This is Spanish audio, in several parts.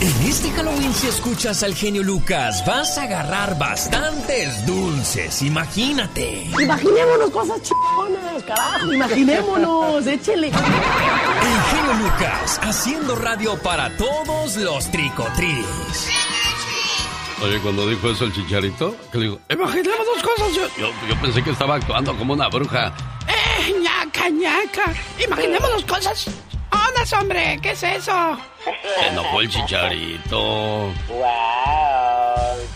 En este Halloween, si escuchas al genio Lucas, vas a agarrar bastantes dulces. Imagínate. Imaginémonos cosas chingonas, carajo. Imaginémonos, échele. El genio Lucas, haciendo radio para todos los tricotris. Oye, cuando dijo eso el chicharito, que le digo, imaginemos dos cosas. Yo, yo, pensé que estaba actuando como una bruja. ¡Eh, ñaca, ñaca! Imaginemos dos cosas. ¿Qué es eso? Se enojó el chicharito. ¡Wow!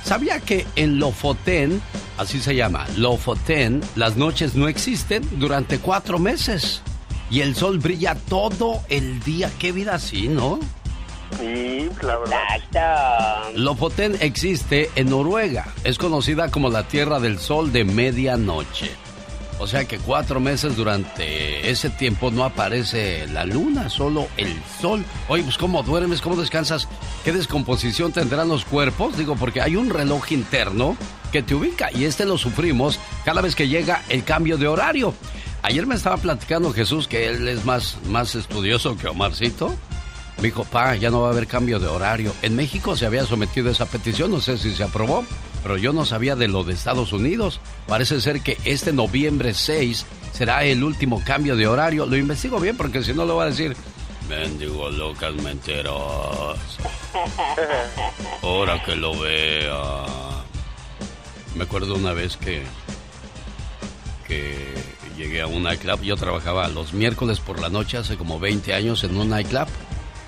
¿Sabía que en Lofoten, así se llama, Lofoten, las noches no existen durante cuatro meses? Y el sol brilla todo el día. Qué vida así, ¿no? Sí, la verdad. Lofoten existe en Noruega. Es conocida como la Tierra del Sol de medianoche. O sea que cuatro meses durante ese tiempo no aparece la luna, solo el sol. Oye, pues cómo duermes, cómo descansas, qué descomposición tendrán los cuerpos. Digo, porque hay un reloj interno que te ubica y este lo sufrimos cada vez que llega el cambio de horario. Ayer me estaba platicando Jesús que él es más, más estudioso que Omarcito. Me dijo, pa, ya no va a haber cambio de horario. En México se había sometido esa petición, no sé si se aprobó, pero yo no sabía de lo de Estados Unidos. Parece ser que este noviembre 6 será el último cambio de horario. Lo investigo bien porque si no lo va a decir, mendigo Lucas mentiroso. Ahora que lo vea. Me acuerdo una vez que que llegué a un nightclub. Yo trabajaba los miércoles por la noche hace como 20 años en un nightclub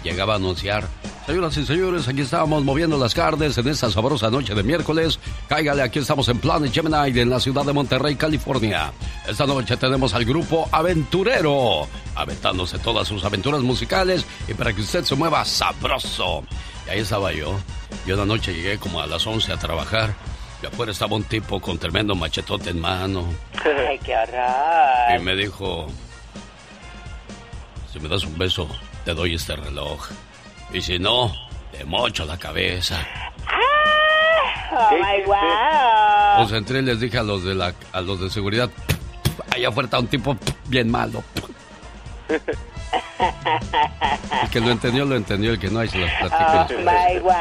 llegaba a anunciar. Señoras y señores, aquí estábamos moviendo las carnes en esta sabrosa noche de miércoles. Cáigale, aquí estamos en Planet Gemini en la ciudad de Monterrey, California. Esta noche tenemos al grupo Aventurero, aventándose todas sus aventuras musicales y para que usted se mueva sabroso. Y ahí estaba yo. Yo una noche llegué como a las 11 a trabajar. Y afuera estaba un tipo con tremendo machetote en mano. ¡Ay, qué horror! Y me dijo, si me das un beso, te doy este reloj. Y si no, te mocho la cabeza. ¡Ah! ¡Oh, my wow! Pues entré y les dije a los de, la, a los de seguridad, allá afuera está un tipo bien malo. El que lo entendió, lo entendió. El que no, hay se las platico. Oh, my wow.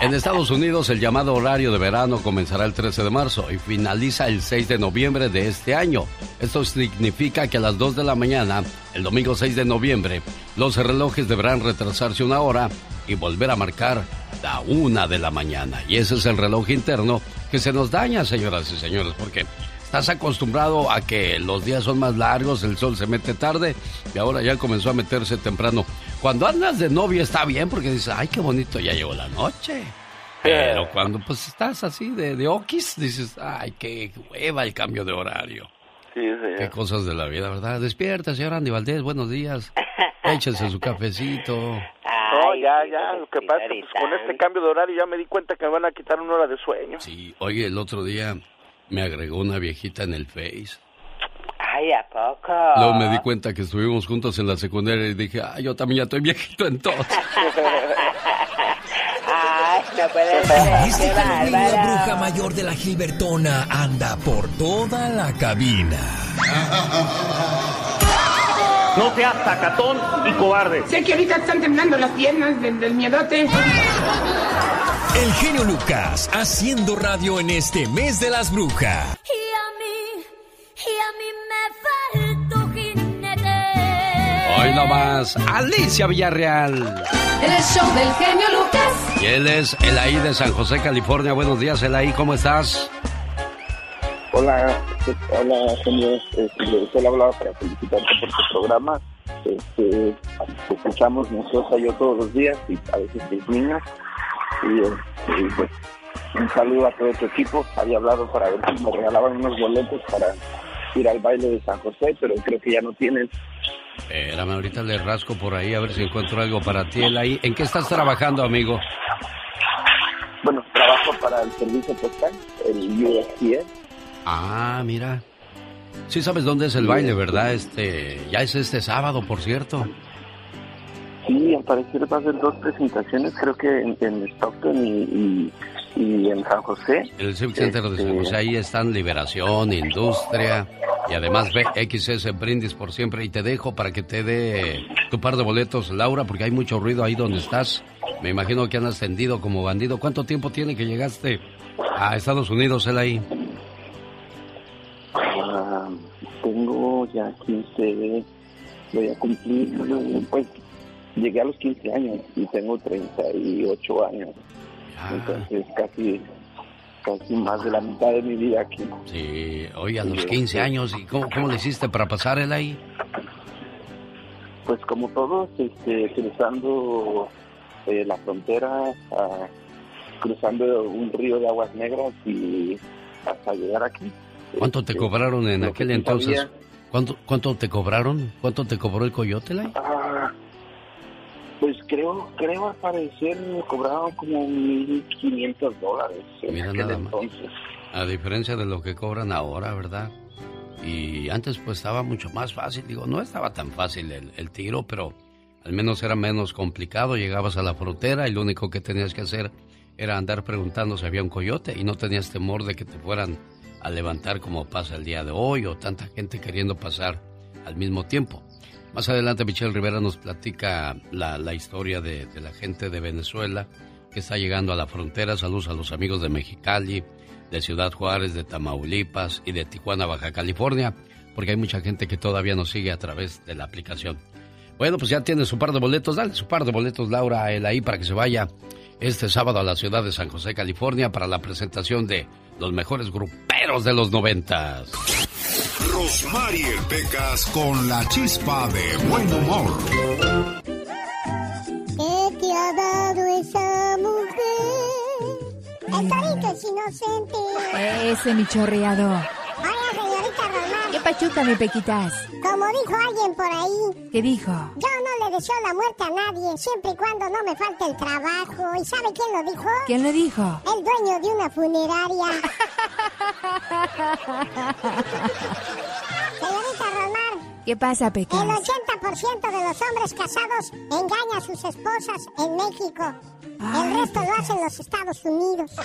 En Estados Unidos, el llamado horario de verano comenzará el 13 de marzo y finaliza el 6 de noviembre de este año. Esto significa que a las 2 de la mañana, el domingo 6 de noviembre, los relojes deberán retrasarse una hora y volver a marcar la 1 de la mañana. Y ese es el reloj interno que se nos daña, señoras y señores, porque Estás acostumbrado a que los días son más largos, el sol se mete tarde y ahora ya comenzó a meterse temprano. Cuando andas de novia está bien porque dices, ay, qué bonito, ya llegó la noche. Pero cuando pues estás así de, de okis, dices, ay, qué hueva el cambio de horario. Sí, señor. Qué cosas de la vida, ¿verdad? Despierta, señor Andy Valdés, buenos días. Échese su cafecito. No, ya, ya. Lo que pasa es que pues, con este cambio de horario ya me di cuenta que me van a quitar una hora de sueño. Sí, oye, el otro día me agregó una viejita en el Face. Ay, ¿a poco? Luego me di cuenta que estuvimos juntos en la secundaria y dije, ay, yo también ya estoy viejito entonces. Ay, no puede ser. Este Halloween, la bruja mayor de la Gilbertona anda por toda la cabina. No seas sacatón y cobarde. Sé que ahorita están temblando las piernas del, del miedote. El genio Lucas haciendo radio en este mes de las brujas. Y a mí, y a mí me faltó jinete. Hoy nomás, Alicia Villarreal. El show del genio Lucas. Y él es Elaí de San José, California. Buenos días, Elaí, ¿cómo estás? Hola, hola, señor. Este, solo hablaba para felicitarte por tu programa. Este, te escuchamos mi esposa y yo todos los días y a veces mis niños. Y, este, y, pues un saludo a todo tu equipo. Había hablado para ver si me regalaban unos boletos para ir al baile de San José, pero creo que ya no tienen. Espérame, ahorita le rasco por ahí a ver si encuentro algo para ti, Elaí. ¿En qué estás trabajando, amigo? Bueno, trabajo para el servicio postal, el USPS. Ah, mira. Sí sabes dónde es el baile, ¿verdad? Este, ya es este sábado, por cierto. Sí, al parecer va a haber dos presentaciones, creo que en, en Stockton y, y, y en San José. El Civic Center de San José, ahí están Liberación, Industria, Y además ve XS Brindis por siempre y te dejo para que te dé tu par de boletos, Laura, porque hay mucho ruido ahí donde estás. Me imagino que han ascendido como bandido. ¿Cuánto tiempo tiene que llegaste a Estados Unidos, él ahí? Ah, tengo ya 15, voy a cumplir, pues llegué a los 15 años y tengo 38 años. Ah. Entonces casi casi más de la mitad de mi vida aquí. Sí, oye, a los 15 años, ¿y cómo, cómo le hiciste para pasar él ahí? Pues como todos, este, cruzando eh, la frontera, cruzando un río de aguas negras y hasta llegar aquí. ¿Cuánto te Este, cobraron en aquel entonces? sabía- ¿Cuánto, ¿Cuánto te cobraron? ¿Cuánto te cobró el coyote, Lai? Ah, pues creo, creo al parecer me cobraron como 1.500 dólares en Mira aquel nada más. entonces. A diferencia de lo que cobran ahora, ¿verdad? Y antes pues estaba mucho más fácil. Digo, no estaba tan fácil el, el tiro, pero al menos era menos complicado. Llegabas a la frontera y lo único que tenías que hacer era andar preguntando si había un coyote y no tenías temor de que te fueran a levantar como pasa el día de hoy o tanta gente queriendo pasar al mismo tiempo. Más adelante Michelle Rivera nos platica la, historia de, de la gente de Venezuela que está llegando a la frontera. Saludos a los amigos de Mexicali, de Ciudad Juárez, de Tamaulipas y de Tijuana, Baja California, porque hay mucha gente que todavía nos sigue a través de la aplicación. Bueno, pues ya tiene su par de boletos. Dale su par de boletos, Laura, a él ahí para que se vaya este sábado a la ciudad de San José, California, para la presentación de los mejores gruperos de los noventas. Rosmarie Pecas con la chispa de buen humor. ¿Qué te ha dado esa mujer? El torito es inocente. Ese mi chorreado. Hola, señorita Román. ¿Qué pachuca, mi pequitas? Como dijo alguien por ahí, ¿Qué dijo? yo no le deseo la muerte a nadie, siempre y cuando no me falte el trabajo. ¿Y sabe quién lo dijo? ¿Quién lo dijo? El dueño de una funeraria. Señorita Román, ¿Qué pasa, el Pecas? 80% de los hombres casados engaña a sus esposas en México. Ay, El resto lo hacen los Estados Unidos.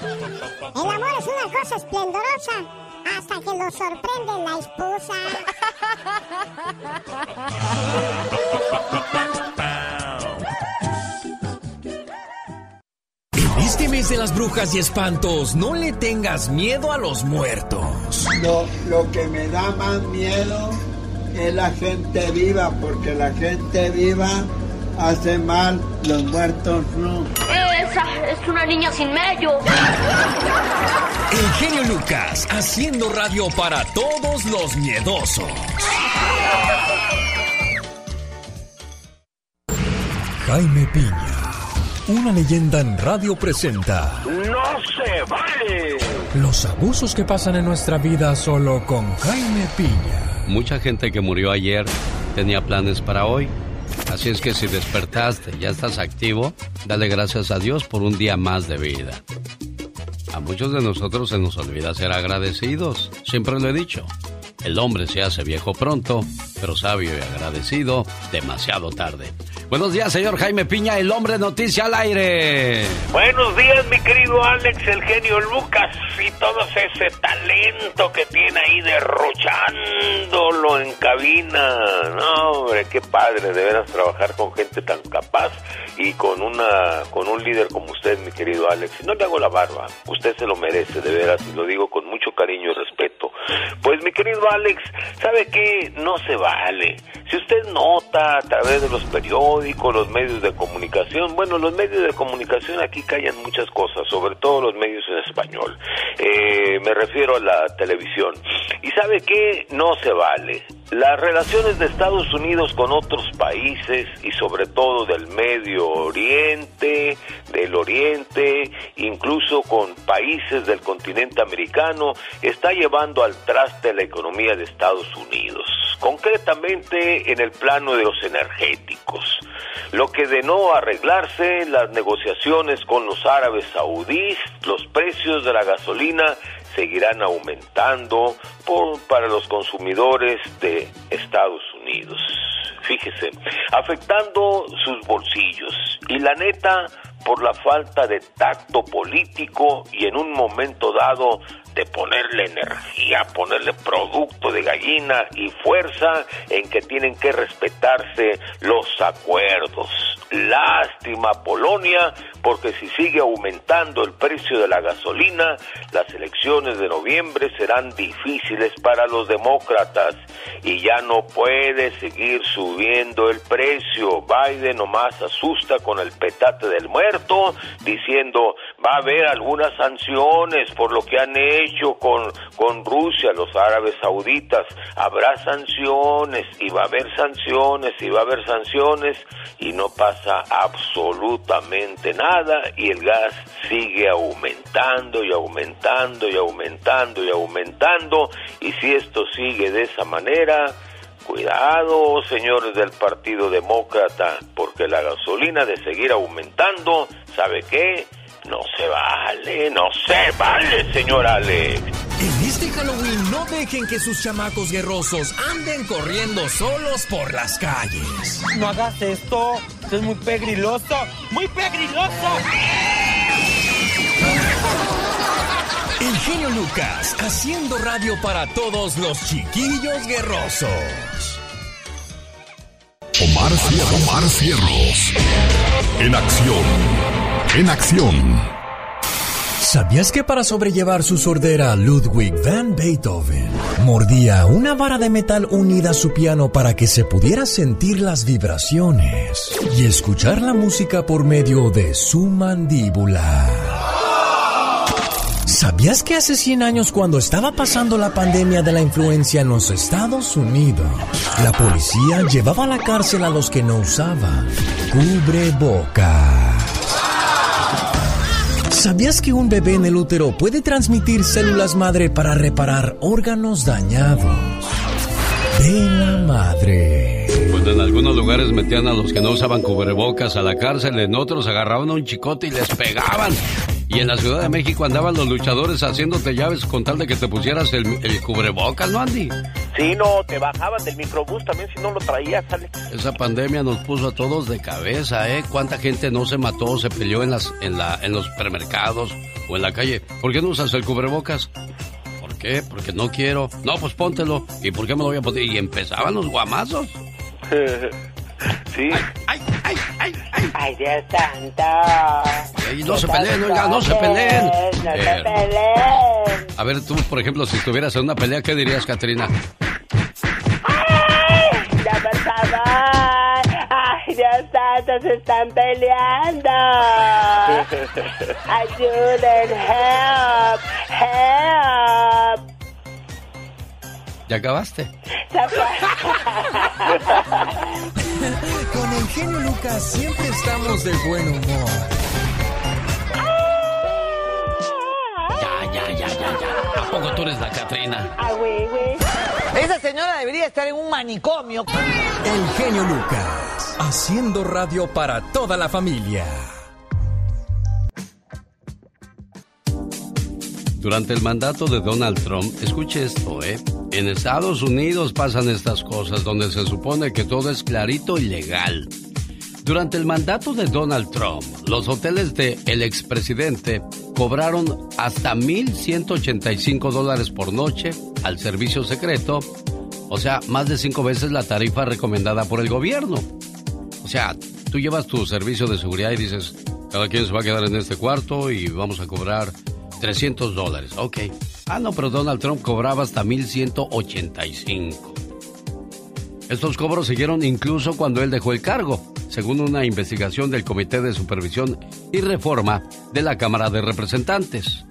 El amor es una cosa esplendorosa hasta que lo sorprende la esposa. En este mes de las brujas y espantos, no le tengas miedo a los muertos. Lo, lo que me da más miedo es la gente viva, porque la gente viva hace mal, los muertos no. Esa es una niña sin medio. El genio Lucas, haciendo radio para todos los miedosos. Jaime Piña, una leyenda en radio presenta ¡No se vale! los abusos que pasan en nuestra vida solo con Jaime Piña. Mucha gente que murió ayer tenía planes para hoy. Así es que si despertaste, ya estás activo, dale gracias a Dios por un día más de vida. A muchos de nosotros se nos olvida ser agradecidos. Siempre lo he dicho. El hombre se hace viejo pronto, pero sabio y agradecido demasiado tarde. Buenos días, señor Jaime Piña, el hombre noticia al aire. Buenos días, mi querido Alex, el genio Lucas y todo ese talento que tiene ahí derrochándolo en cabina. No, hombre, qué padre de veras trabajar con gente tan capaz y con una con un líder como usted, mi querido Alex. No le hago la barba, usted se lo merece, de veras, y lo digo con mucho cariño y respeto. Pues, mi querido Alex, ¿sabe qué? No se vale. Si usted nota a través de los periódicos, los medios de comunicación, bueno, los medios de comunicación aquí callan muchas cosas, sobre todo los medios en español. Eh, me refiero a la televisión. ¿Y sabe qué? No se vale. Las relaciones de Estados Unidos con otros países y sobre todo del Medio Oriente, del Oriente, incluso con países del continente americano, está llevando al traste la economía de Estados Unidos, concretamente en el plano de los energéticos. Lo que de no arreglarse, las negociaciones con los árabes saudíes, los precios de la gasolina seguirán aumentando por, para los consumidores de Estados Unidos. Fíjese, afectando sus bolsillos. Y la neta, por la falta de tacto político y en un momento dado de ponerle energía, ponerle producto de gallina y fuerza en que tienen que respetarse los acuerdos. Lástima Polonia, porque si sigue aumentando el precio de la gasolina, las elecciones de noviembre serán difíciles para los demócratas y ya no puede seguir subiendo el precio. Biden nomás asusta con el petate del muerto, diciendo va a haber algunas sanciones por lo que han hecho con, con Rusia, los árabes sauditas. Habrá sanciones y va a haber sanciones y va a haber sanciones y no pasa absolutamente nada y el gas sigue aumentando y aumentando y aumentando y aumentando y si esto sigue de esa manera, cuidado señores del Partido Demócrata, porque la gasolina de seguir aumentando, ¿sabe qué? No se vale, no se vale, señor Alex. En este Halloween no dejen que sus chamacos guerrosos anden corriendo solos por las calles. No hagas esto, esto es muy pegriloso, muy pegriloso. El genio Lucas haciendo radio para todos los chiquillos guerrosos. Omar, Cierros. Omar Cierros. En acción. En acción. ¿Sabías que para sobrellevar su sordera Ludwig van Beethoven mordía una vara de metal unida a su piano para que se pudiera sentir las vibraciones y escuchar la música por medio de su mandíbula? ¿Sabías que hace 100 años cuando estaba pasando la pandemia de la influencia en los Estados Unidos, la policía llevaba a la cárcel a los que no usaban cubrebocas? ¿Sabías que un bebé en el útero puede transmitir células madre para reparar órganos dañados de la madre? Pues en algunos lugares metían a los que no usaban cubrebocas a la cárcel, en otros agarraban un chicote y les pegaban. Y en la Ciudad de México andaban los luchadores haciéndote llaves con tal de que te pusieras el, el cubrebocas, ¿no, Andy? Sí, no, te bajaban del microbús también si no lo traías, Alex. Esa pandemia nos puso a todos de cabeza, ¿eh? ¿Cuánta gente no se mató, se peleó en, las, en, la, en los supermercados o en la calle? ¿Por qué no usas el cubrebocas? ¿Por qué? Porque no quiero. No, pues póntelo. ¿Y por qué me lo voy a poner? Y empezaban los guamazos. sí. ¡Ay, ay, ay, ay! ¡Ay, Dios santo! Ey, no se peleen, oiga, no se peleen. No se Eh, peleen. A ver, tú, por ejemplo, si estuvieras en una pelea, ¿qué dirías, Katrina? ¡Ay! ¡Ya, por favor! ¡Ay, Dios santo! ¡Se están peleando! ¡Ayuden! ¡Help! ¡Help! ¿Ya acabaste? Con el genio Lucas siempre estamos de buen humor. Ya, ya, ya, ya, ya. ¿A poco tú eres la Katrina? Ah, güey, güey. Esa señora debería estar en un manicomio. El genio Lucas, haciendo radio para toda la familia. Durante el mandato de Donald Trump, escuche esto, ¿eh? En Estados Unidos pasan estas cosas donde se supone que todo es clarito y legal. Durante el mandato de Donald Trump, los hoteles de el expresidente cobraron hasta 1.185 dólares por noche al servicio secreto, o sea, más de cinco veces la tarifa recomendada por el gobierno. O sea, tú llevas tu servicio de seguridad y dices, cada quien se va a quedar en este cuarto y vamos a cobrar 300 dólares. Ok. Ah, no, pero Donald Trump cobraba hasta 1185. Estos cobros siguieron incluso cuando él dejó el cargo, según una investigación del Comité de Supervisión y Reforma de la Cámara de Representantes.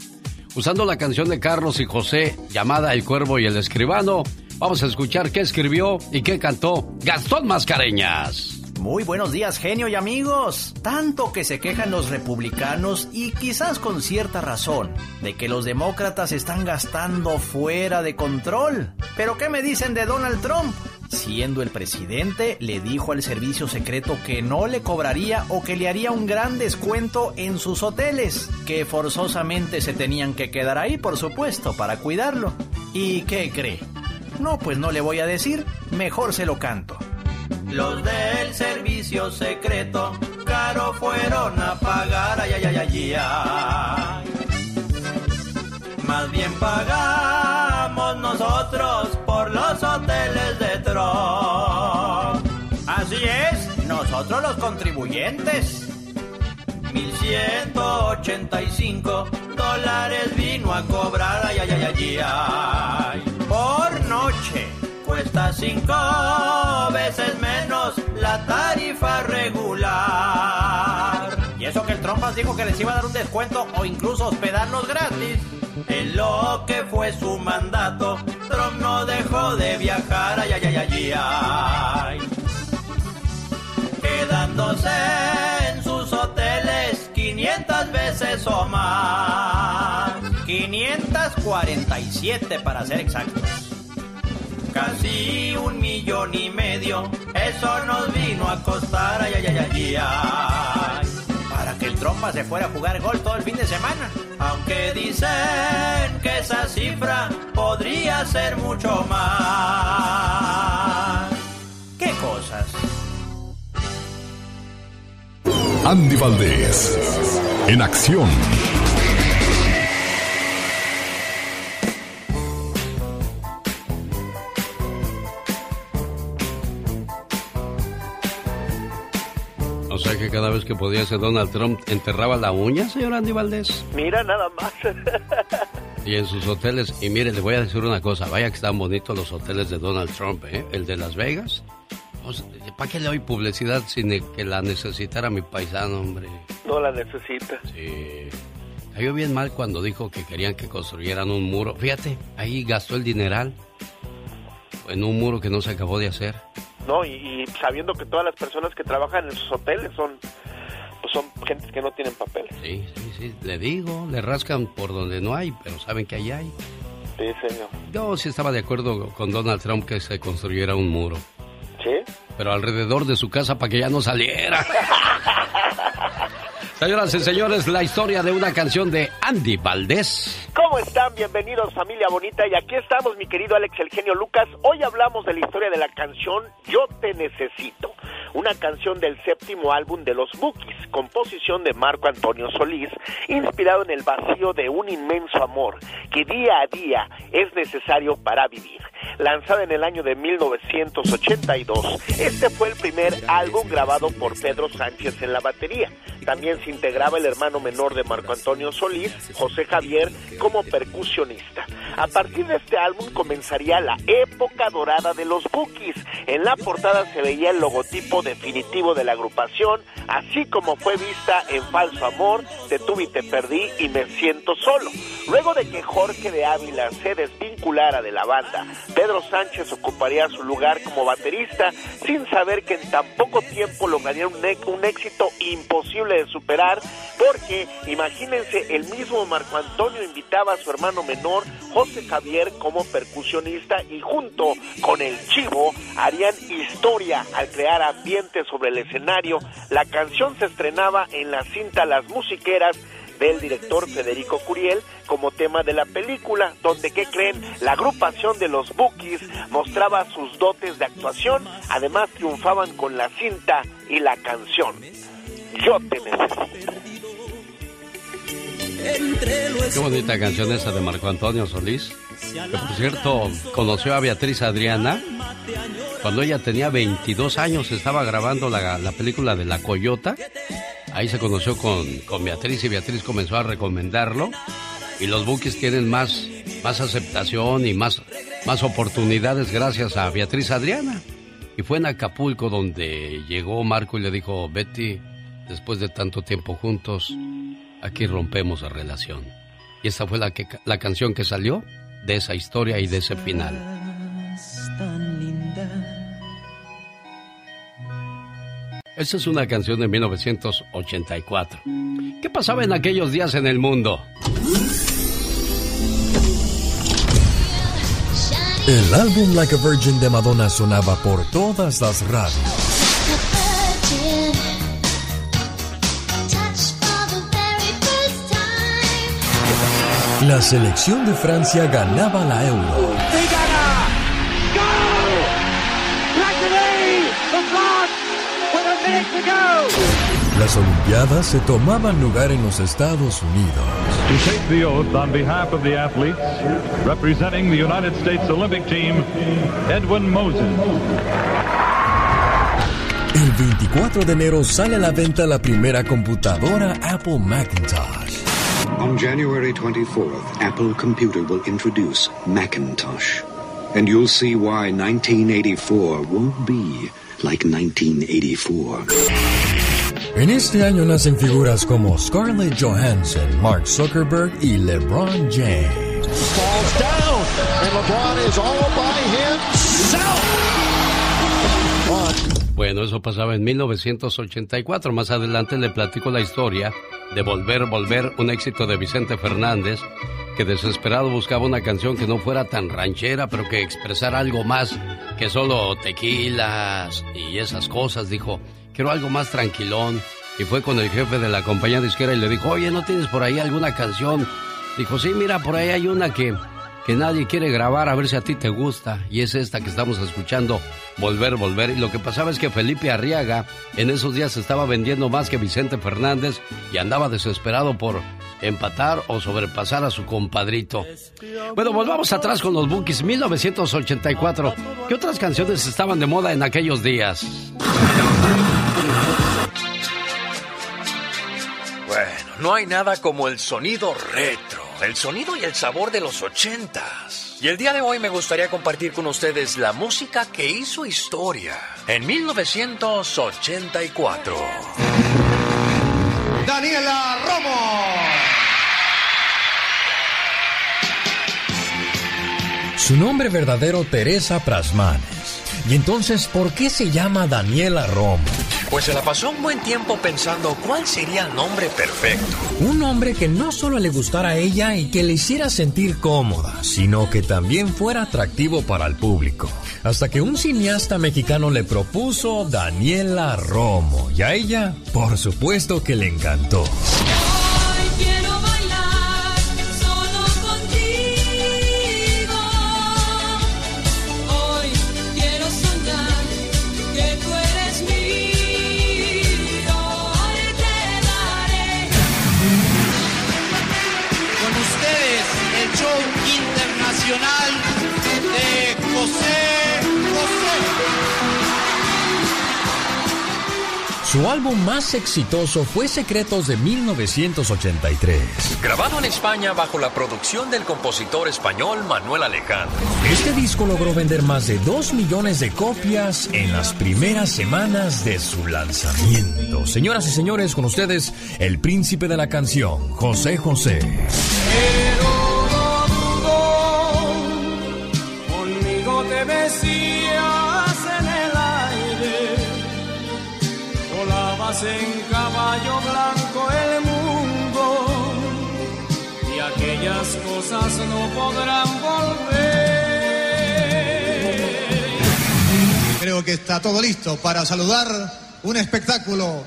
Usando la canción de Carlos y José llamada El Cuervo y el Escribano, vamos a escuchar qué escribió y qué cantó Gastón Mascareñas. Muy buenos días, genio y amigos. Tanto que se quejan los republicanos y quizás con cierta razón de que los demócratas están gastando fuera de control. Pero ¿qué me dicen de Donald Trump? Siendo el presidente, le dijo al servicio secreto que no le cobraría o que le haría un gran descuento en sus hoteles, que forzosamente se tenían que quedar ahí, por supuesto, para cuidarlo. ¿Y qué cree? No, pues no le voy a decir, mejor se lo canto. Los del servicio secreto caro fueron a pagar, ay, ay, ay, ay, ay. Más bien pagamos nosotros por los hoteles de Trump. Así es, nosotros los contribuyentes. 1185 dólares vino a cobrar, ay, ay, ay, ay, ay. Por noche cuesta cinco veces menos la tarifa regular. Y eso que el Trompas dijo que les iba a dar un descuento o incluso hospedarnos gratis. En lo que fue su mandato, Trump no dejó de viajar, ay, ay, ay, ay. Quedándose en sus hoteles 500 veces o más. 547 para ser exactos. Casi un millón y medio, eso nos vino a costar, ay, ay, ay, ay, ay. Para que el trompa se fuera a jugar gol todo el fin de semana. Aunque dicen que esa cifra podría ser mucho más. ¿Qué cosas? Andy Valdés, en acción. Sea que cada vez que podía ser Donald Trump enterraba la uña, señor Andy Valdés. Mira nada más. Y en sus hoteles, y mire, le voy a decir una cosa, vaya que están bonitos los hoteles de Donald Trump, ¿eh? El de Las Vegas. ¿Para qué le doy publicidad sin que la necesitara mi paisano, hombre? No la necesita. Sí. Cayó bien mal cuando dijo que querían que construyeran un muro. Fíjate, ahí gastó el dineral en un muro que no se acabó de hacer. No, y, y sabiendo que todas las personas que trabajan en sus hoteles son pues son gentes que no tienen papeles. Sí, sí, sí. Le digo, le rascan por donde no hay, pero saben que ahí hay. Sí, señor. Yo sí estaba de acuerdo con Donald Trump que se construyera un muro. ¿Sí? Pero alrededor de su casa para que ya no saliera. Señoras y señores, la historia de una canción de Andy Valdés. ¿Cómo están? Bienvenidos familia bonita y aquí estamos mi querido Alex El Genio Lucas. Hoy hablamos de la historia de la canción Yo Te Necesito, una canción del séptimo álbum de los Bookies, composición de Marco Antonio Solís, inspirado en el vacío de un inmenso amor que día a día es necesario para vivir. Lanzada en el año de 1982, este fue el primer álbum grabado por Pedro Sánchez en la batería. También integraba el hermano menor de Marco Antonio Solís, José Javier, como percusionista. A partir de este álbum comenzaría la época dorada de los Bookies. En la portada se veía el logotipo definitivo de la agrupación, así como fue vista en Falso Amor, Te tuve y te perdí y Me siento solo. Luego de que Jorge de Ávila se desvinculara de la banda, Pedro Sánchez ocuparía su lugar como baterista, sin saber que en tan poco tiempo lograría un, un éxito imposible de superar, porque imagínense, el mismo Marco Antonio invitaba a su hermano menor, José Javier, como percusionista y junto con el Chivo harían historia al crear ambiente sobre el escenario. La canción se estrenaba en la cinta Las Musiqueras del director Federico Curiel como tema de la película, donde, ¿qué creen? La agrupación de los Bookies mostraba sus dotes de actuación, además triunfaban con la cinta y la canción. Yo te necesito. Qué bonita canción esa de Marco Antonio Solís. Por cierto, conoció a Beatriz Adriana cuando ella tenía 22 años. Estaba grabando la, la película de La Coyota. Ahí se conoció con, con, Beatriz y Beatriz comenzó a recomendarlo. Y los buques tienen más, más aceptación y más, más oportunidades gracias a Beatriz Adriana. Y fue en Acapulco donde llegó Marco y le dijo, Betty, después de tanto tiempo juntos, aquí rompemos la relación. Y esta fue la, que, la canción que salió de esa historia y de ese final. Esta es una canción de 1984. ¿Qué pasaba en aquellos días en el mundo? El álbum Like a Virgin de Madonna sonaba por todas las radios. La selección de Francia ganaba la Euro. Las Olimpiadas se tomaban lugar en los Estados Unidos. To take the oath on behalf of the athletes, representing the United States Olympic team, Edwin Moses. El 24 de enero sale a la venta la primera computadora Apple Macintosh. On January 24th, Apple Computer will introduce Macintosh. And you'll see why 1984 won't be like 1984. En este año nacen figuras como Scarlett Johansson, Mark Zuckerberg y LeBron James. Falls down, and LeBron is all by himself. Bueno, eso pasaba en 1984. Más adelante le platico la historia de Volver, Volver, un éxito de Vicente Fernández, que desesperado buscaba una canción que no fuera tan ranchera, pero que expresara algo más que solo tequilas y esas cosas. Dijo, quiero algo más tranquilón. Y fue con el jefe de la compañía disquera y le dijo, oye, ¿no tienes por ahí alguna canción? Dijo, sí, mira, por ahí hay una que, que nadie quiere grabar, a ver si a ti te gusta. Y es esta que estamos escuchando, Volver, Volver. Y lo que pasaba es que Felipe Arriaga en esos días estaba vendiendo más que Vicente Fernández y andaba desesperado por empatar o sobrepasar a su compadrito. Bueno, volvamos atrás con los Bookies 1984. ¿Qué otras canciones estaban de moda en aquellos días? Bueno, no hay nada como el sonido retro, el sonido y el sabor de los ochentas. Y el día de hoy me gustaría compartir con ustedes la música que hizo historia en 1984. Daniela Romo. Su nombre verdadero Teresa Prasmanes. Y entonces, ¿por qué se llama Daniela Romo? Pues se la pasó un buen tiempo pensando cuál sería el nombre perfecto. Un nombre que no solo le gustara a ella y que le hiciera sentir cómoda, sino que también fuera atractivo para el público. Hasta que un cineasta mexicano le propuso Daniela Romo y a ella, por supuesto que le encantó. Quiero Su álbum más exitoso fue Secretos de 1983. Grabado en España bajo la producción del compositor español Manuel Alejandro. Este disco logró vender más de 2 millones de copias en las primeras semanas de su lanzamiento. Señoras y señores, con ustedes, el príncipe de la canción, José José. En caballo blanco el mundo y aquellas cosas no podrán volver. Creo que está todo listo para saludar un espectáculo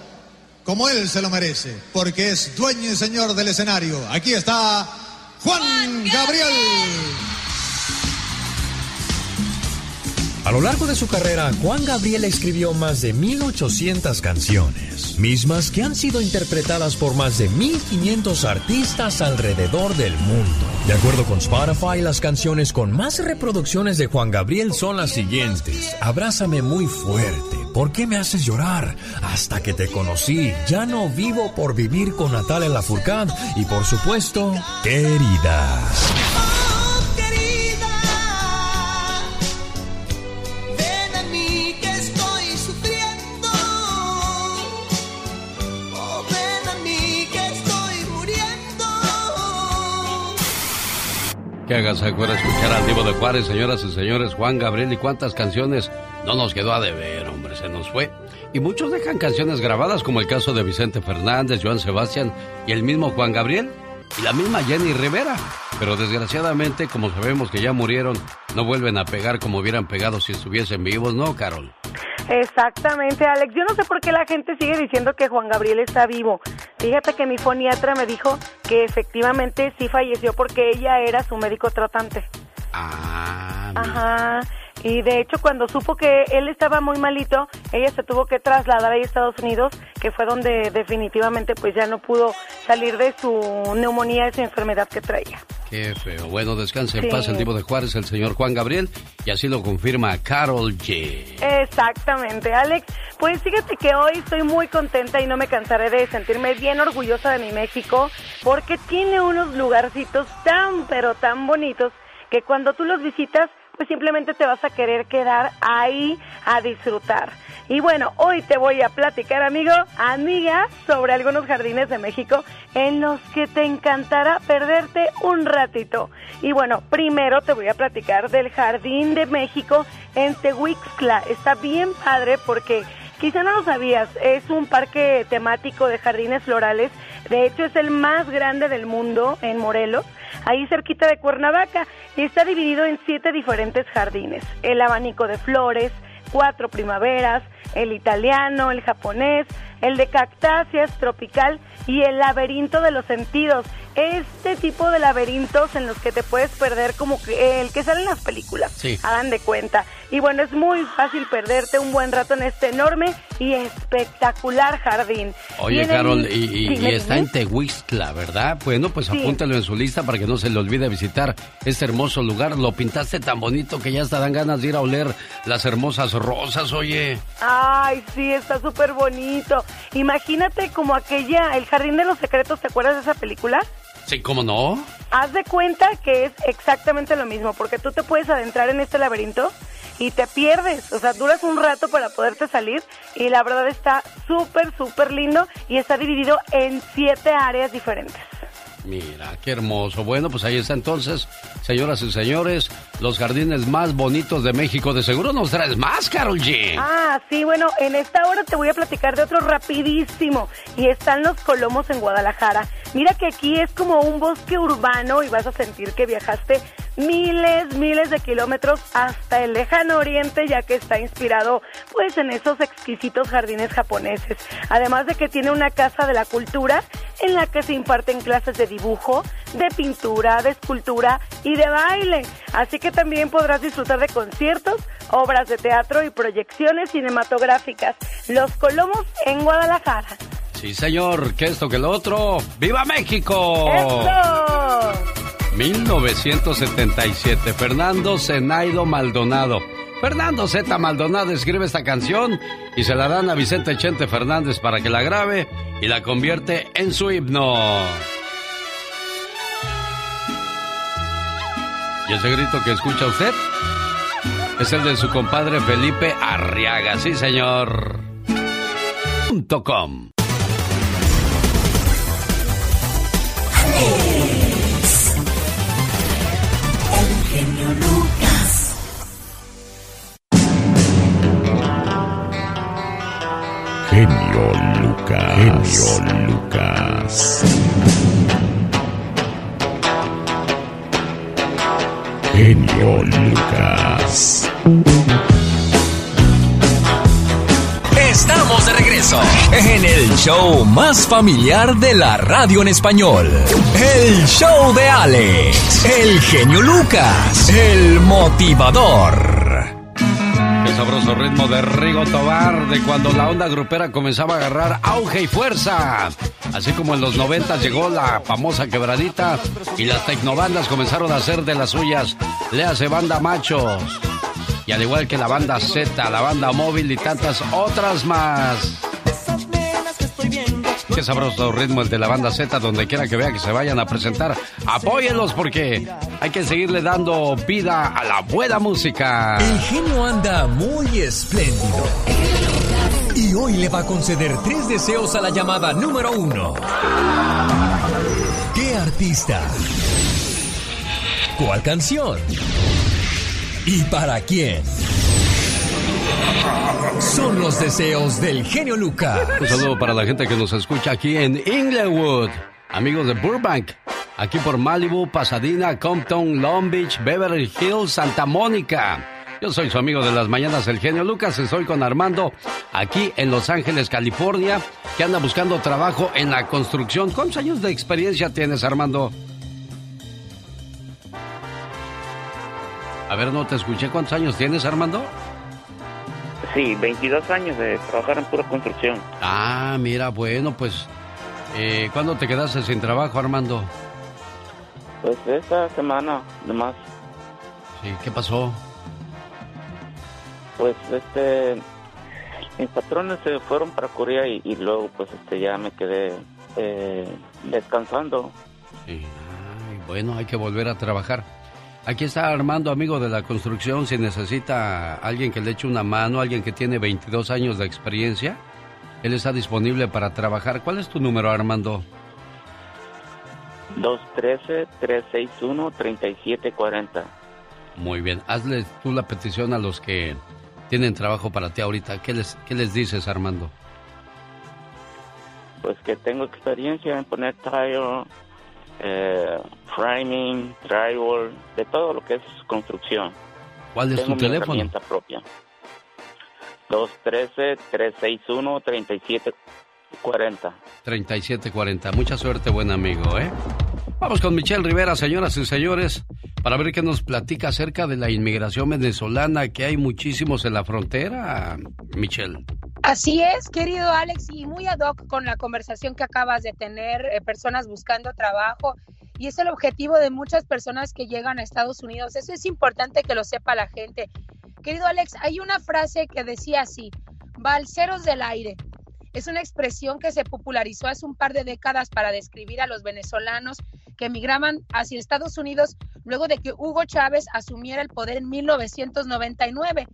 como él se lo merece, porque es dueño y señor del escenario. Aquí está Juan Gabriel. A lo largo de su carrera, Juan Gabriel escribió más de 1800 canciones, mismas que han sido interpretadas por más de 1500 artistas alrededor del mundo. De acuerdo con Spotify, las canciones con más reproducciones de Juan Gabriel son las siguientes: Abrázame muy fuerte, ¿por qué me haces llorar? Hasta que te conocí, ya no vivo por vivir con Natalia Lafourcade y por supuesto, querida. Que hagas acuerdo escuchar al Divo de Juárez, señoras y señores, Juan Gabriel, y cuántas canciones no nos quedó a deber, hombre, se nos fue. Y muchos dejan canciones grabadas, como el caso de Vicente Fernández, Joan Sebastián y el mismo Juan Gabriel y la misma Jenny Rivera. Pero desgraciadamente, como sabemos que ya murieron, no vuelven a pegar como hubieran pegado si estuviesen vivos, ¿no, Carol? Exactamente, Alex. Yo no sé por qué la gente sigue diciendo que Juan Gabriel está vivo. Fíjate que mi foniatra me dijo que efectivamente sí falleció porque ella era su médico tratante. Ah, Ajá. Y de hecho, cuando supo que él estaba muy malito, ella se tuvo que trasladar a Estados Unidos, que fue donde definitivamente pues ya no pudo salir de su neumonía, esa enfermedad que traía. Qué feo. Bueno, descanse en Sí. paz el tipo de Juárez, el señor Juan Gabriel, y así lo confirma Carol G. Exactamente, Alex. Pues fíjate que hoy estoy muy contenta y no me cansaré de sentirme bien orgullosa de mi México porque tiene unos lugarcitos tan pero tan bonitos que cuando tú los visitas pues simplemente te vas a querer quedar ahí a disfrutar. Y bueno, hoy te voy a platicar, amigo, amiga, sobre algunos jardines de México en los que te encantará perderte un ratito. Y bueno, primero te voy a platicar del Jardín de México en Tehuixtla. Está bien padre porque quizá no lo sabías, es un parque temático de jardines florales. De hecho, es el más grande del mundo en Morelos ahí cerquita de Cuernavaca, y está dividido en siete diferentes jardines. El abanico de flores, cuatro primaveras, el italiano, el japonés, el de cactáceas tropical y el laberinto de los sentidos. Este tipo de laberintos en los que te puedes perder como que el que sale en las películas. Sí. Hagan de cuenta. Y bueno, es muy fácil perderte un buen rato en este enorme y espectacular jardín. Oye, Carol, y, y- y está en Tehuixtla, ¿verdad? Bueno, pues apúntalo en su lista para que no se le olvide visitar este hermoso lugar. Lo pintaste tan bonito que ya hasta dan ganas de ir a oler las hermosas rosas, oye. Ay, sí, está súper bonito. Imagínate como aquella, El Jardín de los Secretos, ¿te acuerdas de esa película? Sí, ¿cómo no? Haz de cuenta que es exactamente lo mismo, porque tú te puedes adentrar en este laberinto y te pierdes, o sea, duras un rato para poderte salir y la verdad está súper, súper lindo y está dividido en siete áreas diferentes. Mira, qué hermoso. Bueno, pues ahí está entonces, señoras y señores, los jardines más bonitos de México. De seguro nos traes más, Carol G. Ah, sí, bueno, en esta hora te voy a platicar de otro rapidísimo y están los Colomos en Guadalajara. Mira que aquí es como un bosque urbano y vas a sentir que viajaste miles, miles de kilómetros hasta el lejano oriente ya que está inspirado pues en esos exquisitos jardines japoneses. Además de que tiene una casa de la cultura en la que se imparten clases de dibujo, de pintura, de escultura y de baile. Así que también podrás disfrutar de conciertos, obras de teatro y proyecciones cinematográficas. Los Colomos en Guadalajara. Sí, señor, que esto, que lo otro. ¡Viva México! ¡Eso! 1977, Fernando Zenaido Maldonado. Fernando Z. Maldonado escribe esta canción y se la dan a Vicente Chente Fernández para que la grabe y la convierte en su himno. ¿Y ese grito que escucha usted? Es el de su compadre Felipe Arriaga, sí señor. Com. Genio Lucas. Genio Lucas. Genio Lucas. Estamos de regreso en el show más familiar de la radio en español. El show de Alex, el genio Lucas, el motivador. Sabroso ritmo de Rigo Tobar de cuando la onda grupera comenzaba a agarrar auge y fuerza. Así como en los 90 llegó la famosa quebradita y las tecnobandas comenzaron a hacer de las suyas. Léase banda machos. Y al igual que la banda Z, la banda móvil y tantas otras más. Qué sabroso ritmo el de la banda Z, donde quiera que vea que se vayan a presentar. Apóyenlos porque hay que seguirle dando vida a la buena música. El genio anda muy espléndido. Y hoy le va a conceder tres deseos a la llamada número uno. ¿Qué artista? ¿Cuál canción? ¿Y para quién? Son los deseos del genio Lucas. Un saludo para la gente que nos escucha aquí en Inglewood, amigos de Burbank, aquí por Malibu, Pasadena, Compton, Long Beach, Beverly Hills, Santa Mónica. Yo soy su amigo de las mañanas, el genio Lucas. Estoy con Armando aquí en Los Ángeles, California, que anda buscando trabajo en la construcción. ¿Cuántos años de experiencia tienes, Armando? A ver, no te escuché. ¿Cuántos años tienes, Armando? Sí, 22 años de trabajar en pura construcción. Ah, mira, bueno, pues, eh, ¿cuándo te quedaste sin trabajo, Armando? Pues esta semana, nomás. Sí, ¿qué pasó? Pues este, mis patrones se fueron para Corea y, y luego pues este ya me quedé eh, descansando. Sí, ay, bueno, hay que volver a trabajar. Aquí está Armando, amigo de la construcción, si necesita alguien que le eche una mano, alguien que tiene 22 años de experiencia, él está disponible para trabajar. ¿Cuál es tu número, Armando? 213-361-3740. Muy bien, hazle tú la petición a los que tienen trabajo para ti ahorita. ¿Qué les, qué les dices, Armando? Pues que tengo experiencia en poner tile, eh, framing, drywall, de todo lo que es construcción. ¿Cuál es Tengo tu teléfono? herramienta propia. 213-361-3740. 3740. Mucha suerte, buen amigo, ¿eh? Vamos con Michelle Rivera, señoras y señores, para ver qué nos platica acerca de la inmigración venezolana, que hay muchísimos en la frontera, Michelle. Así es, querido Alex, y muy ad hoc con la conversación que acabas de tener, eh, personas buscando trabajo, y es el objetivo de muchas personas que llegan a Estados Unidos. Eso es importante que lo sepa la gente. Querido Alex, hay una frase que decía así, balseros del aire. Es una expresión que se popularizó hace un par de décadas para describir a los venezolanos que emigraban hacia Estados Unidos luego de que Hugo Chávez asumiera el poder en 1999.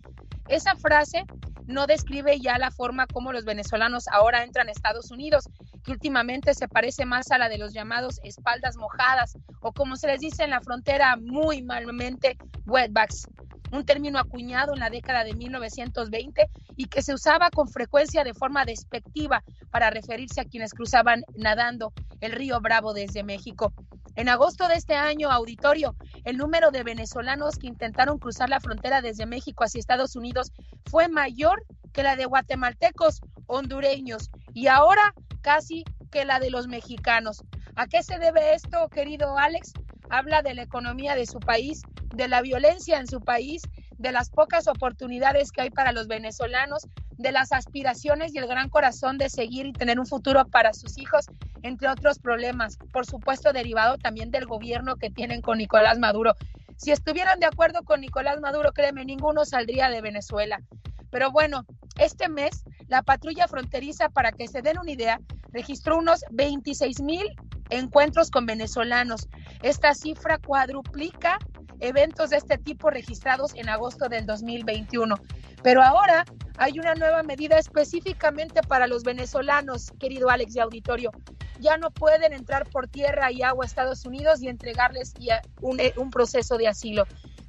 Esa frase no describe ya la forma como los venezolanos ahora entran a Estados Unidos, que últimamente se parece más a la de los llamados espaldas mojadas o como se les dice en la frontera muy malmente wetbacks, un término acuñado en la década de 1920 y que se usaba con frecuencia de forma despectiva para referirse a quienes cruzaban nadando el río Bravo desde México. En agosto de este año, auditorio, el número de venezolanos que intentaron cruzar la frontera desde México hacia Estados Unidos fue mayor que la de guatemaltecos, hondureños y ahora casi que la de los mexicanos. ¿A qué se debe esto, querido Alex? Habla de la economía de su país, de la violencia en su país, de las pocas oportunidades que hay para los venezolanos, de las aspiraciones y el gran corazón de seguir y tener un futuro para sus hijos, entre otros problemas, por supuesto derivado también del gobierno que tienen con Nicolás Maduro. Si estuvieran de acuerdo con Nicolás Maduro, créeme, ninguno saldría de Venezuela. Pero bueno, este mes la patrulla fronteriza, para que se den una idea, registró unos 26 mil encuentros con venezolanos. Esta cifra cuadruplica eventos de este tipo registrados en agosto del 2021. Pero ahora hay una nueva medida específicamente para los venezolanos, querido Alex de Auditorio. Ya no pueden entrar por tierra y agua a Estados Unidos y entregarles un, un proceso de asilo.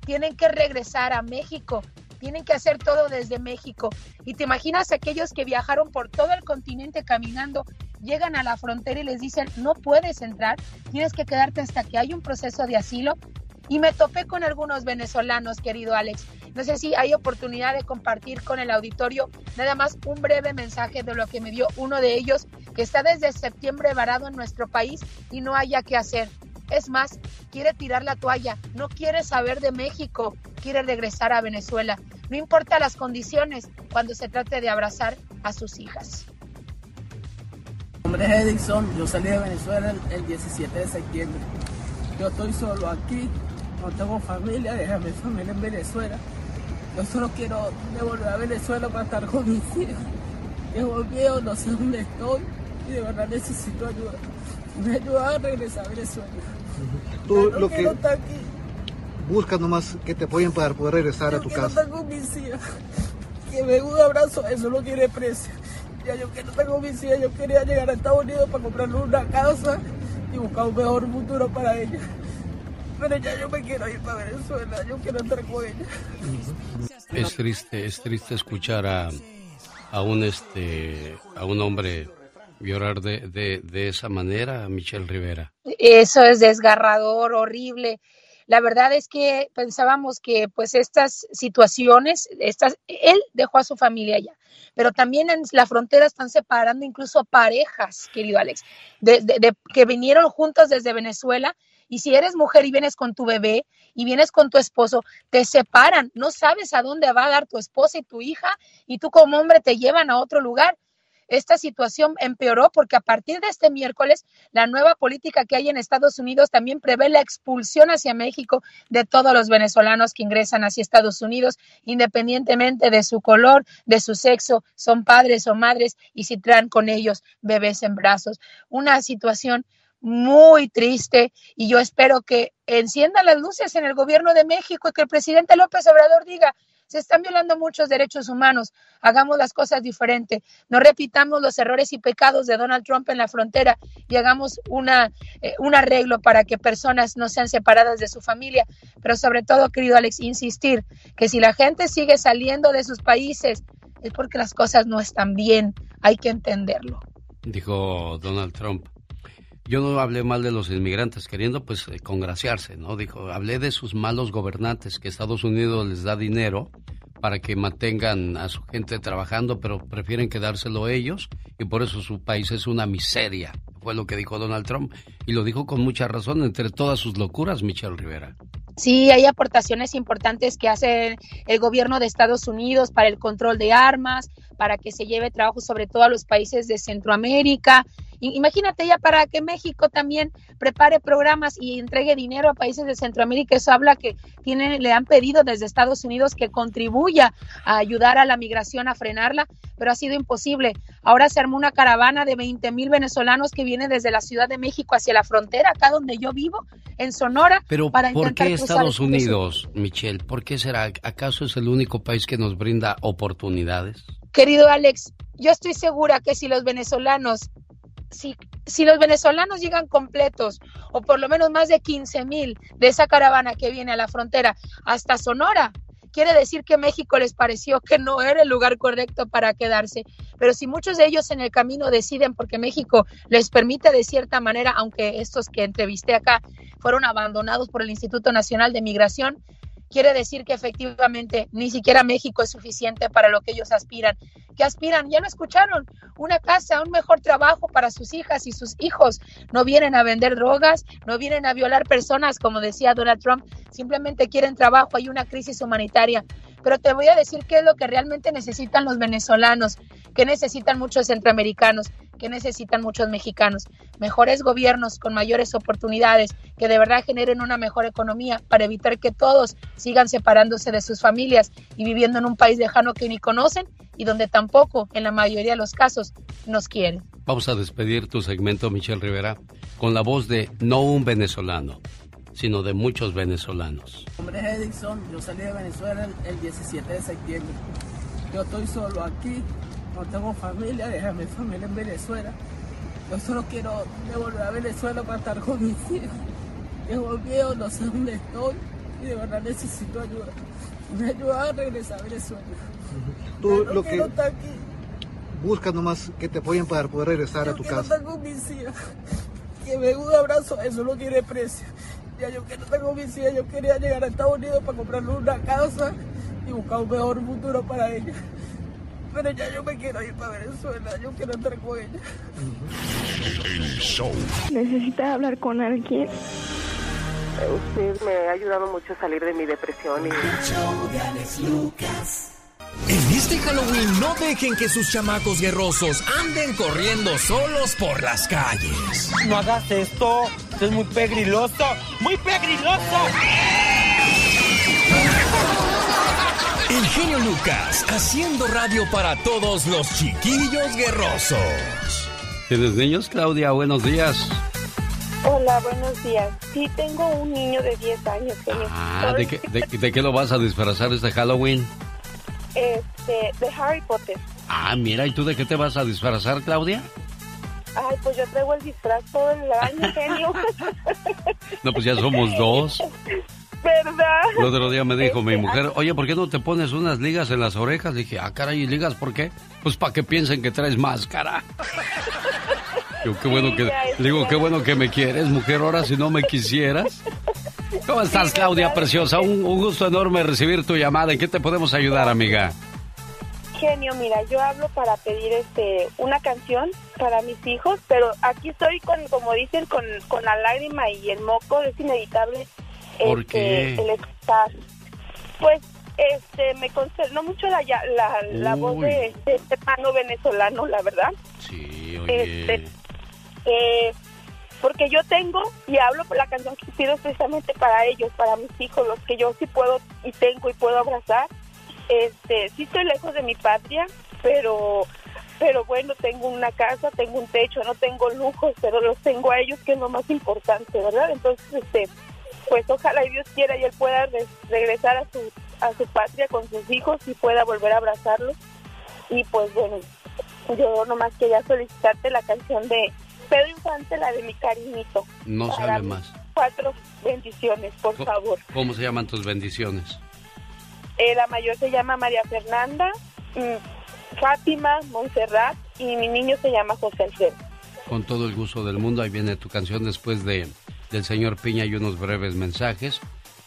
Tienen que regresar a México tienen que hacer todo desde México. Y te imaginas aquellos que viajaron por todo el continente caminando, llegan a la frontera y les dicen, no puedes entrar, tienes que quedarte hasta que hay un proceso de asilo. Y me topé con algunos venezolanos, querido Alex. No sé si hay oportunidad de compartir con el auditorio nada más un breve mensaje de lo que me dio uno de ellos, que está desde septiembre varado en nuestro país y no haya qué hacer. Es más, quiere tirar la toalla, no quiere saber de México, quiere regresar a Venezuela. No importa las condiciones cuando se trate de abrazar a sus hijas. Mi es Edison, yo salí de Venezuela el, el 17 de septiembre. Yo estoy solo aquí, no tengo familia, dejé mi familia en Venezuela. Yo solo quiero devolver a Venezuela para estar con mis hijos. Llevo miedo, no sé dónde estoy y de verdad necesito ayuda. Me ayuda a regresar a Venezuela. Tú no lo que estar aquí. buscas nomás que te apoyen para poder regresar a tu casa. estar con mis hijas. Que me dé un abrazo, eso no tiene precio. Ya yo quiero estar con mis hijas, yo quería llegar a Estados Unidos para comprarle una casa y buscar un mejor futuro para ellas. Pero ya yo me quiero ir para Venezuela, yo quiero estar con ellas. Es triste, es triste escuchar a, a un este a un hombre llorar de, de, de esa manera, Michelle Rivera. Eso es desgarrador, horrible. La verdad es que pensábamos que pues estas situaciones, estas, él dejó a su familia allá, pero también en la frontera están separando incluso parejas, querido Alex, de, de- de- que vinieron juntos desde Venezuela Y si eres mujer y vienes con tu bebé y vienes con tu esposo, te separan, no sabes a dónde va a dar tu esposa y tu hija y tú como hombre te llevan a otro lugar esta situación empeoró porque a partir de este miércoles la nueva política que hay en Estados Unidos también prevé la expulsión hacia México de todos los venezolanos que ingresan hacia Estados Unidos, independientemente de su color, de su sexo, son padres o madres y si traen con ellos bebés en brazos. Una situación muy triste y yo espero que enciendan las luces en el gobierno de México y que el presidente López Obrador diga, se están violando muchos derechos humanos. Hagamos las cosas diferentes. No repitamos los errores y pecados de Donald Trump en la frontera y hagamos una, eh, un arreglo para que personas no sean separadas de su familia. Pero sobre todo, querido Alex, insistir que si la gente sigue saliendo de sus países es porque las cosas no están bien. Hay que entenderlo. Dijo Donald Trump yo no hablé mal de los inmigrantes, queriendo pues eh, congraciarse, ¿no? Dijo, hablé de sus malos gobernantes, que Estados Unidos les da dinero para que mantengan a su gente trabajando, pero prefieren quedárselo ellos y por eso su país es una miseria. Fue lo que dijo Donald Trump y lo dijo con mucha razón entre todas sus locuras, Michelle Rivera. Sí, hay aportaciones importantes que hace el gobierno de Estados Unidos para el control de armas, para que se lleve trabajo sobre todo a los países de Centroamérica, Imagínate ya para que México también prepare programas y entregue dinero a países de Centroamérica. Eso habla que tiene, le han pedido desde Estados Unidos que contribuya a ayudar a la migración a frenarla, pero ha sido imposible. Ahora se armó una caravana de 20 mil venezolanos que viene desde la Ciudad de México hacia la frontera, acá donde yo vivo, en Sonora. Pero para ¿por qué Estados Unidos, Michelle? ¿Por qué será? ¿Acaso es el único país que nos brinda oportunidades? Querido Alex, yo estoy segura que si los venezolanos si, si los venezolanos llegan completos, o por lo menos más de 15 mil de esa caravana que viene a la frontera hasta Sonora, quiere decir que México les pareció que no era el lugar correcto para quedarse. Pero si muchos de ellos en el camino deciden, porque México les permite de cierta manera, aunque estos que entrevisté acá fueron abandonados por el Instituto Nacional de Migración, quiere decir que efectivamente ni siquiera México es suficiente para lo que ellos aspiran. ¿Qué aspiran? Ya lo escucharon, una casa, un mejor trabajo para sus hijas y sus hijos. No vienen a vender drogas, no vienen a violar personas, como decía Donald Trump, simplemente quieren trabajo, hay una crisis humanitaria. Pero te voy a decir qué es lo que realmente necesitan los venezolanos, qué necesitan muchos centroamericanos que necesitan muchos mexicanos. Mejores gobiernos con mayores oportunidades que de verdad generen una mejor economía para evitar que todos sigan separándose de sus familias y viviendo en un país lejano que ni conocen y donde tampoco, en la mayoría de los casos, nos quieren. Vamos a despedir tu segmento, Michelle Rivera, con la voz de no un venezolano, sino de muchos venezolanos. Mi nombre es Edison, yo salí de Venezuela el 17 de septiembre. Yo estoy solo aquí no tengo familia, dejé a mi familia en Venezuela. Yo solo quiero devolver a Venezuela para estar con mis hijos. Tengo miedo, no sé dónde estoy y de verdad necesito ayuda. Me ayuda a regresar a Venezuela. Tú lo que aquí. buscas nomás que te apoyen para poder regresar a tu casa. Yo tengo mis hijas. Que me un abrazo, eso no tiene precio. Ya yo que no tengo mis hijas, yo quería llegar a Estados Unidos para comprarle una casa y buscar un mejor futuro para ellas. Pero ya yo me quiero ir para Venezuela, yo quiero estar con ella. El show. ¿Necesitas hablar con alguien? Usted me ha ayudado mucho a salir de mi depresión y... En este Halloween no dejen que sus chamacos guerrosos anden corriendo solos por las calles. No hagas esto, esto es muy pegriloso, muy pegriloso. El genio Lucas, haciendo radio para todos los chiquillos guerrosos. ¿Tienes niños, Claudia? Buenos días. Hola, buenos días. Sí, tengo un niño de 10 años. Ah, ¿de qué, de, qué, lo vas a disfrazar este Halloween? Este, de Harry Potter. Ah, mira, ¿y tú de qué te vas a disfrazar, Claudia? Ay, pues yo traigo el disfraz todo el año, genio. no, pues ya somos dos. ¿Verdad? El otro día me dijo mi mujer, oye, ¿por qué no te pones unas ligas en las orejas? dije, ah, caray, ¿y ligas por qué? Pues para que piensen que traes máscara. Yo, qué bueno que, digo, qué bueno que me quieres, mujer, ahora si no me quisieras. ¿Cómo estás, Claudia Preciosa? Un, gusto enorme recibir tu llamada. ¿En qué te podemos ayudar, amiga? genio, mira, yo hablo para pedir este una canción para mis hijos, pero aquí estoy con, como dicen, con, con la lágrima y el moco, es inevitable ¿Por este, qué? el escuchar. Pues este me concernó mucho la, la, la voz de, este hermano venezolano, la verdad. Sí, oye. Este, eh, porque yo tengo y hablo por la canción que pido precisamente para ellos, para mis hijos, los que yo sí puedo y tengo y puedo abrazar. Este, sí estoy lejos de mi patria, pero pero bueno, tengo una casa, tengo un techo, no tengo lujos, pero los tengo a ellos que es lo más importante, ¿verdad? Entonces, este, pues ojalá y Dios quiera y él pueda re- regresar a su a su patria con sus hijos y pueda volver a abrazarlos. Y pues bueno, yo nomás quería solicitarte la canción de Pedro Infante, la de mi cariñito. No sabe más. Cuatro bendiciones, por favor. ¿Cómo se llaman tus bendiciones? Eh, la mayor se llama María Fernanda, mm, Fátima, Montserrat y mi niño se llama José Alfredo. Con todo el gusto del mundo, ahí viene tu canción después de del señor Piña y unos breves mensajes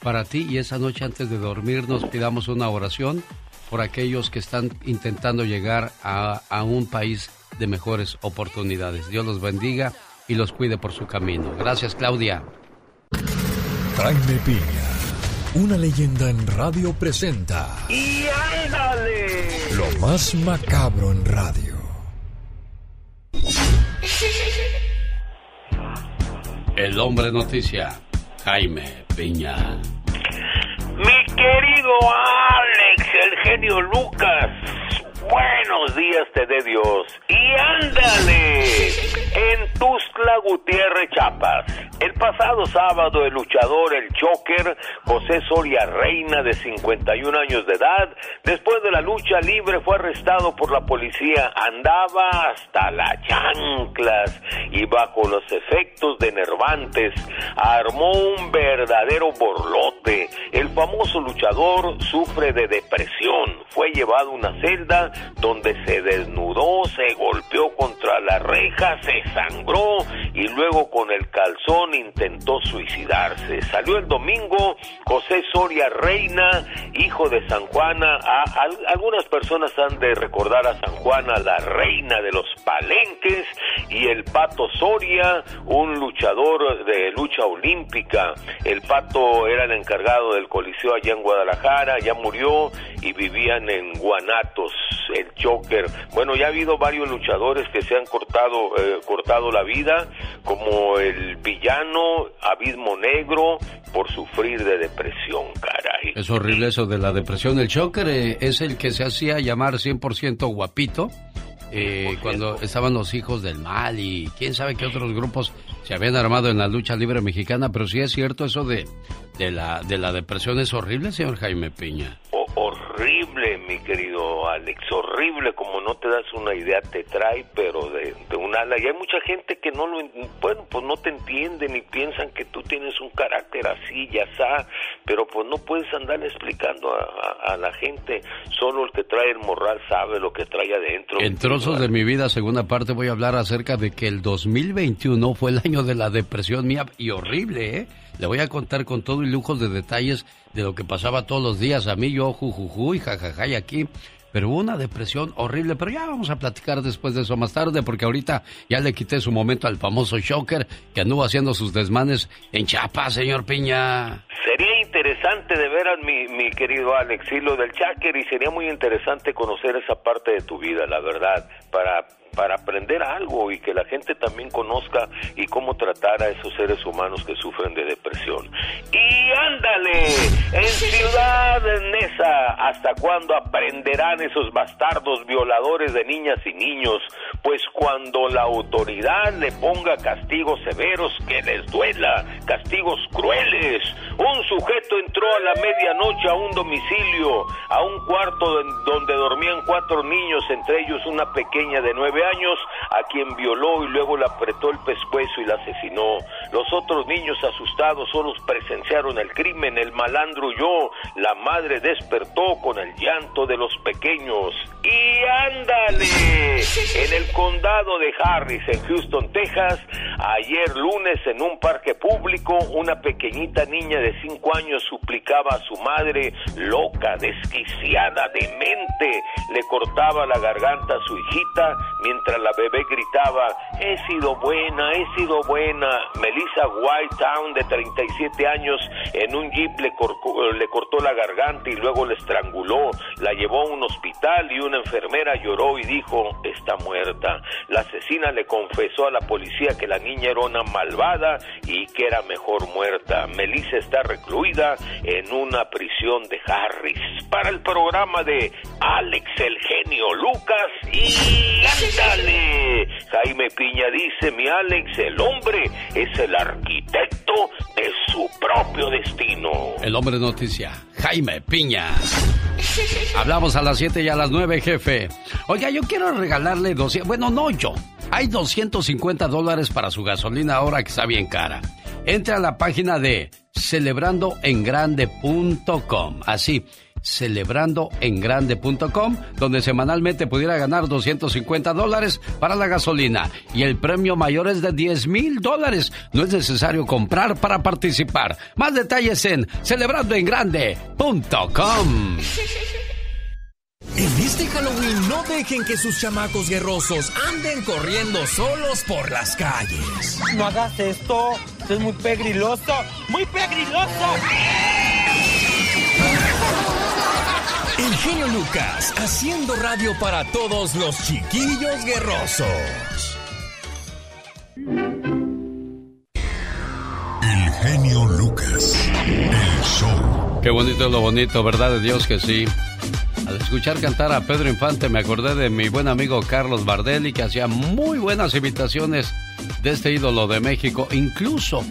para ti y esa noche antes de dormir nos pidamos una oración por aquellos que están intentando llegar a, a un país de mejores oportunidades. Dios los bendiga y los cuide por su camino. Gracias, Claudia. Jaime Piña, una leyenda en radio presenta ¡Y ándale! lo más macabro en radio. El hombre noticia, Jaime Piña. Mi querido Alex, el genio Lucas. Buenos días te dé Dios. Y ándale, en Tuxtla Gutiérrez, Chiapas. El pasado sábado el luchador, el choker, José Soria Reina, de 51 años de edad, después de la lucha libre fue arrestado por la policía. Andaba hasta las chanclas y bajo los efectos de nervantes armó un verdadero borlote. El famoso luchador sufre de depresión. Fue llevado a una celda donde se desnudó, se golpeó contra la reja, se sangró y luego con el calzón intentó suicidarse. Salió el domingo José Soria Reina, hijo de San Juana. A- al- algunas personas han de recordar a San Juana, la reina de los palenques, y el Pato Soria, un luchador de lucha olímpica. El Pato era el encargado del Coliseo allá en Guadalajara, ya murió y vivían en Guanatos, el Joker. Bueno, ya ha habido varios luchadores que se han cortado, eh, cortado la vida, como el villano Abismo Negro, por sufrir de depresión, caray. Es horrible eso de la depresión. El choker eh, es el que se hacía llamar 100% guapito. eh, cuando estaban los hijos del mal y quién sabe qué otros grupos se habían armado en la lucha libre mexicana, pero sí es cierto eso de, de, la, de la depresión, es horrible, señor Jaime Piña. Horrible, mi querido Alex, horrible, como no te das una idea, te trae, pero de, de un ala. Y hay mucha gente que no lo, en- bueno, pues no te entienden y piensan que tú tienes un carácter así, ya está, pero pues no puedes andar explicando a, a- a la gente, solo el que trae el morral sabe lo que trae adentro. En trozos de mi vida, segunda parte, voy a hablar acerca de que el 2021 fue el año de la depresión mía y horrible, ¿eh? Le voy a contar con todo y lujos de detalles de lo que pasaba todos los días. A mí yo jujuju y jajaja y aquí. Pero hubo una depresión horrible, pero ya vamos a platicar después de eso más tarde, porque ahorita ya le quité su momento al famoso Shocker que anduvo haciendo sus desmanes en Chiapas, señor Piña. Sería interesante de veras, mi, mi querido Alex, y lo del Cháquer, y sería muy interesante conocer esa parte de tu vida, la verdad, para, para aprender algo y que la gente también conozca y cómo tratar a esos seres humanos que sufren de depresión. Y ándale, en Ciudad Neza, ¿hasta cuándo aprenderán esos bastardos violadores de niñas y niños? Pues cuando la autoridad le ponga castigos severos que les duela, castigos crueles. Un sujeto entró a la medianoche a un domicilio, a un cuarto donde dormían cuatro niños, entre ellos una pequeña de nueve años, a quien violó y luego le apretó el pescuezo y la asesinó. Los otros niños asustados solo presenciaron el crimen, el malandro huyó, la madre despertó con el llanto de los pequeños. Y ándale, En el condado de Harris, en Houston, Texas, ayer lunes en un parque público, una pequeñita niña de 5 años suplicaba a su madre, loca, desquiciada, demente, le cortaba la garganta a su hijita la bebé gritaba, he sido buena, he sido buena. Melissa Whitetown, de 37 años, en un jeep le, le cortó la garganta y luego le estranguló, la llevó a un hospital y una enfermera lloró y dijo, está muerta. La asesina le confesó a la policía que la niña era una malvada y que era mejor muerta. Melissa está recluida en una prisión de Harris. Para el programa de Alex el genio Lucas y ándale. Jaime Piña dice, mi Alex, el hombre es el arquitecto de su propio destino. El hombre noticia, Jaime Piña. Hablamos a las 7 y a las 9, jefe. Oiga, yo quiero regalarle 200, bueno, no yo. Hay 250 dólares para su gasolina ahora que está bien cara. Entre a la página de celebrandoengrande.com. Así, celebrandoengrande.com, donde semanalmente pudiera ganar 250 dólares para la gasolina. Y el premio mayor es de 10 mil dólares. No es necesario comprar para participar. Más detalles en celebrandoengrande.com. En este Halloween no dejen que sus chamacos guerrosos anden corriendo solos por las calles. No hagas esto, esto es muy pegriloso, muy pegriloso. Genio Lucas, haciendo radio para todos los chiquillos guerrosos. El genio Lucas, el show. Qué bonito es lo bonito, ¿verdad de Dios que sí? Al escuchar cantar a Pedro Infante me acordé de mi buen amigo Carlos Bardelli que hacía muy buenas imitaciones de este ídolo de México. Incluso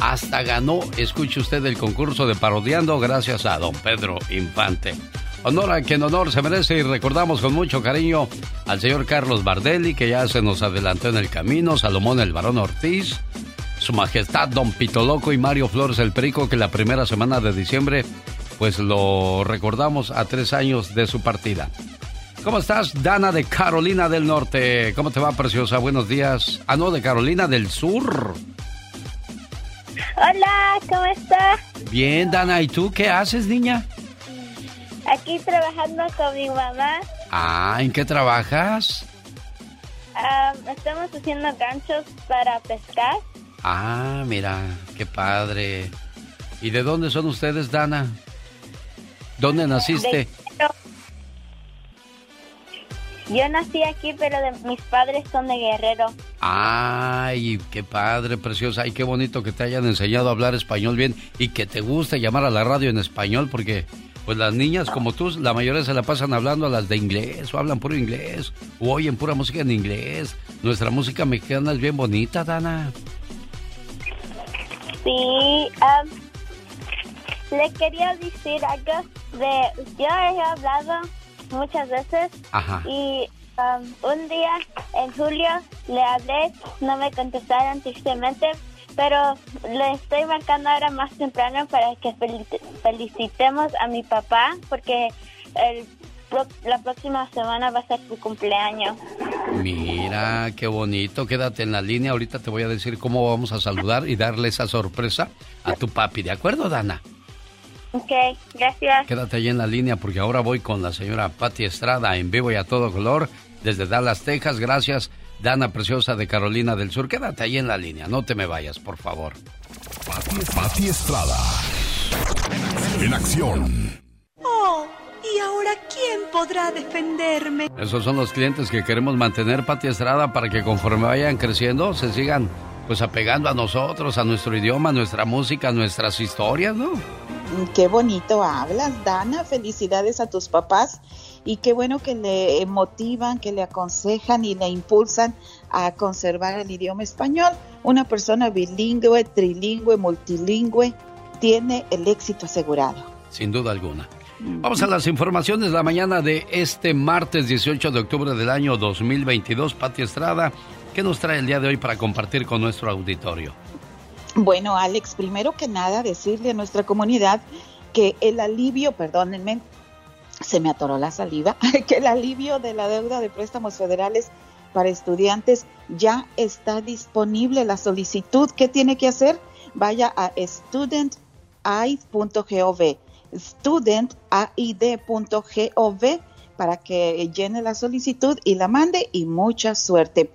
hasta ganó, escuche usted, el concurso de parodiando gracias a don Pedro Infante. Honor a quien honor se merece y recordamos con mucho cariño al señor Carlos Bardelli que ya se nos adelantó en el camino, Salomón el Barón Ortiz, su majestad Don Pito Loco y Mario Flores el Perico que la primera semana de diciembre pues lo recordamos a tres años de su partida. ¿Cómo estás, Dana de Carolina del Norte? ¿Cómo te va, preciosa? Buenos días. Ah, no, de Carolina del Sur. Hola, ¿cómo estás? Bien, Dana. ¿Y tú qué haces, niña? Aquí trabajando con mi mamá. Ah, ¿en qué trabajas? estamos haciendo ganchos para pescar. Ah, mira, qué padre. ¿Y de dónde son ustedes, Dana? ¿Dónde naciste? Yo nací aquí, pero mis padres son de Guerrero. Ay, qué padre, preciosa. Y qué bonito que te hayan enseñado a hablar español bien y que te guste llamar a la radio en español porque pues las niñas como tú, la mayoría se la pasan hablando a las de inglés o hablan puro inglés o oyen pura música en inglés. Nuestra música mexicana es bien bonita, Dana. Sí, le quería decir algo de, yo he hablado muchas veces y un día en julio le hablé, no me contestaron tristemente, pero le estoy marcando ahora más temprano para que felicitemos a mi papá porque el, la próxima semana va a ser su cumpleaños. Mira, qué bonito. Quédate en la línea. Ahorita te voy a decir cómo vamos a saludar y darle esa sorpresa a tu papi. ¿De acuerdo, Dana? Ok, gracias. Quédate ahí en la línea porque ahora voy con la señora Patti Estrada en vivo y a todo color desde Dallas, Texas. Gracias, Dana Preciosa de Carolina del Sur. Quédate ahí en la línea, no te me vayas, por favor. Patti Estrada. En acción. Oh, ¿y ahora quién podrá defenderme? Esos son los clientes que queremos mantener, Patti Estrada, para que conforme vayan creciendo se sigan pues apegando a nosotros, a nuestro idioma, a nuestra música, a nuestras historias, ¿no? Qué bonito hablas, Dana. Felicidades a tus papás y qué bueno que le motivan, que le aconsejan y le impulsan a conservar el idioma español. Una persona bilingüe, trilingüe, multilingüe tiene el éxito asegurado. Sin duda alguna. Vamos a las informaciones de la mañana de este martes 18 de octubre del año 2022. Pati Estrada, ¿Qué nos trae el día de hoy para compartir con nuestro auditorio? Bueno, Alex, primero que nada decirle a nuestra comunidad que el alivio, perdónenme, se me atoró la saliva, que el alivio de la deuda de préstamos federales para estudiantes ya está disponible. La solicitud, ¿qué tiene que hacer? Vaya a studentaid.gov, studentaid.gov para que llene la solicitud y la mande y mucha suerte.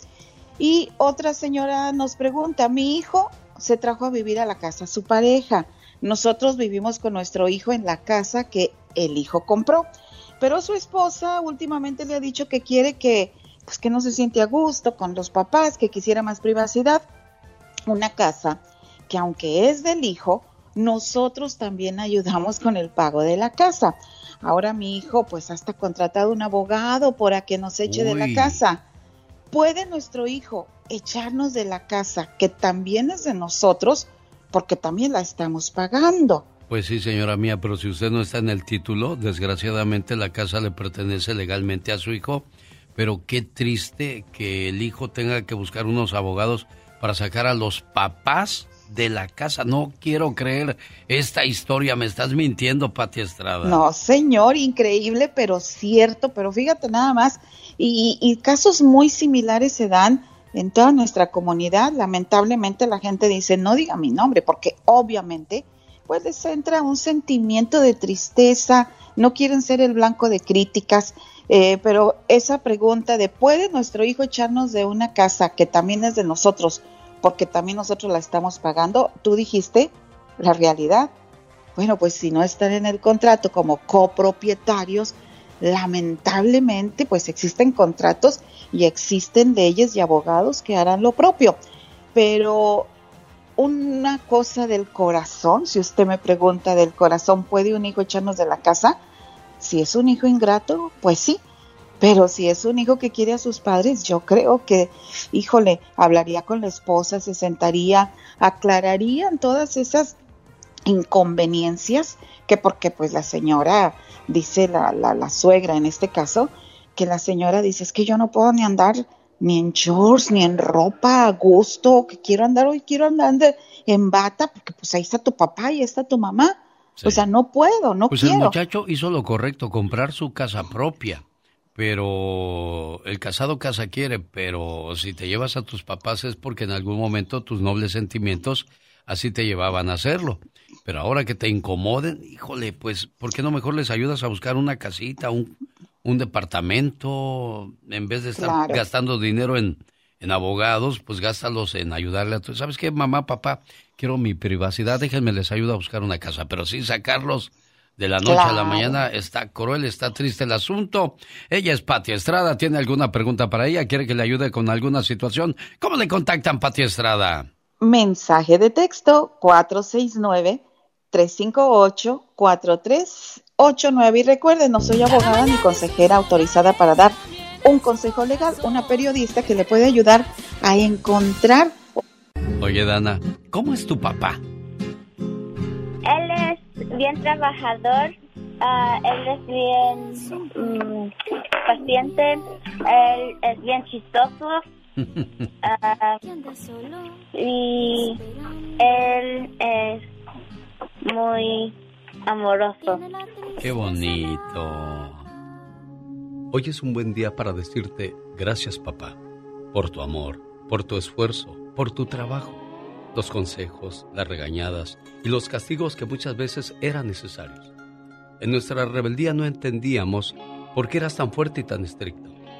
Y otra señora nos pregunta, mi hijo se trajo a vivir a la casa su pareja. Nosotros vivimos con nuestro hijo en la casa que el hijo compró. Pero su esposa últimamente le ha dicho que quiere que, pues que no se siente a gusto con los papás, que quisiera más privacidad. Una casa que aunque es del hijo, nosotros también ayudamos con el pago de la casa. Ahora mi hijo pues hasta contratado un abogado para que nos eche de la casa. ¿Puede nuestro hijo echarnos de la casa que también es de nosotros porque también la estamos pagando? Pues sí, señora mía, pero si usted no está en el título, desgraciadamente la casa le pertenece legalmente a su hijo. Pero qué triste que el hijo tenga que buscar unos abogados para sacar a los papás de la casa. No quiero creer esta historia. Me estás mintiendo, Pati Estrada. No, señor, increíble, pero cierto. Pero fíjate nada más. Y, y casos muy similares se dan en toda nuestra comunidad. Lamentablemente la gente dice, no diga mi nombre, porque obviamente pues les entra un sentimiento de tristeza, no quieren ser el blanco de críticas, eh, pero esa pregunta de ¿puede nuestro hijo echarnos de una casa que también es de nosotros, porque también nosotros la estamos pagando? Tú dijiste la realidad. Bueno, pues si no están en el contrato como copropietarios, lamentablemente pues existen contratos y existen leyes y abogados que harán lo propio. Pero una cosa del corazón, si usted me pregunta del corazón, ¿puede un hijo echarnos de la casa? Si es un hijo ingrato, pues sí, pero si es un hijo que quiere a sus padres, yo creo que, híjole, hablaría con la esposa, se sentaría, aclararían todas esas inconveniencias que porque pues la señora, dice la, la, la suegra en este caso, que la señora dice es que yo no puedo ni andar ni en shorts, ni en ropa a gusto, que quiero andar hoy, quiero andar en bata, porque pues ahí está tu papá y ahí está tu mamá. O sea, no puedo, no pues quiero. el muchacho hizo lo correcto, comprar su casa propia. Pero el casado casa quiere, pero si te llevas a tus papás es porque en algún momento tus nobles sentimientos así te llevaban a hacerlo. Pero ahora que te incomoden, híjole, pues, ¿por qué no mejor les ayudas a buscar una casita, un, un departamento, en vez de estar gastando dinero en, en abogados, pues gástalos en ayudarle a tu... ¿Sabes qué, mamá, papá? Quiero mi privacidad, déjenme les ayudo a buscar una casa, pero sin sacarlos de la noche a la mañana está cruel, está triste el asunto. Ella es Pati Estrada, ¿tiene alguna pregunta para ella? ¿Quiere que le ayude con alguna situación? ¿Cómo le contactan, Pati Estrada? Mensaje de texto 469 358 43 89. Y recuerden, no soy abogada ni consejera autorizada para dar un consejo legal, una periodista que le puede ayudar a encontrar. Oye, Dana, ¿cómo es tu papá? Él es bien trabajador, uh, él es bien um, paciente, él es bien chistoso. Uh, y él es muy amoroso. Qué bonito. Hoy es un buen día para decirte gracias papá, por tu amor, por tu esfuerzo, por tu trabajo, los consejos, las regañadas y los castigos que muchas veces eran necesarios. En nuestra rebeldía no entendíamos por qué eras tan fuerte y tan estricto.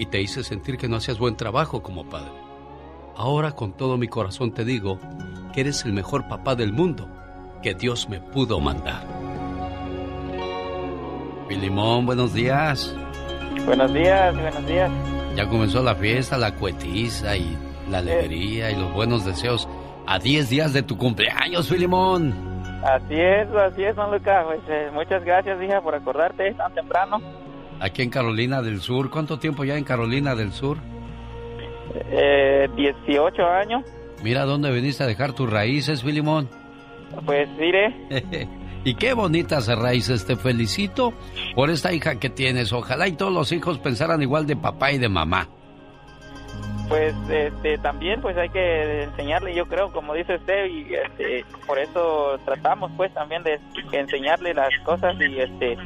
y te hice sentir que no hacías buen trabajo como padre. Ahora con todo mi corazón te digo que eres el mejor papá del mundo que Dios me pudo mandar. Filimón, buenos días. Buenos días, buenos días. Ya comenzó la fiesta, la cuetiza y la alegría y los buenos deseos a 10 días de tu cumpleaños, Filimón. Así es, así es, don Lucas. Pues, eh, muchas gracias, hija, por acordarte tan temprano. Aquí en Carolina del Sur. ¿Cuánto tiempo ya en Carolina del Sur? Eh, 18 años. Mira dónde viniste a dejar tus raíces, Filimón. Pues mire. y qué bonitas raíces. Te felicito por esta hija que tienes. Ojalá y todos los hijos pensaran igual de papá y de mamá. Pues este, también pues hay que enseñarle, yo creo, como dice usted, y este, por eso tratamos pues también de enseñarle las cosas y este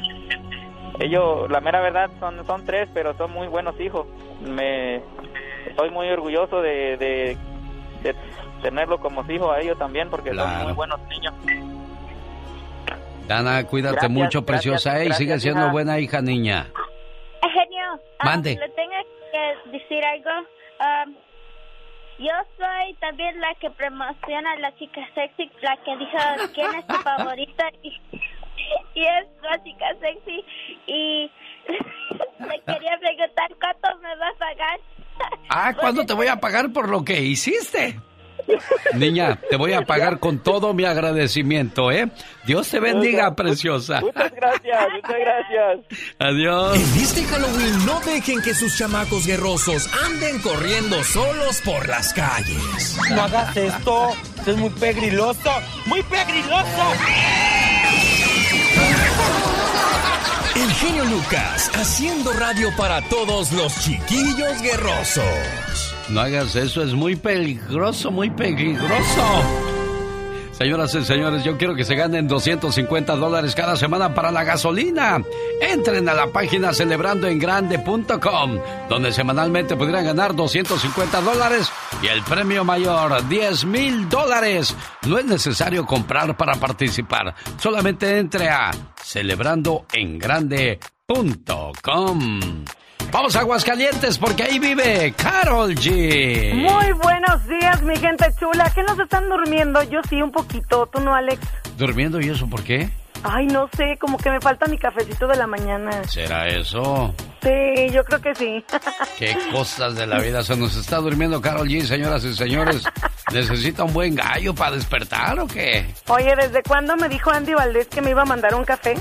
ellos, la mera verdad, son, son tres, pero son muy buenos hijos. Me estoy muy orgulloso de, de, tenerlo como hijo a ellos también, porque son muy buenos niños. Dana, cuídate mucho, preciosa, y sigue siendo buena hija, niña. Genio, ah, Mande. le tengo que decir algo. Um, yo soy también la que promociona a la chica sexy, la que dijo quién es tu favorita y, es la chica sexy y le quería preguntar cuánto me va a pagar. Ah, ¿cuándo te voy a pagar por lo que hiciste? Niña, te voy a pagar con todo mi agradecimiento, ¿eh? Dios te bendiga, preciosa. Muchas gracias, muchas gracias. Adiós. En este Halloween no dejen que sus chamacos guerrosos anden corriendo solos por las calles. No hagas esto, es muy pegriloso, muy pegriloso. El genio Lucas, haciendo radio para todos los chiquillos guerrosos. No hagas eso, es muy peligroso, muy peligroso. Señoras y señores, yo quiero que se ganen 250 dólares cada semana para la gasolina. Entren a la página celebrandoengrande.com, donde semanalmente podrán ganar 250 dólares y el premio mayor, 10 mil dólares. No es necesario comprar para participar, solamente entre a celebrandoengrande.com. Vamos a Aguascalientes porque ahí vive Carol G. Muy buenos días, mi gente chula. ¿Qué nos están durmiendo? Yo sí, un poquito. ¿Tú no, Alex? ¿Durmiendo y eso por qué? Ay, no sé, como que me falta mi cafecito de la mañana. ¿Será eso? Sí, yo creo que sí. Qué cosas de la vida. Se nos está durmiendo Carol G, señoras y señores. ¿Necesita un buen gallo para despertar o qué? Oye, ¿desde cuándo me dijo Andy Valdés que me iba a mandar un café?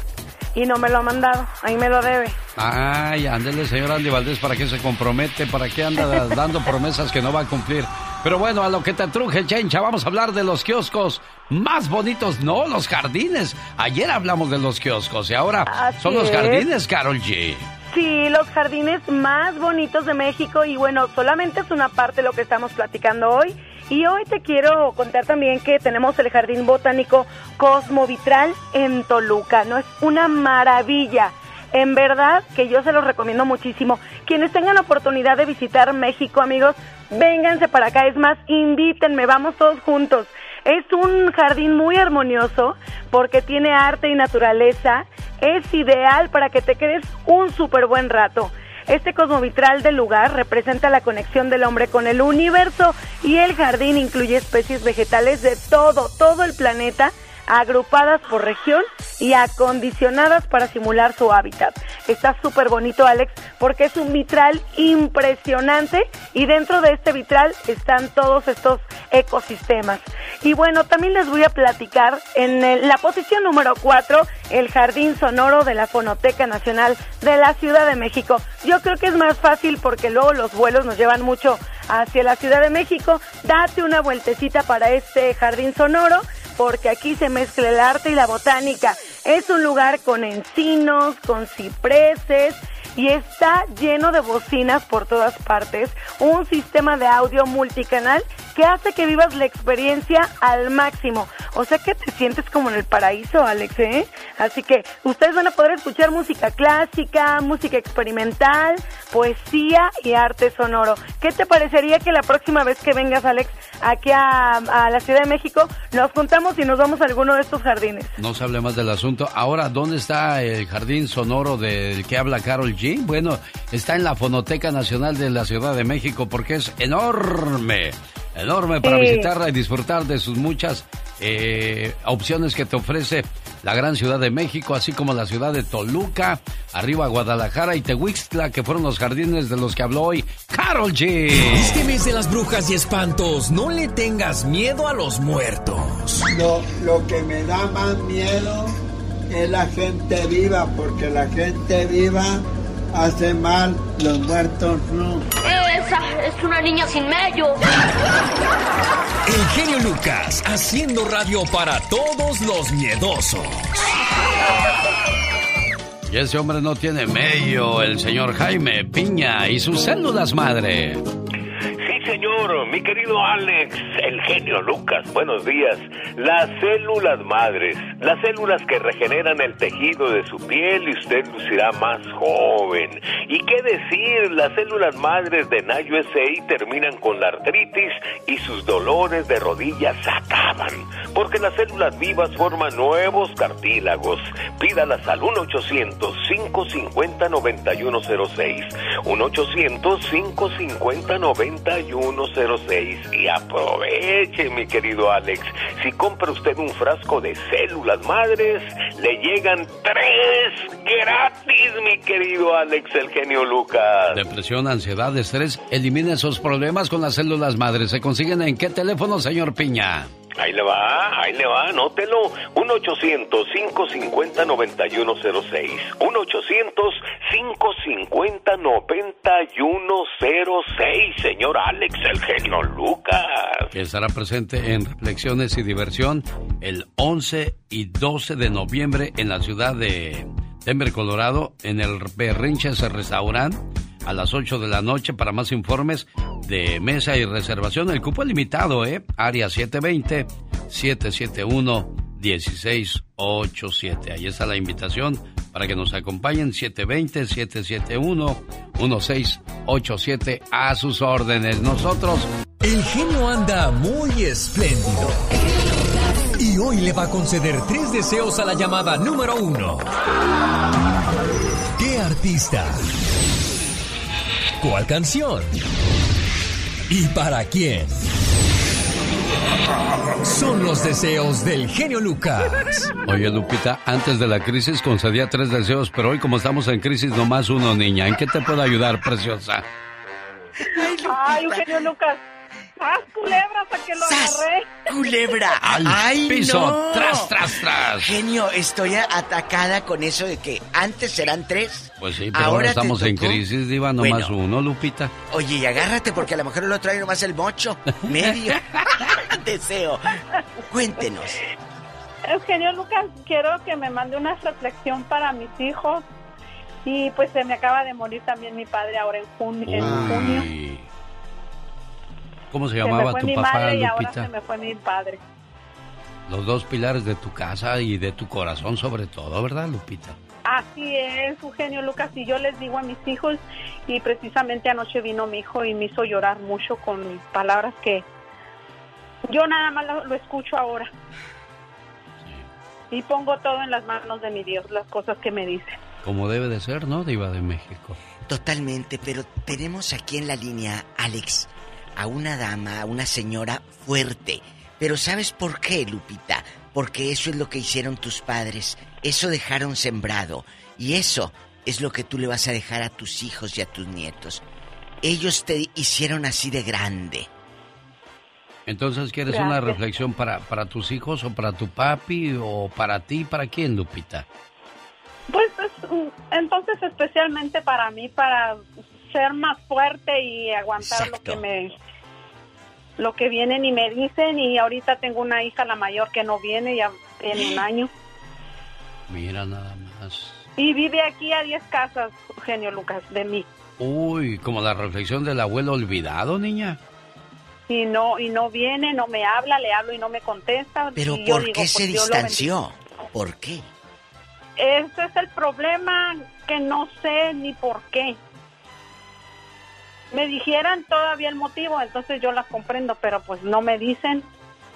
Y no me lo ha mandado. Ahí me lo debe. Ay, ándele, señor Andy Valdés, ¿para qué se compromete? ¿Para qué anda dando promesas que no va a cumplir? Pero bueno, a lo que te truje, Chencha, vamos a hablar de los kioscos más bonitos, no los jardines. Ayer hablamos de los kioscos y ahora son los jardines, Carol G. Sí, los jardines más bonitos de México y bueno, solamente es una parte de lo que estamos platicando hoy. Y hoy te quiero contar también que tenemos el Jardín Botánico Cosmo Vitral en Toluca, ¿no? Es una maravilla. En verdad que yo se los recomiendo muchísimo. Quienes tengan oportunidad de visitar México, amigos, vénganse para acá. Es más, invítenme, vamos todos juntos. Es un jardín muy armonioso porque tiene arte y naturaleza. Es ideal para que te quedes un súper buen rato. Este cosmovitral del lugar representa la conexión del hombre con el universo y el jardín incluye especies vegetales de todo, todo el planeta agrupadas por región y acondicionadas para simular su hábitat. Está súper bonito, Alex, porque es un vitral impresionante y dentro de este vitral están todos estos ecosistemas. Y bueno, también les voy a platicar en la posición número 4, el Jardín Sonoro de la Fonoteca Nacional de la Ciudad de México. Yo creo que es más fácil porque luego los vuelos nos llevan mucho hacia la Ciudad de México. Date una vueltecita para este Jardín Sonoro porque aquí se mezcla el arte y la botánica. Es un lugar con encinos, con cipreses y está lleno de bocinas por todas partes, un sistema de audio multicanal que hace que vivas la experiencia al máximo. O sea que te sientes como en el paraíso, Alex, ¿eh? Así que ustedes van a poder escuchar música clásica, música experimental, poesía y arte sonoro. ¿Qué te parecería que la próxima vez que vengas, Alex, aquí a, la Ciudad de México, nos juntamos y nos vamos a alguno de estos jardines? No se hable más del asunto. Ahora, ¿dónde está el jardín sonoro del que habla Carol G? Bueno, está en la Fonoteca Nacional de la Ciudad de México porque es enorme enorme para visitarla y disfrutar de sus muchas eh, opciones que te ofrece la gran ciudad de México, así como la ciudad de Toluca, arriba Guadalajara y Tehuixtla, que fueron los jardines de los que habló hoy Carol G. Este mes de las brujas y espantos, no le tengas miedo a los muertos. Lo, lo que me da más miedo es la gente viva, porque la gente viva hace mal, los muertos no. Esa es una niña sin medio. El genio Lucas, haciendo radio para todos los miedosos. Y ese hombre no tiene medio, el señor Jaime Piña y sus células madre señor, mi querido Alex, el genio Lucas, buenos días. Las células madres, las células que regeneran el tejido de su piel y usted lucirá más joven. ¿Y qué decir? Las células madres de Nayo S.I. terminan con la artritis y sus dolores de rodillas acaban. Porque las células vivas forman nuevos cartílagos. Pídalas al 1-800-550-9106. 1-800-550-9106. 106 y aproveche, mi querido Alex. Si compra usted un frasco de células madres, le llegan tres gratis, mi querido Alex, el genio Lucas. Depresión, ansiedad, estrés, elimine esos problemas con las células madres. ¿Se consiguen en qué teléfono, señor Piña? Ahí le va, ahí le va, anótelo. 1-800-550-9106. 1-800-550-9106. Señor Alex, el genio Lucas. Estará presente en Reflexiones y Diversión el 11 y 12 de noviembre en la ciudad de Denver, Colorado, en el Berrinches Restaurant a las 8 de la noche para más informes de mesa y reservación. El cupo es limitado, ¿eh? Área 720-771-1687. Ahí está la invitación para que nos acompañen. 720-771-1687 a sus órdenes. Nosotros... El genio anda muy espléndido. Y hoy le va a conceder tres deseos a la llamada número uno. ¿Qué artista? ¿Cuál canción? ¿Y para quién? Son los deseos del genio Lucas. Oye, Lupita, antes de la crisis concedía tres deseos, pero hoy como estamos en crisis, nomás uno, niña. ¿En qué te puedo ayudar, preciosa? Ay, Eugenio Lucas, ¡Ah, culebra! ¿Para que lo agarré? ¡Culebra! ¡Al ¡Ay, piso! no! ¡Tras, tras, tras! Genio, estoy atacada con eso de que antes eran tres. Pues sí, pero ahora, estamos en crisis, Diva, nomás uno, Lupita. Oye, y agárrate porque a lo mejor lo trae nomás el mocho. Medio. Deseo. Cuéntenos. Eugenio Lucas, quiero que me mande una reflexión para mis hijos. Y pues se me acaba de morir también mi padre ahora en junio. En junio. ¿Cómo se llamaba se me fue tu mi papá, madre y Lupita? ahora se me fue mi padre. Los dos pilares de tu casa y de tu corazón sobre todo, ¿verdad, Lupita? Así es, Eugenio Lucas, y yo les digo a mis hijos, y precisamente anoche vino mi hijo y me hizo llorar mucho con palabras que yo nada más lo, lo escucho ahora. Y pongo todo en las manos de mi Dios, las cosas que me dice. Como debe de ser, ¿no, Diva de México? Totalmente, pero tenemos aquí en la línea, Alex, a una dama, a una señora fuerte. Pero ¿sabes por qué, Lupita? Porque eso es lo que hicieron tus padres, eso dejaron sembrado, y eso es lo que tú le vas a dejar a tus hijos y a tus nietos. Ellos te hicieron así de grande. Entonces, ¿quieres Gracias. una reflexión para, para tus hijos o para tu papi o para ti? ¿Para quién, Lupita? Pues es, mm, entonces especialmente para mí, para ser más fuerte y aguantar lo que me lo que vienen y me dicen y ahorita tengo una hija la mayor que no viene ya tiene un año Mira nada más. y vive aquí a 10 casas genio Lucas de mí Uy, como la reflexión del abuelo olvidado, niña. y no y no viene no me habla le hablo y no me contesta Pero ¿por digo, qué se pues, lo distanció? ¿Por qué? Ese es el problema que no sé ni por qué. Me dijeran todavía el motivo, entonces yo las comprendo, pero pues no me dicen.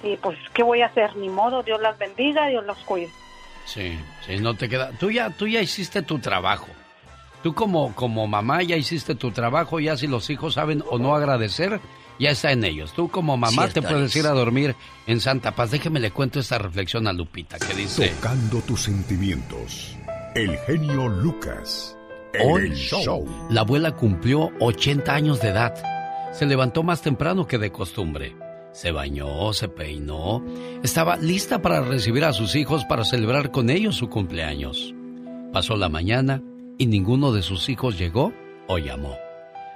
Y pues, ¿qué voy a hacer? Ni modo, Dios las bendiga, Dios las cuide. Sí, sí, no te queda. Tú ya, tú ya hiciste tu trabajo. Tú como, como mamá ya hiciste tu trabajo, ya si los hijos saben o no agradecer, ya está en ellos. Tú como mamá Cierto te puedes es. ir a dormir en Santa Paz. Déjeme le cuento esta reflexión a Lupita que dice... Tocando tus sentimientos. El genio Lucas. Hoy show. la abuela cumplió 80 años de edad. Se levantó más temprano que de costumbre. Se bañó, se peinó. Estaba lista para recibir a sus hijos para celebrar con ellos su cumpleaños. Pasó la mañana y ninguno de sus hijos llegó o llamó.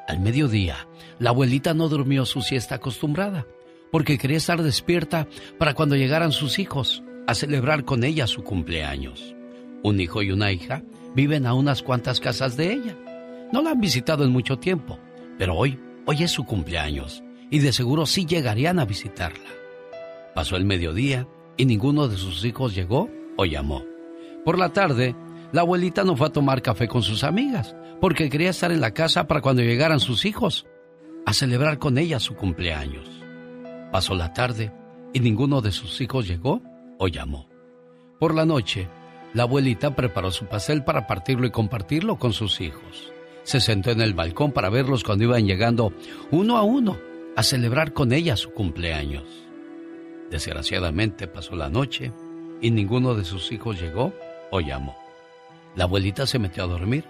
Al mediodía, la abuelita no durmió su siesta acostumbrada, porque quería estar despierta para cuando llegaran sus hijos a celebrar con ella su cumpleaños. Un hijo y una hija viven a unas cuantas casas de ella. No la han visitado en mucho tiempo, pero hoy, hoy es su cumpleaños y de seguro sí llegarían a visitarla. Pasó el mediodía y ninguno de sus hijos llegó o llamó. Por la tarde, la abuelita no fue a tomar café con sus amigas, porque quería estar en la casa para cuando llegaran sus hijos, a celebrar con ella su cumpleaños. Pasó la tarde y ninguno de sus hijos llegó o llamó. Por la noche, la abuelita preparó su pastel para partirlo y compartirlo con sus hijos. Se sentó en el balcón para verlos cuando iban llegando uno a uno a celebrar con ella su cumpleaños. Desgraciadamente pasó la noche y ninguno de sus hijos llegó o llamó. La abuelita se metió a dormir,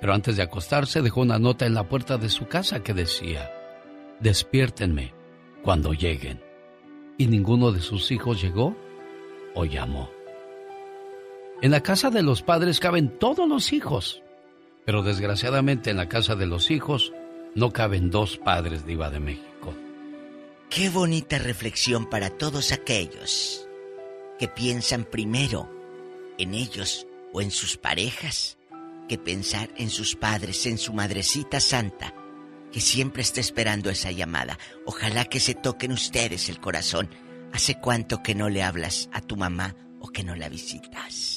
pero antes de acostarse dejó una nota en la puerta de su casa que decía, despiértenme cuando lleguen. Y ninguno de sus hijos llegó o llamó. En la casa de los padres caben todos los hijos, pero desgraciadamente en la casa de los hijos no caben dos padres de Iba de México. Qué bonita reflexión para todos aquellos que piensan primero en ellos o en sus parejas que pensar en sus padres, en su madrecita santa, que siempre está esperando esa llamada. Ojalá que se toquen ustedes el corazón. ¿Hace cuánto que no le hablas a tu mamá o que no la visitas?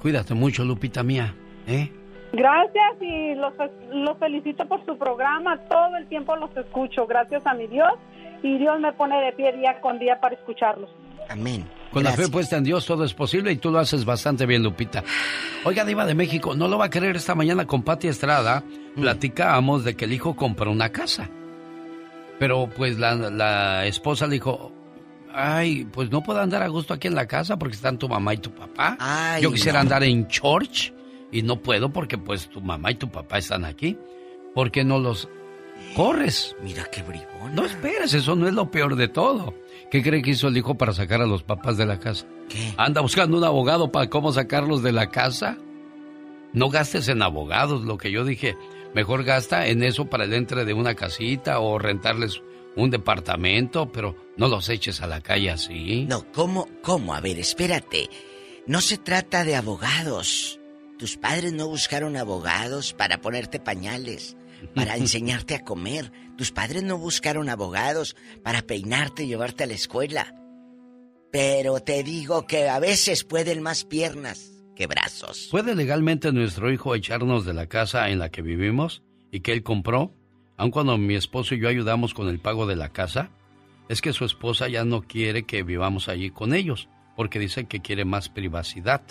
Cuídate mucho, Lupita mía, ¿eh? Gracias y los, los felicito por su programa. Todo el tiempo los escucho, gracias a mi Dios. Y Dios me pone de pie día con día para escucharlos. Amén. Con la fe puesta en Dios todo es posible y tú lo haces bastante bien, Lupita. Oiga, Diva de México, no lo va a querer esta mañana con Pati Estrada. Mm. Platicábamos de que el hijo compró una casa. Pero pues la, esposa le dijo, ay, pues no puedo andar a gusto aquí en la casa porque están tu mamá y tu papá. Yo quisiera andar en church y no puedo porque pues tu mamá y tu papá están aquí. ¿Por qué no los corres? Mira qué bribón. No esperes, eso no es lo peor de todo. ¿Qué cree que hizo el hijo para sacar a los papás de la casa? ¿Qué? ¿Anda buscando un abogado para cómo sacarlos de la casa? No gastes en abogados, lo que yo dije. Mejor gasta en eso para el entre de una casita o rentarles un departamento, pero no los eches a la calle así. No, ¿cómo? ¿Cómo? A ver, espérate. No se trata de abogados. Tus padres no buscaron abogados para ponerte pañales, para enseñarte a comer. Tus padres no buscaron abogados para peinarte y llevarte a la escuela. Pero te digo que a veces pueden más piernas que brazos. ¿Puede legalmente nuestro hijo echarnos de la casa en la que vivimos y que él compró? Aun cuando mi esposo y yo ayudamos con el pago de la casa, es que su esposa ya no quiere que vivamos allí con ellos, porque dice que quiere más privacidad.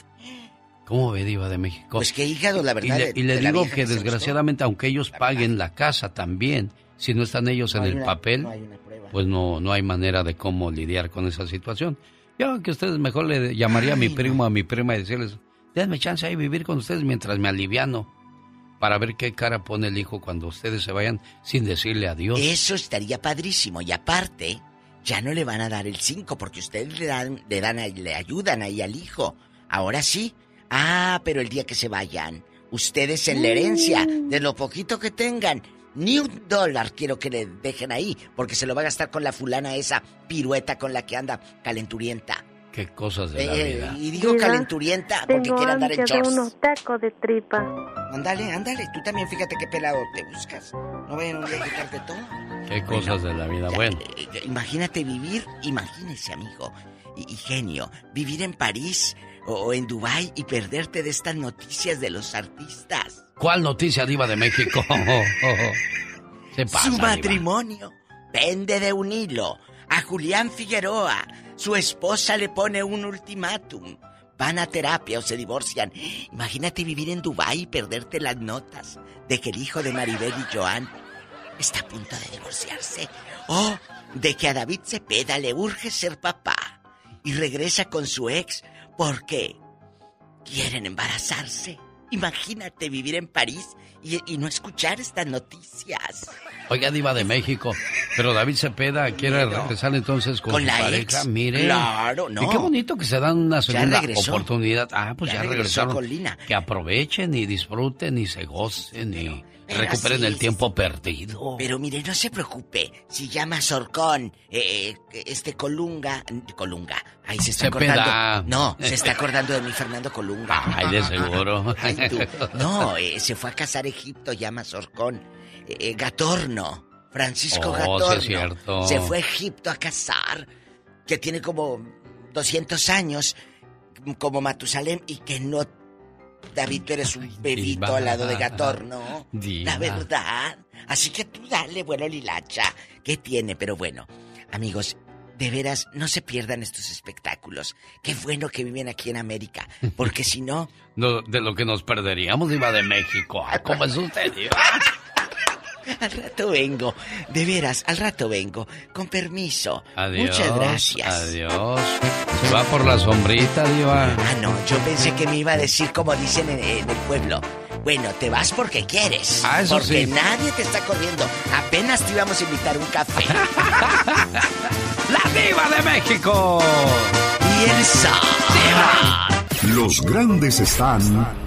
¿Cómo ve, Diva de México? Pues que hígado, la verdad. Y le, digo que desgraciadamente, aunque ellos paguen la casa también, si no están ellos en el papel, pues no, no hay manera de cómo lidiar con esa situación. Yo que ustedes mejor le llamaría a mi primo, a mi prima y decirles, denme chance ahí vivir con ustedes mientras me aliviano. Para ver qué cara pone el hijo cuando ustedes se vayan sin decirle adiós. Eso estaría padrísimo. Y aparte, ya no le van a dar el 5 porque ustedes le dan, le dan, le ayudan ahí al hijo. Ahora sí, Ah, pero el día que se vayan, ustedes en la herencia, mm. de lo poquito que tengan, ni un dólar quiero que le dejen ahí, porque se lo va a gastar con la fulana esa pirueta con la que anda calenturienta. Qué cosas de la eh, vida. Y digo calenturienta porque quiere andar en shorts. unos tacos de tripa. Ándale, ándale, tú también fíjate qué pelado te buscas. No vayan a quitarte todo. Qué cosas de la vida, bueno. Eh, imagínate vivir, imagínese, amigo, y genio, vivir en París o en Dubai y perderte de estas noticias de los artistas. ¿Cuál noticia diva de México? Su matrimonio pende de un hilo. A Julián Figueroa, su esposa le pone un ultimátum. Van a terapia o se divorcian. Imagínate vivir en Dubai y perderte las notas de que el hijo de Maribel y Joan está a punto de divorciarse. O de que a David Cepeda le urge ser papá y regresa con su ex porque quieren embarazarse. Imagínate vivir en París y, no escuchar estas noticias. Oiga, Diva de México, pero David Cepeda quiere regresar entonces con, su pareja. Mire. Claro, no. Y qué bonito que se dan una segunda oportunidad. Ah, pues ya, regresaron. Que aprovechen y disfruten y se gocen y recuperen el tiempo perdido. Pero mire, no se preocupe. Si llama Sorcón, eh, eh, este Colunga, Colunga. Ahí se está acordando. No, se está acordando de mi Fernando Colunga. Ay, de seguro. No, eh, se fue a casar a Egipto, llama Sorcón. Gatorno. Francisco oh, Gatorno. cierto. Se fue a Egipto a casar. Que tiene como 200 años. Como Matusalem y que no David, tú eres un bebito al lado de Gatorno. La verdad. Así que tú dale, bueno, Lilacha. ¿Qué tiene? Pero bueno, amigos, de veras, no se pierdan estos espectáculos. Qué bueno que viven aquí en América. Porque si no. no de lo que nos perderíamos, iba de México. ¿Cómo es usted, Al rato vengo. De veras, al rato vengo. Con permiso. Adiós. Muchas gracias. Adiós. Se va por la sombrita, Diva. Ah, no. Yo pensé que me iba a decir como dicen en, el pueblo. Bueno, te vas porque quieres. Ah, eso porque nadie te está corriendo. Apenas te íbamos a invitar un café. ¡La Diva de México! Y el Los grandes están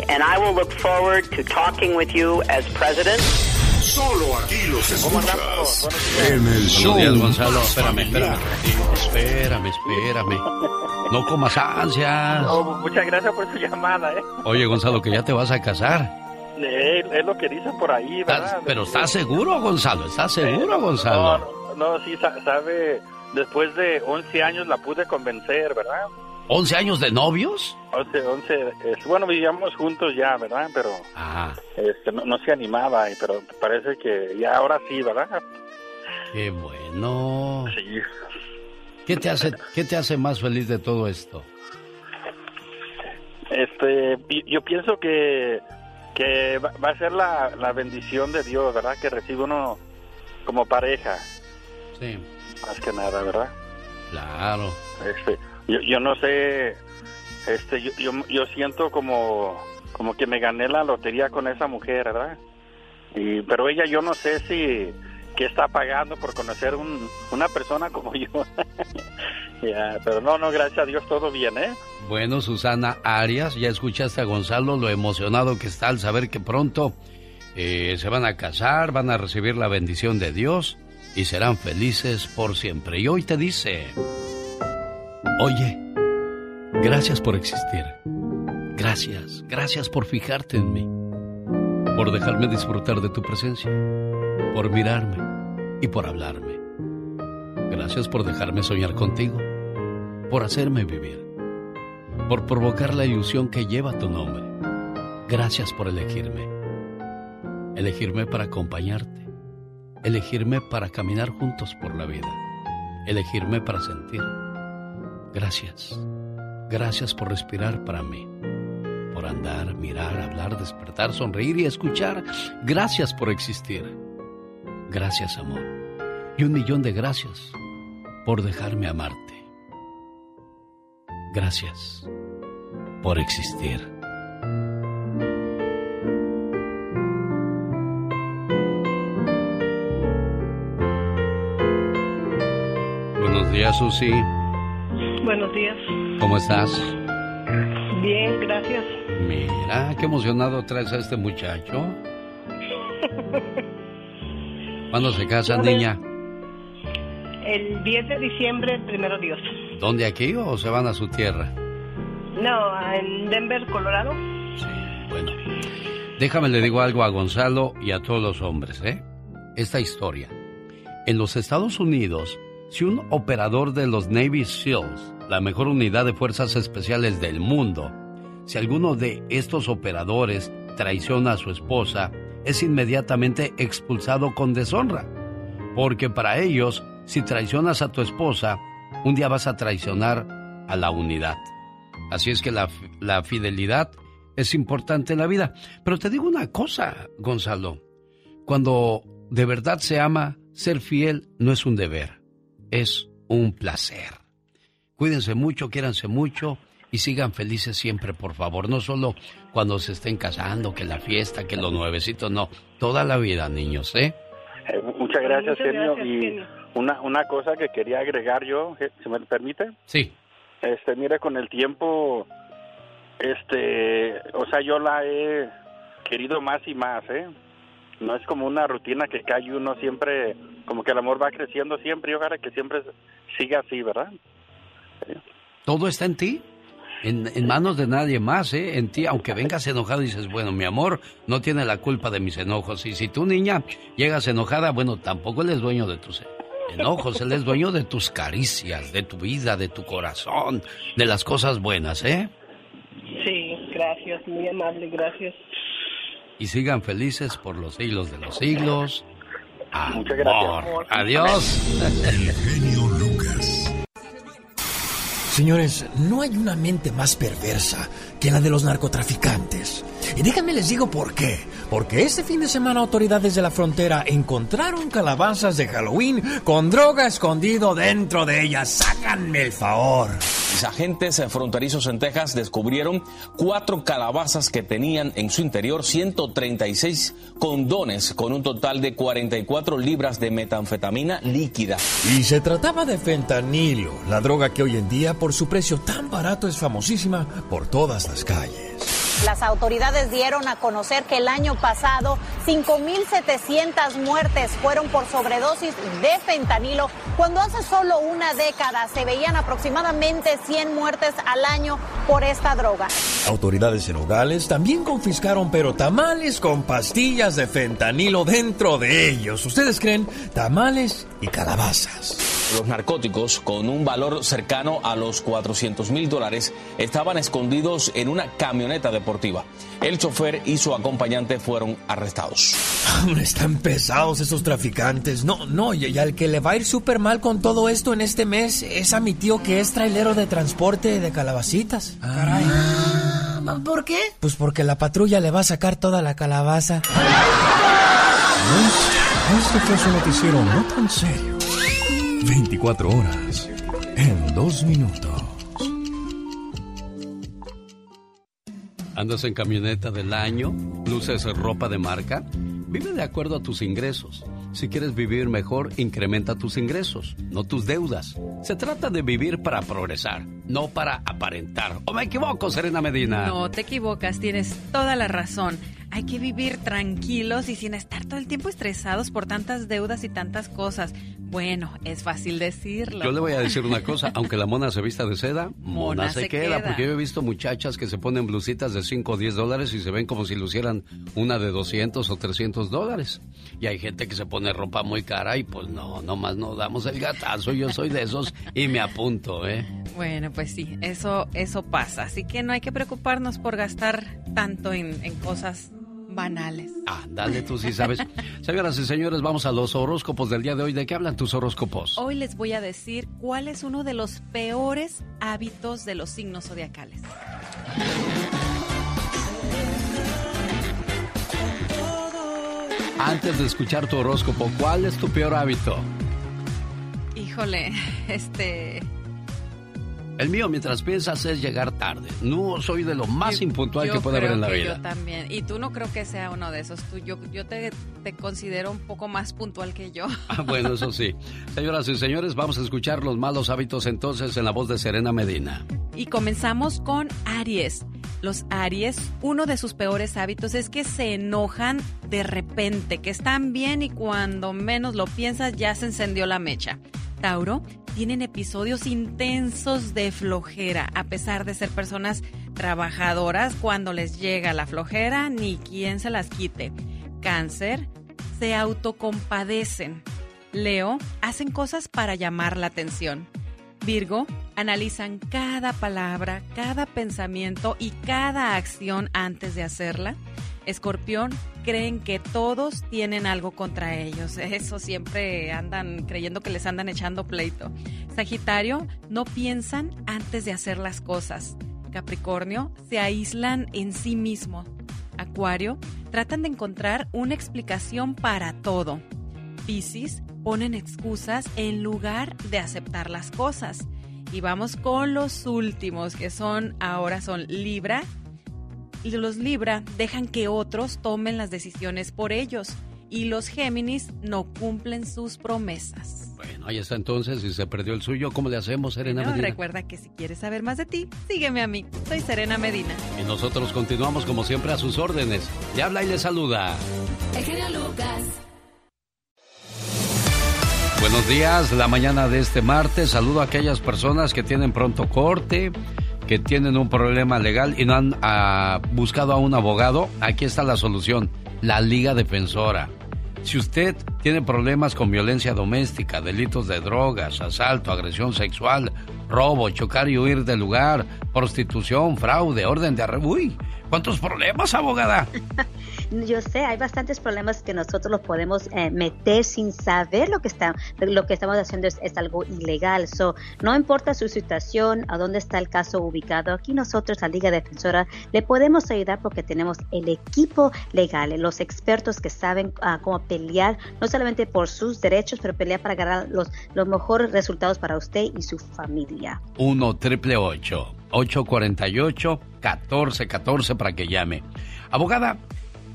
and I will look forward to talking with you as president. Solo aquí los escuchas en el show. Buenos días, Gonzalo. Espérame, espérame. Espérame, espérame. No comas ansia. muchas gracias por su llamada, ¿eh? Oye, Gonzalo, que ya te vas a casar. Es, lo que dicen por ahí, ¿verdad? Pero ¿estás seguro, Gonzalo? ¿Estás seguro, Gonzalo? No, no, no, sí, sabe, después de 11 años la pude convencer, ¿verdad? ¿11 años de novios? 11, 11, bueno, vivíamos juntos ya, ¿verdad? Pero este, no, se animaba, pero parece que ya ahora sí, ¿verdad? Qué bueno. Sí. ¿Qué te hace, qué te hace más feliz de todo esto? Este, yo pienso que, que va a ser la, la bendición de Dios, ¿verdad? Que recibe uno como pareja. Sí. Más que nada, ¿verdad? Claro. Este, yo, no sé, este, yo, yo, siento como, como que me gané la lotería con esa mujer, ¿verdad? Y, pero ella yo no sé si que está pagando por conocer un, una persona como yo. pero no, no, gracias a Dios todo bien, ¿eh? Bueno, Susana Arias, ya escuchaste a Gonzalo lo emocionado que está al saber que pronto eh, se van a casar, van a recibir la bendición de Dios y serán felices por siempre. Y hoy te dice... Oye, gracias por existir. Gracias, gracias por fijarte en mí. Por dejarme disfrutar de tu presencia. Por mirarme y por hablarme. Gracias por dejarme soñar contigo. Por hacerme vivir. Por provocar la ilusión que lleva tu nombre. Gracias por elegirme. Elegirme para acompañarte. Elegirme para caminar juntos por la vida. Elegirme para sentir Gracias. Gracias por respirar para mí. Por andar, mirar, hablar, despertar, sonreír y escuchar. Gracias por existir. Gracias, amor. Y un millón de gracias por dejarme amarte. Gracias por existir. Buenos días, Susi. Buenos días. ¿Cómo estás? Bien, gracias. Mira, qué emocionado traes a este muchacho. ¿Cuándo se casa, niña? El 10 de diciembre, primero Dios. ¿Dónde aquí o se van a su tierra? No, en Denver, Colorado. Sí, bueno. Déjame le digo algo a Gonzalo y a todos los hombres, ¿eh? Esta historia. En los Estados Unidos, si un operador de los Navy SEALs, la mejor unidad de fuerzas especiales del mundo, Si alguno de estos operadores traiciona a su esposa, es inmediatamente expulsado con deshonra. Porque para ellos, si traicionas a tu esposa, un día vas a traicionar a la unidad. Así es que la, la fidelidad es importante en la vida. Pero te digo una cosa, Gonzalo. Cuando de verdad se ama, ser fiel no es un deber, es un placer. Cuídense mucho, quiéranse mucho y sigan felices siempre, por favor. No solo cuando se estén casando, que la fiesta, que los nuevecitos, no. Toda la vida, niños, ¿eh? eh muchas gracias, genio. Y una, una cosa que quería agregar yo, si me permite. Sí. Este, mire, con el tiempo, este, o sea, yo la he querido más y más, ¿eh? No es como una rutina que cae uno siempre, como que el amor va creciendo siempre y ojalá que siempre siga así, ¿verdad? Todo está en ti. En, manos de nadie más, ¿eh? En ti, aunque vengas enojado y dices, bueno, mi amor no tiene la culpa de mis enojos. Y si tú, niña, llegas enojada, bueno, tampoco él es dueño de tus enojos, él es dueño de tus caricias, de tu vida, de tu corazón, de las cosas buenas, ¿eh? Sí, gracias, muy amable, gracias y sigan felices por los siglos de los siglos. Muchas gracias. Adiós. El genio Lucas. Señores, no hay una mente más perversa que la de los narcotraficantes. Y déjenme les digo por qué. Porque este fin de semana autoridades de la frontera encontraron calabazas de Halloween con droga escondido dentro de ellas. Háganme el favor. Mis agentes fronterizos en Texas descubrieron cuatro calabazas que tenían en su interior 136 condones con un total de 44 libras de metanfetamina líquida. Y se trataba de fentanilo, la droga que hoy en día por su precio tan barato es famosísima por todas las calles. Las autoridades dieron a conocer que el año pasado 5.700 muertes fueron por sobredosis de fentanilo, cuando hace solo una década se veían aproximadamente 100 muertes al año por esta droga. Autoridades en Nogales también confiscaron pero tamales con pastillas de fentanilo dentro de ellos. ¿Ustedes creen? Tamales y calabazas. Los narcóticos, con un valor cercano a los 400 mil dólares, estaban escondidos en una camioneta deportiva. El chofer y su acompañante fueron arrestados. Están pesados esos traficantes. No, no, y al que le va a ir súper mal con todo esto en este mes es a mi tío que es trailero de transporte de calabacitas. Caray. Ah, ¿Por qué? Pues porque la patrulla le va a sacar toda la calabaza. Este fue su noticiero no tan serio. 24 horas en dos minutos. ¿Andas en camioneta del año? ¿Luces ropa de marca? Vive de acuerdo a tus ingresos. Si quieres vivir mejor, incrementa tus ingresos, no tus deudas. Se trata de vivir para progresar, no para aparentar. ¿O me equivoco, Serena Medina? No, te equivocas, tienes toda la razón. Hay que vivir tranquilos y sin estar todo el tiempo estresados por tantas deudas y tantas cosas. Bueno, es fácil decirlo. Yo le voy a decir una cosa, aunque la mona se vista de seda, mona, se, queda, porque yo he visto muchachas que se ponen blusitas de 5 o 10 dólares y se ven como si lucieran una de 200 o 300 dólares. Y hay gente que se pone ropa muy cara y pues no, nomás no damos el gatazo. Yo soy de esos y me apunto, ¿eh? Bueno, pues sí, eso, eso pasa. Así que no hay que preocuparnos por gastar tanto en, en cosas banales. Ah, dale tú sí sabes. Señoras y señores, vamos a los horóscopos del día de hoy. ¿De qué hablan tus horóscopos? Hoy les voy a decir cuál es uno de los peores hábitos de los signos zodiacales. Antes de escuchar tu horóscopo, ¿cuál es tu peor hábito? Híjole, este el mío, mientras piensas, es llegar tarde. No soy de lo más impuntual que puede haber en la vida. Yo también. Y tú no creo que sea uno de esos. Tú, yo yo te, te considero un poco más puntual que yo. Ah, bueno, eso sí. Señoras y señores, vamos a escuchar los malos hábitos entonces en la voz de Serena Medina. Y comenzamos con Aries. Los Aries, uno de sus peores hábitos es que se enojan de repente, que están bien y cuando menos lo piensas ya se encendió la mecha. Tauro tienen episodios intensos de flojera, a pesar de ser personas trabajadoras, cuando les llega la flojera, ni quien se las quite. Cáncer, se autocompadecen. Leo, hacen cosas para llamar la atención. Virgo, Analizan cada palabra, cada pensamiento y cada acción antes de hacerla. Escorpión, creen que todos tienen algo contra ellos. Eso siempre andan creyendo que les andan echando pleito. Sagitario, no piensan antes de hacer las cosas. Capricornio, se aíslan en sí mismo. Acuario, tratan de encontrar una explicación para todo. Piscis, ponen excusas en lugar de aceptar las cosas. Y vamos con los últimos, que son ahora son Libra. Y los Libra dejan que otros tomen las decisiones por ellos. Y los Géminis no cumplen sus promesas. Bueno, ahí está entonces. Si se perdió el suyo, ¿cómo le hacemos, Serena Medina? Recuerda que si quieres saber más de ti, sígueme a mí. Soy Serena Medina. Y nosotros continuamos como siempre a sus órdenes. Le habla y le saluda. El genio Lucas. Buenos días, la mañana de este martes. Saludo a aquellas personas que tienen pronto corte, que tienen un problema legal y no han ah, buscado a un abogado. Aquí está la solución, la Liga Defensora. Si usted tiene problemas con violencia doméstica, delitos de drogas, asalto, agresión sexual, robo, chocar y huir del lugar, prostitución, fraude, orden de arresto... Uy, ¿cuántos problemas, abogada? yo sé, hay bastantes problemas que nosotros los podemos eh, meter sin saber lo que está, lo que estamos haciendo es, algo ilegal. So, no importa su situación, a dónde está el caso ubicado, aquí nosotros, la Liga Defensora, le podemos ayudar porque tenemos el equipo legal, los expertos que saben ah, cómo pelear, no solamente por sus derechos, pero pelear para ganar los, los mejores resultados para usted y su familia. 1 triple 848 1414 para que llame. Abogada,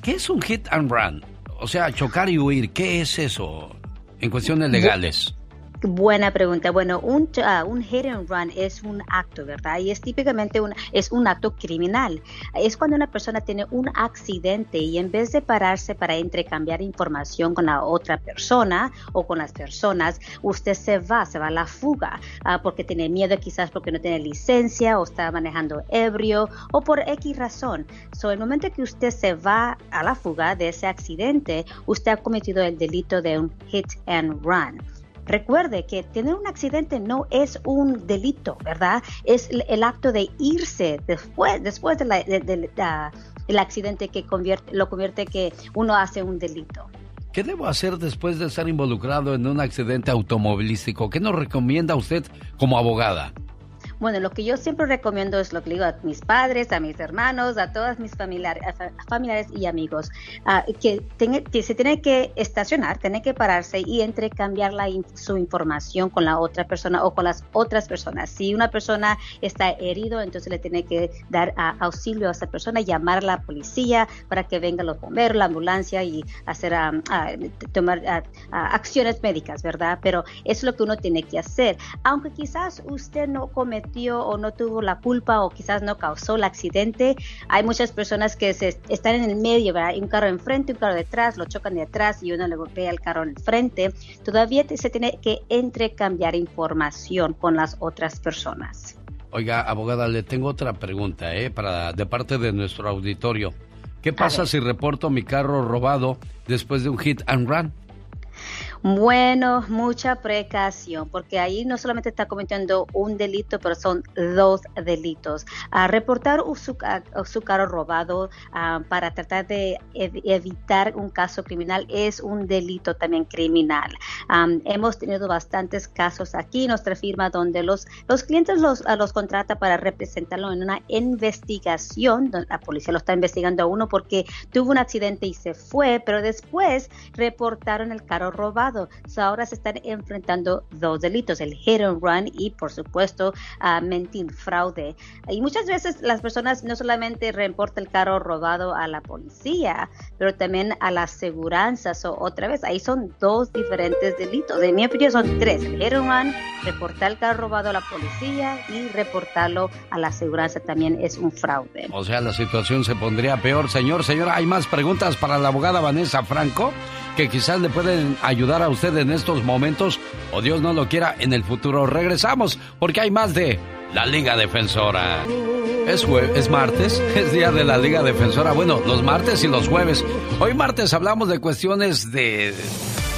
¿Qué es un hit and run? O sea, chocar y huir, ¿qué es eso en cuestiones legales? Buena pregunta. Bueno, un, uh, un hit and run es un acto, ¿verdad? Y es típicamente un, es un acto criminal. Es cuando una persona tiene un accidente y en vez de pararse para intercambiar información con la otra persona o con las personas, usted se va, se va a la fuga uh, porque tiene miedo, quizás porque no tiene licencia o está manejando ebrio o por X razón. So, el momento que usted se va a la fuga de ese accidente, usted ha cometido el delito de un hit and run. Recuerde que tener un accidente no es un delito, ¿verdad? Es el, acto de irse después, después del de accidente que lo convierte que uno hace un delito. ¿Qué debo hacer después de estar involucrado en un accidente automovilístico? ¿Qué nos recomienda usted como abogada? Bueno, lo que yo siempre recomiendo es lo que digo a mis padres, a mis hermanos, a todas mis familiares, familiares y amigos, ah, que, que se tiene que estacionar, tiene que pararse y entrecambiar la, su información con la otra persona o con las otras personas. Si una persona está herido, entonces le tiene que dar ah, auxilio a esa persona, llamar a la policía para que venga los bomberos, la ambulancia y hacer ah, tomar acciones médicas, ¿verdad? Pero es lo que uno tiene que hacer. Aunque quizás usted no o no tuvo la culpa o quizás no causó el accidente. Hay muchas personas que se están en el medio, ¿verdad? un carro enfrente, un carro detrás, lo chocan de atrás y uno le golpea el carro enfrente. Todavía se tiene que entrecambiar información con las otras personas. Oiga, abogada, le tengo otra pregunta, ¿eh? Para, de parte de nuestro auditorio. ¿Qué pasa si reporto mi carro robado después de un hit and run? Bueno, mucha precaución, porque ahí no solamente está cometiendo un delito, pero son dos delitos. A reportar su, carro robado ah, para tratar de evitar un caso criminal es un delito también criminal. hemos tenido bastantes casos aquí en nuestra firma donde los, los clientes los, los contrata para representarlo en una investigación, la policía lo está investigando a uno porque tuvo un accidente y se fue, pero después reportaron el carro robado ahora se están enfrentando dos delitos, el hit and run y por supuesto mentir, fraude. Y muchas veces las personas no solamente reportan el carro robado a la policía, pero también a las aseguranzas. O otra vez, ahí son dos diferentes delitos. De mi opinión son tres. El hit and run, reportar el carro robado a la policía y reportarlo a la aseguranza también es un fraude. O sea, la situación se pondría peor. Señor, señora, ¿hay más preguntas para la abogada Vanessa Franco? que quizás le pueden ayudar a usted en estos momentos o Dios no lo quiera en el futuro. Regresamos porque hay más de la Liga Defensora. Es, es martes, es día de la Liga Defensora. Bueno, los martes y los jueves. Hoy martes hablamos de cuestiones de,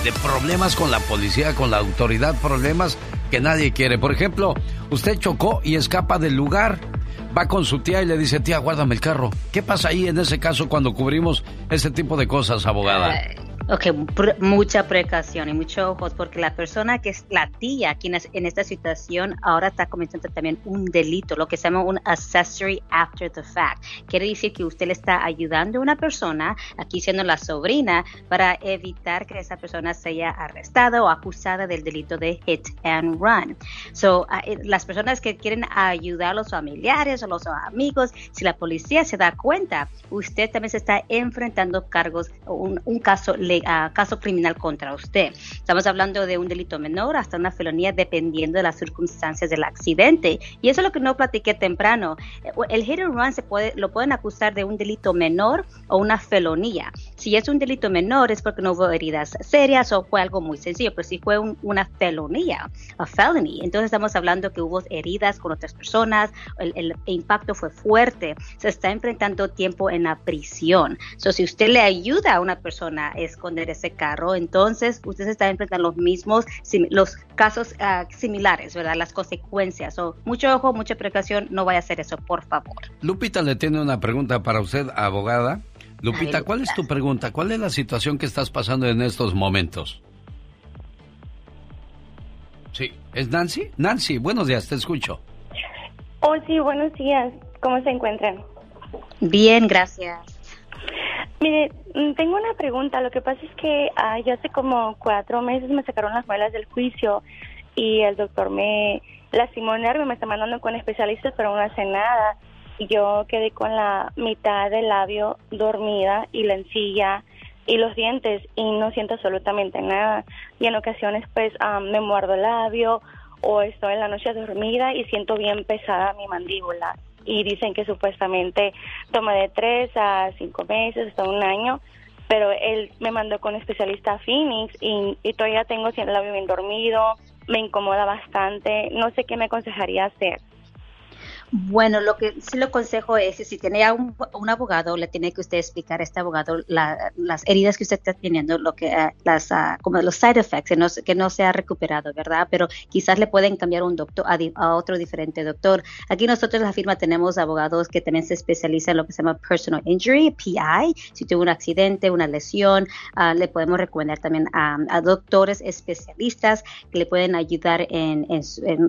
de problemas con la policía, con la autoridad, problemas que nadie quiere. Por ejemplo, usted chocó y escapa del lugar. Va con su tía y le dice, tía, guárdame el carro. ¿Qué pasa ahí en ese caso cuando cubrimos ese tipo de cosas, abogada? Ok, mucha precaución y mucho ojos porque la persona que es la tía aquí en, es- en esta situación ahora está cometiendo también un delito, lo que se llama un accessory after the fact. Quiere decir que usted le está ayudando a una persona, aquí siendo la sobrina, para evitar que esa persona sea arrestada o acusada del delito de hit and run. So, eh, las personas que quieren ayudar a los familiares o los amigos, si la policía se da cuenta, usted también se está enfrentando cargos, un, un caso, le- ah, caso criminal contra usted. Estamos hablando de un delito menor hasta una felonía dependiendo de las circunstancias del accidente. Y eso es lo que no platiqué temprano. Eh, El hit and run se puede, lo pueden acusar de un delito menor o una felonía. Si es un delito menor es porque no hubo heridas serias o fue algo muy sencillo, pero si fue un- una felonía, a felony, entonces estamos hablando que hubo heridas con otras personas, el, el impacto fue fuerte, se está enfrentando tiempo en la prisión. So, si usted le ayuda a una persona a esconder ese carro, entonces usted se está enfrentando los mismos, los casos ah, similares, ¿verdad? Las consecuencias. So, mucho ojo, mucha precaución, no vaya a hacer eso, por favor. Lupita le tiene una pregunta para usted, abogada. Lupita, ¿cuál es tu pregunta? ¿Cuál es la situación que estás pasando en estos momentos? Sí, ¿es Nancy? Nancy, buenos días, te escucho. Oh, sí, buenos días. ¿Cómo se encuentran? Bien, gracias. Mire, mm, tengo una pregunta. Lo que pasa es que ah, yo hace como cuatro meses me sacaron las muelas del juicio y el doctor me lastimó el nervio, me está mandando con especialistas, pero no hace nada. Yo quedé con la mitad del labio dormida y la encilla y los dientes y no siento absolutamente nada. Y en ocasiones pues ah, me muerdo el labio o estoy en la noche dormida y siento bien pesada mi mandíbula. Y dicen que supuestamente toma de tres a cinco meses, hasta un año, pero él me mandó con especialista a Phoenix y, y todavía tengo el labio bien dormido, me incomoda bastante, no sé qué me aconsejaría hacer. Bueno, lo que sí lo aconsejo es que si tiene a un, abogado, le tiene que usted explicar a este abogado la- las heridas que usted está teniendo, lo que ah, las ah, como los side effects que no, se- ha recuperado, ¿verdad? Pero quizás le pueden cambiar un doctor a, a otro diferente doctor. Aquí nosotros la firma tenemos abogados que también se especializan en lo que se llama personal injury, PI. Si tuvo un accidente, una lesión, ah, le podemos recomendar también a, doctores especialistas que le pueden ayudar en, en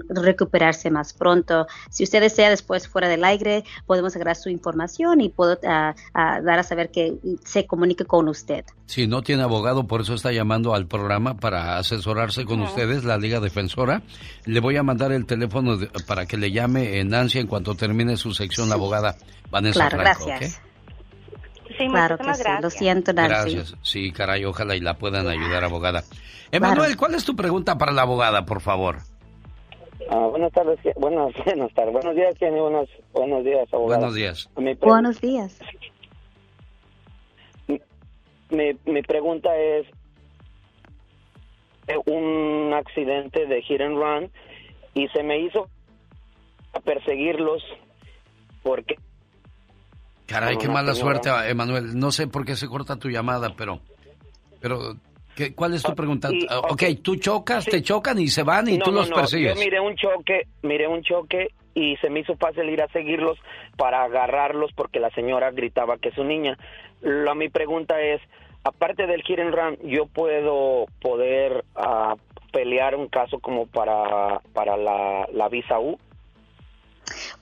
recuperarse más pronto. Si usted desea después fuera del aire, podemos agarrar su información y puedo ah, ah, dar a saber que se comunique con usted. Si no tiene abogado, por eso está llamando al programa para asesorarse con ustedes, la Liga Defensora. Le voy a mandar el teléfono de- para que le llame en Nancy en cuanto termine su sección, la abogada Vanessa Claro, Franco. gracias. ¿ok? Sí, Claro que muchísimas sí, gracias. lo siento, Nancy. Gracias. Sí, caray, ojalá y la puedan ayudar, abogada. Emanuel, ¿cuál es tu pregunta para la abogada, por favor? Ah, buenas tardes, buenas, buenas tardes, buenos días, Jenny, buenos, buenos días, abogado. Buenos días. Mi, Buenos días. mi, mi pregunta es, eh, un accidente de hit and run y se me hizo a perseguirlos porque... Caray, qué mala señora. suerte, Emanuel. No sé por qué se corta tu llamada, pero... pero ¿qué- ¿Cuál es tu pregunta? y- Ah, ok, tú chocas, te chocan y se van y No, tú no, los no, persigues. Yo miré un choque, miré un choque y se me hizo fácil ir a seguirlos para agarrarlos porque la señora gritaba que es su niña. La, mi pregunta es, aparte del hit and run, yo puedo poder ah, pelear un caso como para para la, la visa U.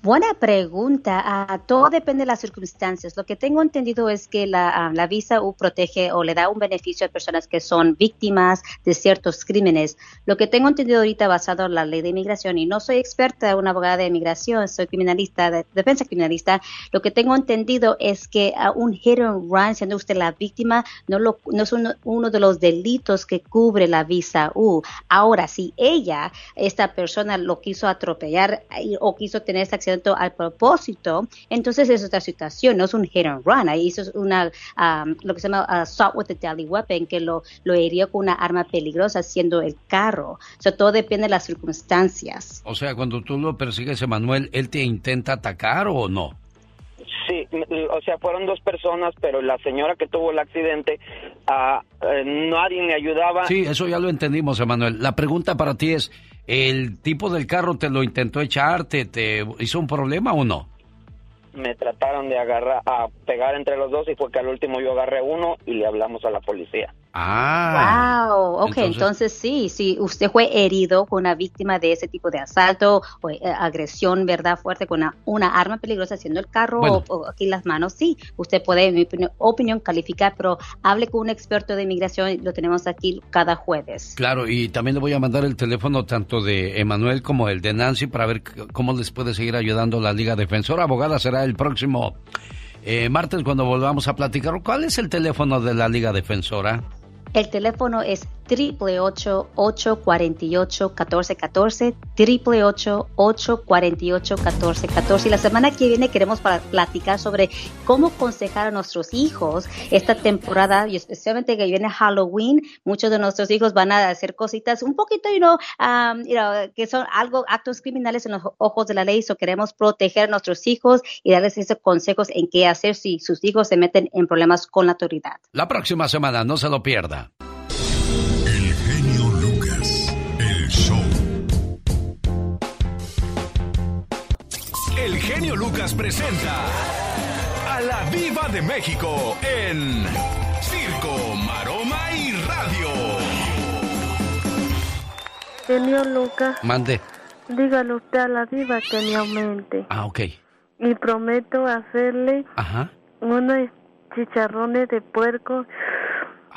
Buena pregunta. Ah, todo depende de las circunstancias. Lo que tengo entendido es que la, ah, la visa U protege o le da un beneficio a personas que son víctimas de ciertos crímenes. Lo que tengo entendido ahorita basado en la ley de inmigración, y no soy experta, una abogada de inmigración, soy criminalista, de defensa criminalista, lo que tengo entendido es que a un hit and run, siendo usted la víctima, no, lo, no es uno, uno de los delitos que cubre la visa U. Ahora, si ella, esta persona, lo quiso atropellar eh, o quiso tener este al propósito, entonces es otra situación, no es un hit and run, ahí eso es una, um, lo que se llama assault with a deadly weapon, que lo, lo hirió con una arma peligrosa siendo el carro. O sea, todo depende de las circunstancias. O sea, cuando tú lo persigues, Emanuel, ¿él te intenta atacar o no? Sí, o sea, fueron dos personas, pero la señora que tuvo el accidente, ah, eh, nadie me ayudaba. Sí, eso ya lo entendimos, Emanuel. La pregunta para ti es, ¿El tipo del carro te lo intentó echar? ¿Te, te hizo un problema o no? me trataron de agarrar, a pegar entre los dos y fue que al último yo agarré uno y le hablamos a la policía. Ah. Wow, ok, entonces, sí, si usted fue herido con una víctima de ese tipo de asalto o eh, agresión, ¿verdad? Fuerte con una, una arma peligrosa haciendo el carro Bueno. o, o aquí las manos, sí, usted puede, en mi opinión, opinión, calificar, pero hable con un experto de inmigración, lo tenemos aquí cada jueves. Claro, y también le voy a mandar el teléfono tanto de Emanuel como el de Nancy para ver cómo les puede seguir ayudando la Liga Defensora. Abogada será el próximo eh, martes cuando volvamos a platicar. ¿Cuál es el teléfono de la Liga Defensora? El teléfono es 888-848-1414, 888-848-1414. Y la semana que viene queremos platicar sobre cómo aconsejar a nuestros hijos esta temporada y especialmente que viene Halloween. Muchos de nuestros hijos van a hacer cositas un poquito, you know, um, you know, que son algo, actos criminales en los ojos de la ley. So queremos proteger a nuestros hijos y darles esos consejos en qué hacer si sus hijos se meten en problemas con la autoridad. La próxima semana, no se lo pierda. Genio Lucas presenta a la Viva de México en Circo, Maroma y Radio. Genio Lucas, Mande. dígale usted a la diva que me aumente. Ah, ok. Y prometo hacerle Ajá. unos chicharrones de puerco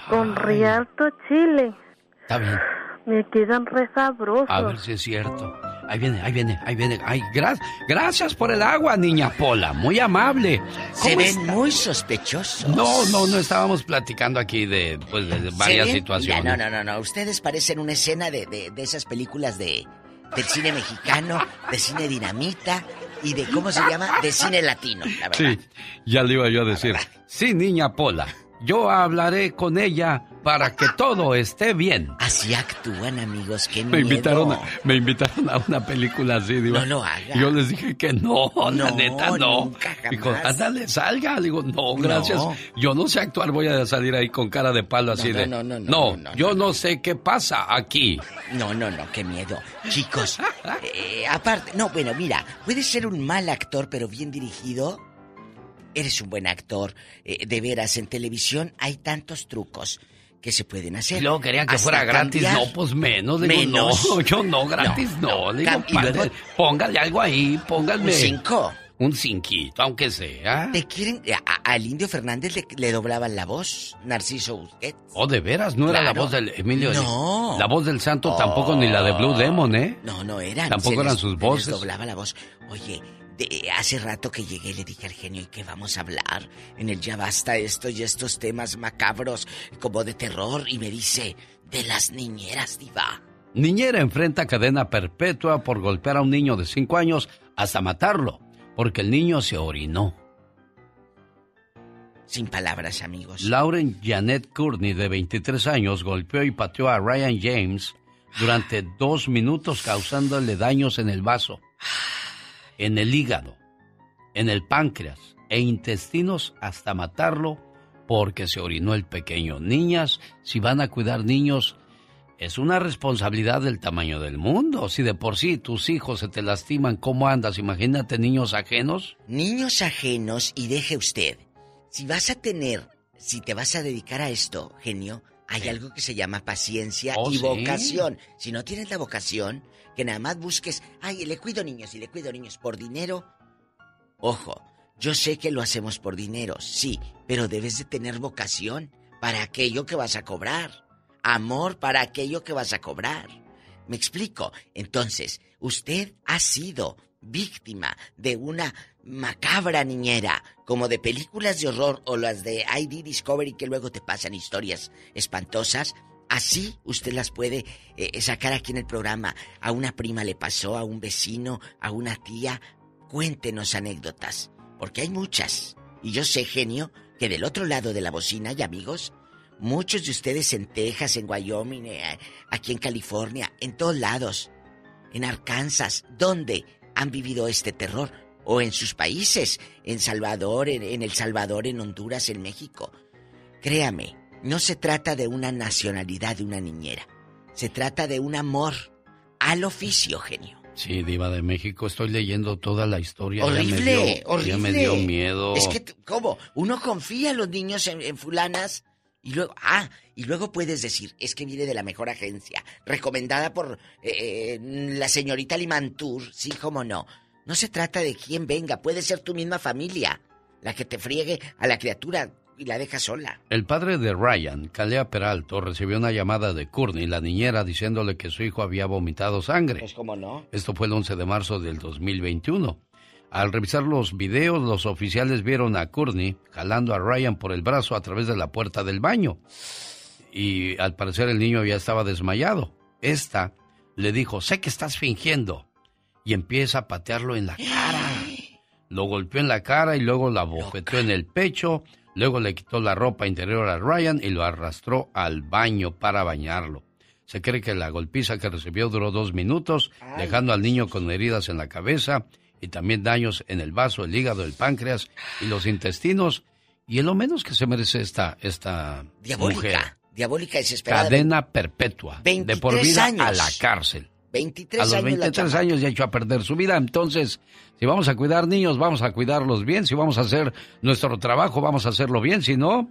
con rialto chile. Está bien. Me quedan re sabrosos. A ver si es cierto. Ahí viene, ahí viene, ahí viene. Ay, gra- gracias por el agua, niña Pola. Muy amable. Se ¿Cómo ven está? muy sospechosos. No, no, no estábamos platicando aquí de, pues, de varias ven- situaciones. Mira, no, no, no, no. Ustedes parecen una escena de, de, de esas películas de del cine mexicano, de cine dinamita y de cómo se llama, de cine latino, la verdad. Sí, ya le iba yo a decir. Sí, niña Pola. Yo hablaré con ella para que todo esté bien. Así actúan, amigos, qué Me miedo. invitaron, a, me invitaron a una película así, digo. No lo haga. Yo les dije que no, la No, neta no. nunca, jamás. Dijo, ándale, salga. Digo, no, gracias. No. Yo no sé actuar, voy a salir ahí con cara de palo así No, de. no, no, no, no, yo no sé qué pasa aquí. No, no, no, qué miedo. Chicos, eh, aparte, no, bueno, mira, puedes ser un mal actor, pero bien dirigido. Eres un buen actor. Eh, de veras, en televisión hay tantos trucos que se pueden hacer. Y luego querían que Hasta fuera gratis, cambiar. no, pues menos. Digo, Menos. no, yo no, gratis no. digo, padre, luego- póngale algo ahí, póngale. Un cinco. Un cinquito, aunque sea. ¿Te quieren? a- al Indio Fernández le, le doblaban la voz, Narciso Busquets. Oh, de veras, no era la voz del Emilio. No. La voz del santo tampoco, ni la de Blue Demon, ¿eh? No, no eran. Tampoco eran sus se les voces. doblaba la voz. Oye, de- hace rato que llegué le dije al genio, ¿y qué vamos a hablar? En el ya basta esto y estos temas macabros, como de terror, y me dice, de las niñeras, diva. Niñera enfrenta cadena perpetua por golpear a un niño de 5 años hasta matarlo, porque el niño se orinó. Sin palabras, amigos. Lauren Janet Courtney, de 23 años, golpeó y pateó a Ryan James durante dos minutos, causándole daños en el vaso, en el hígado, en el páncreas e intestinos hasta matarlo porque se orinó el pequeño. Niñas, si van a cuidar niños, es una responsabilidad del tamaño del mundo. Si de por sí tus hijos se te lastiman, ¿cómo andas? Imagínate niños ajenos. Niños ajenos, y deje usted, si vas a tener, si te vas a dedicar a esto, genio, hay algo que se llama paciencia Oh, y sí. vocación. Si no tienes la vocación, que nada más busques, ay, le cuido niños y le cuido niños por dinero. Ojo, yo sé que lo hacemos por dinero, sí, pero debes de tener vocación para aquello que vas a cobrar. Amor para aquello que vas a cobrar. ¿Me explico? Entonces, usted ha sido víctima de una macabra niñera, como de películas de horror o las de ID Discovery que luego te pasan historias espantosas. Así usted las puede eh, sacar aquí en el programa. A una prima le pasó, a un vecino, a una tía. Cuéntenos anécdotas, porque hay muchas. Y yo sé, genio, que del otro lado de la bocina hay amigos Muchos de ustedes en Texas, en Wyoming, eh, aquí en California, en todos lados, en Arkansas, ¿dónde han vivido este terror? O en sus países, en Salvador, en El Salvador, en Honduras, en México. Créame, no se trata de una nacionalidad de una niñera. Se trata de un amor al oficio, genio. Sí, Diva de México, estoy leyendo toda la historia. ya me Horrible, dio- horrible. Ya me dio miedo. Es que, ¿cómo? Uno confía a los niños en, en fulanas y luego, ah, y luego puedes decir, es que viene de la mejor agencia, recomendada por eh, eh, la señorita Limantur, sí, cómo no. No se trata de quién venga, puede ser tu misma familia la que te friegue a la criatura y la deja sola. El padre de Ryan, Calea Peralto, recibió una llamada de Courtney, la niñera, diciéndole que su hijo había vomitado sangre. Pues cómo no. Esto fue el 11 de marzo del 2021. Al revisar los videos, los oficiales vieron a Courtney jalando a Ryan por el brazo a través de la puerta del baño. Y al parecer el niño ya estaba desmayado. Esta le dijo, sé que estás fingiendo. Y empieza a patearlo en la cara. Lo golpeó en la cara y luego la bofeteó en el pecho. Luego le quitó la ropa interior a Ryan y lo arrastró al baño para bañarlo. Se cree que la golpiza que recibió duró dos minutos, dejando al niño con heridas en la cabeza y también daños en el vaso, el hígado, el páncreas y los intestinos. Y es lo menos que se merece esta, esta Diabólica, mujer. diabólica desesperada. Cadena perpetua. De por 23 vida años. a la cárcel. 23 a los años la 23 chamaca. años ya echó a perder su vida. Entonces, si vamos a cuidar niños, vamos a cuidarlos bien. Si vamos a hacer nuestro trabajo, vamos a hacerlo bien. Si no,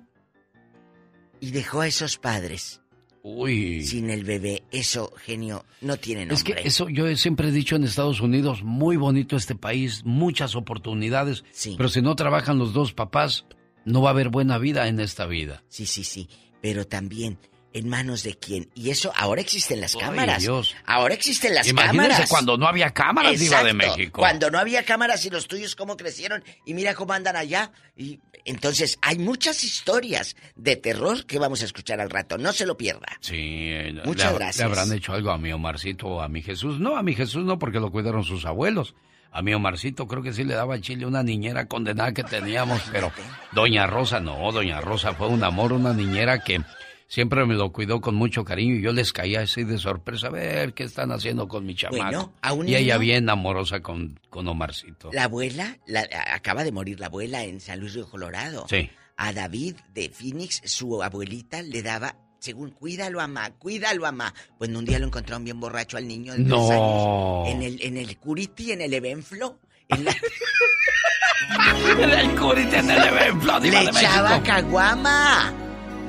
Y dejó a esos padres uy. sin el bebé. Eso, genio, no tiene nombre. Es que eso yo he siempre he dicho en Estados Unidos, muy bonito este país, muchas oportunidades. Pero si no trabajan los dos papás, no va a haber buena vida en esta vida. Sí, sí, sí. Pero también, ¿en manos de quién? Y eso, ahora existen las Ay, cámaras. Dios. Ahora existen las Imagínese cámaras. cuando no había cámaras, Diva de Exacto. México. Cuando no había cámaras y los tuyos cómo crecieron y mira cómo andan allá. Y entonces hay muchas historias de terror que vamos a escuchar al rato. No se lo pierda. Sí, eh, Muchas le, gracias. ¿Le habrán hecho algo a mi Omarcito o a mi Jesús? No, a mi Jesús no, porque lo cuidaron sus abuelos. A mi Omarcito creo que sí le daba chile una niñera condenada que teníamos, pero Doña Rosa no, Doña Rosa fue un amor, una niñera que siempre me lo cuidó con mucho cariño y yo les caía así de sorpresa a ver qué están haciendo con mi chamaco. Bueno, a un y ella bien amorosa con, con Omarcito. La abuela, la- acaba de morir la abuela en San Luis Río Colorado. Sí. A David de Phoenix, su abuelita le daba, según, cuídalo, mamá, cuídalo, mamá. Pues un día lo encontraron bien borracho al niño de No. años. En el, en el Curiti, en el Evenflo. En la... en el Curiti, en el Evenflo, Le echaba caguama.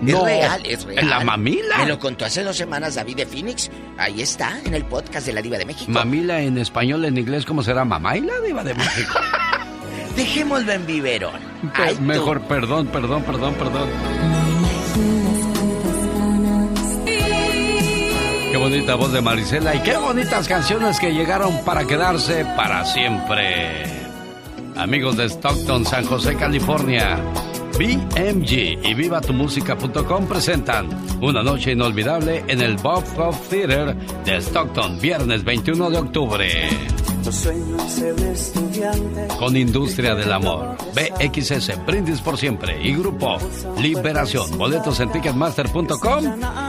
No, es real, es real. ¿en la mamila? Me lo contó hace dos semanas David de Phoenix. Ahí está, en el podcast de la Diva de México. Mamila en español, en inglés, ¿cómo será? Mamaila, Diva de México. Dejémoslo en biberón. Ay, tú. Mejor, perdón, perdón, perdón, perdón. Qué bonita voz de Marisela y qué bonitas canciones que llegaron para quedarse para siempre. Amigos de Stockton, San José, California. BMG y VivaTuMusica.com presentan una noche inolvidable en el Bob Hope Theater de Stockton, viernes 21 de octubre. Con Industria del Amor, BXS, Brindis por Siempre y Grupo Liberación. Boletos en Ticketmaster.com.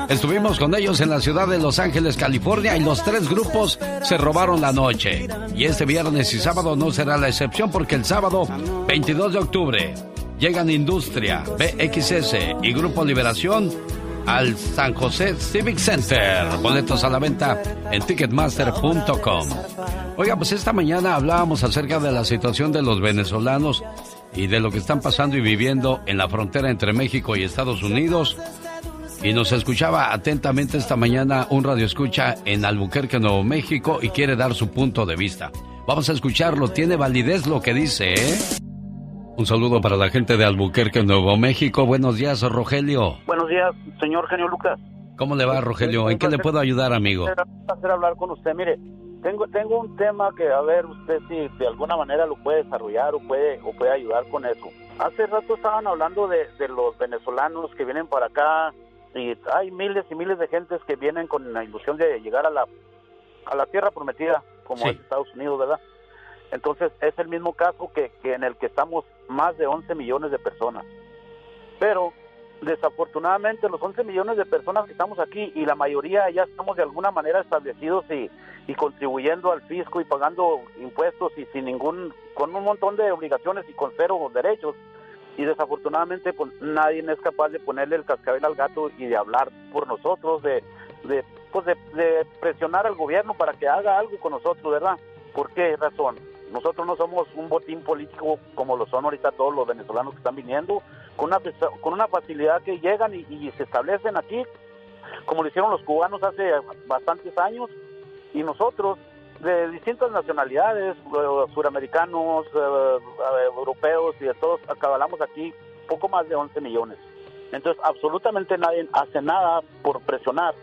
Estuvimos con ellos en la ciudad de Los Ángeles, California, y los tres grupos se robaron la noche. Y este viernes y sábado no será la excepción porque el sábado 22 de octubre llegan Industria, BXS y Grupo Liberación al San José Civic Center. Boletos a la venta en Ticketmaster.com. Oiga, pues esta mañana hablábamos acerca de la situación de los venezolanos y de lo que están pasando y viviendo en la frontera entre México y Estados Unidos. Y nos escuchaba atentamente esta mañana un radio escucha en Albuquerque, Nuevo México, y quiere dar su punto de vista. Vamos a escucharlo, tiene validez lo que dice, ¿eh? Un saludo para la gente de Albuquerque, Nuevo México. Buenos días, Rogelio. Buenos días, señor Genio Lucas. ¿Cómo le va, Rogelio? ¿En qué le puedo ayudar, amigo? Un placer hablar con usted. Mire, tengo tengo un tema que a ver usted si de alguna manera lo puede desarrollar o puede o puede ayudar con eso. Hace rato estaban hablando de, de los venezolanos que vienen para acá y hay miles y miles de gentes que vienen con la ilusión de llegar a la a la tierra prometida, como es Estados Unidos, ¿verdad? Entonces es el mismo caso que, en el que estamos más de 11 millones de personas. Pero desafortunadamente los 11 millones de personas que estamos aquí y la mayoría ya estamos de alguna manera establecidos y, y contribuyendo al fisco y pagando impuestos y sin ningún, con un montón de obligaciones y con cero derechos. Y desafortunadamente pues nadie es capaz de ponerle el cascabel al gato y de hablar por nosotros, de, de pues de, de presionar al gobierno para que haga algo con nosotros, ¿verdad? ¿Por qué razón? Nosotros no somos un botín político como lo son ahorita todos los venezolanos que están viniendo, con una, con una facilidad que llegan y, y se establecen aquí, como lo hicieron los cubanos hace bastantes años, y nosotros de distintas nacionalidades, eh, suramericanos, eh, eh, europeos y de todos, acabalamos aquí poco más de 11 millones. Entonces, absolutamente nadie hace nada por presionar.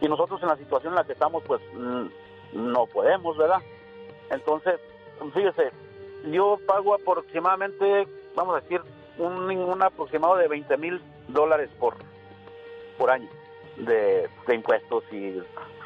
Y nosotros en la situación en la que estamos, pues mm, no podemos, ¿verdad? Entonces, fíjese, yo pago aproximadamente, vamos a decir, un, un aproximado de 20 mil dólares por, por año de, de impuestos y,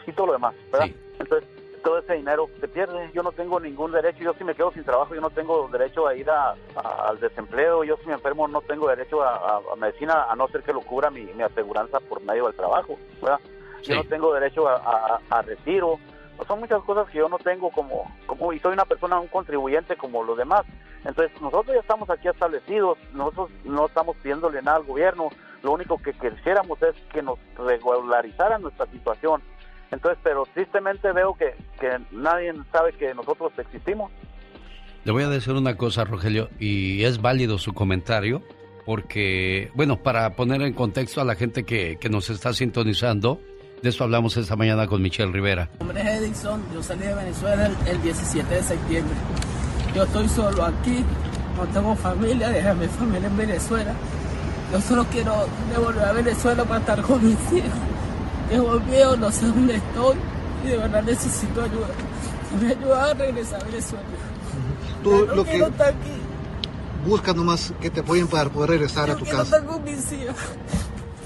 y todo lo demás, ¿verdad? Entonces, todo ese dinero se pierde. Yo no tengo ningún derecho. Yo si me quedo sin trabajo, yo no tengo derecho a ir a, a- al desempleo. Yo si me enfermo, no tengo derecho a, medicina, a no ser que lo cubra mi, mi aseguranza por medio del trabajo. ¿verdad? Yo no tengo derecho a retiro. Son muchas cosas que yo no tengo como, como, y soy una persona, un contribuyente como los demás. Entonces, nosotros ya estamos aquí establecidos, nosotros no estamos pidiéndole nada al gobierno, lo único que quisiéramos es que nos regularizaran nuestra situación. Entonces, pero tristemente veo que, que nadie sabe que nosotros existimos. Le voy a decir una cosa, Rogelio, y es válido su comentario, porque, bueno, para poner en contexto a la gente que, que nos está sintonizando, de esto hablamos esta mañana con Michelle Rivera. Mi nombre es Edison, yo salí de Venezuela el, el 17 de septiembre. Yo estoy solo aquí, no tengo familia, dejé a mi familia en Venezuela. Yo solo quiero devolver a Venezuela para estar con mis hijos. Tengo miedo, no sé dónde estoy y de verdad necesito ayuda. Me ayuda a regresar a Venezuela. Tú Ya no lo que estar aquí, buscas nomás que te apoyen para poder regresar a yo tu quiero casa. estar con mis hijas.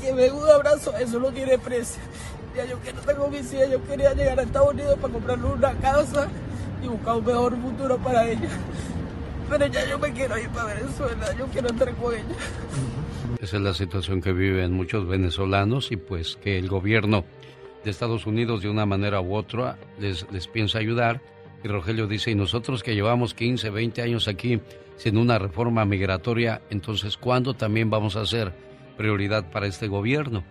Que me dé un abrazo, eso no tiene precio. Ya yo quiero estar con yo quería llegar a Estados Unidos para comprarle una casa y buscar un mejor futuro para ella. Pero ya yo me quiero ir para Venezuela, yo quiero estar con ella. Esa es la situación que viven muchos venezolanos y pues que el gobierno de Estados Unidos de una manera u otra les, les piensa ayudar. Y Rogelio dice, y nosotros que llevamos 15, 20 años aquí sin una reforma migratoria, entonces ¿cuándo también vamos a ser prioridad para este gobierno?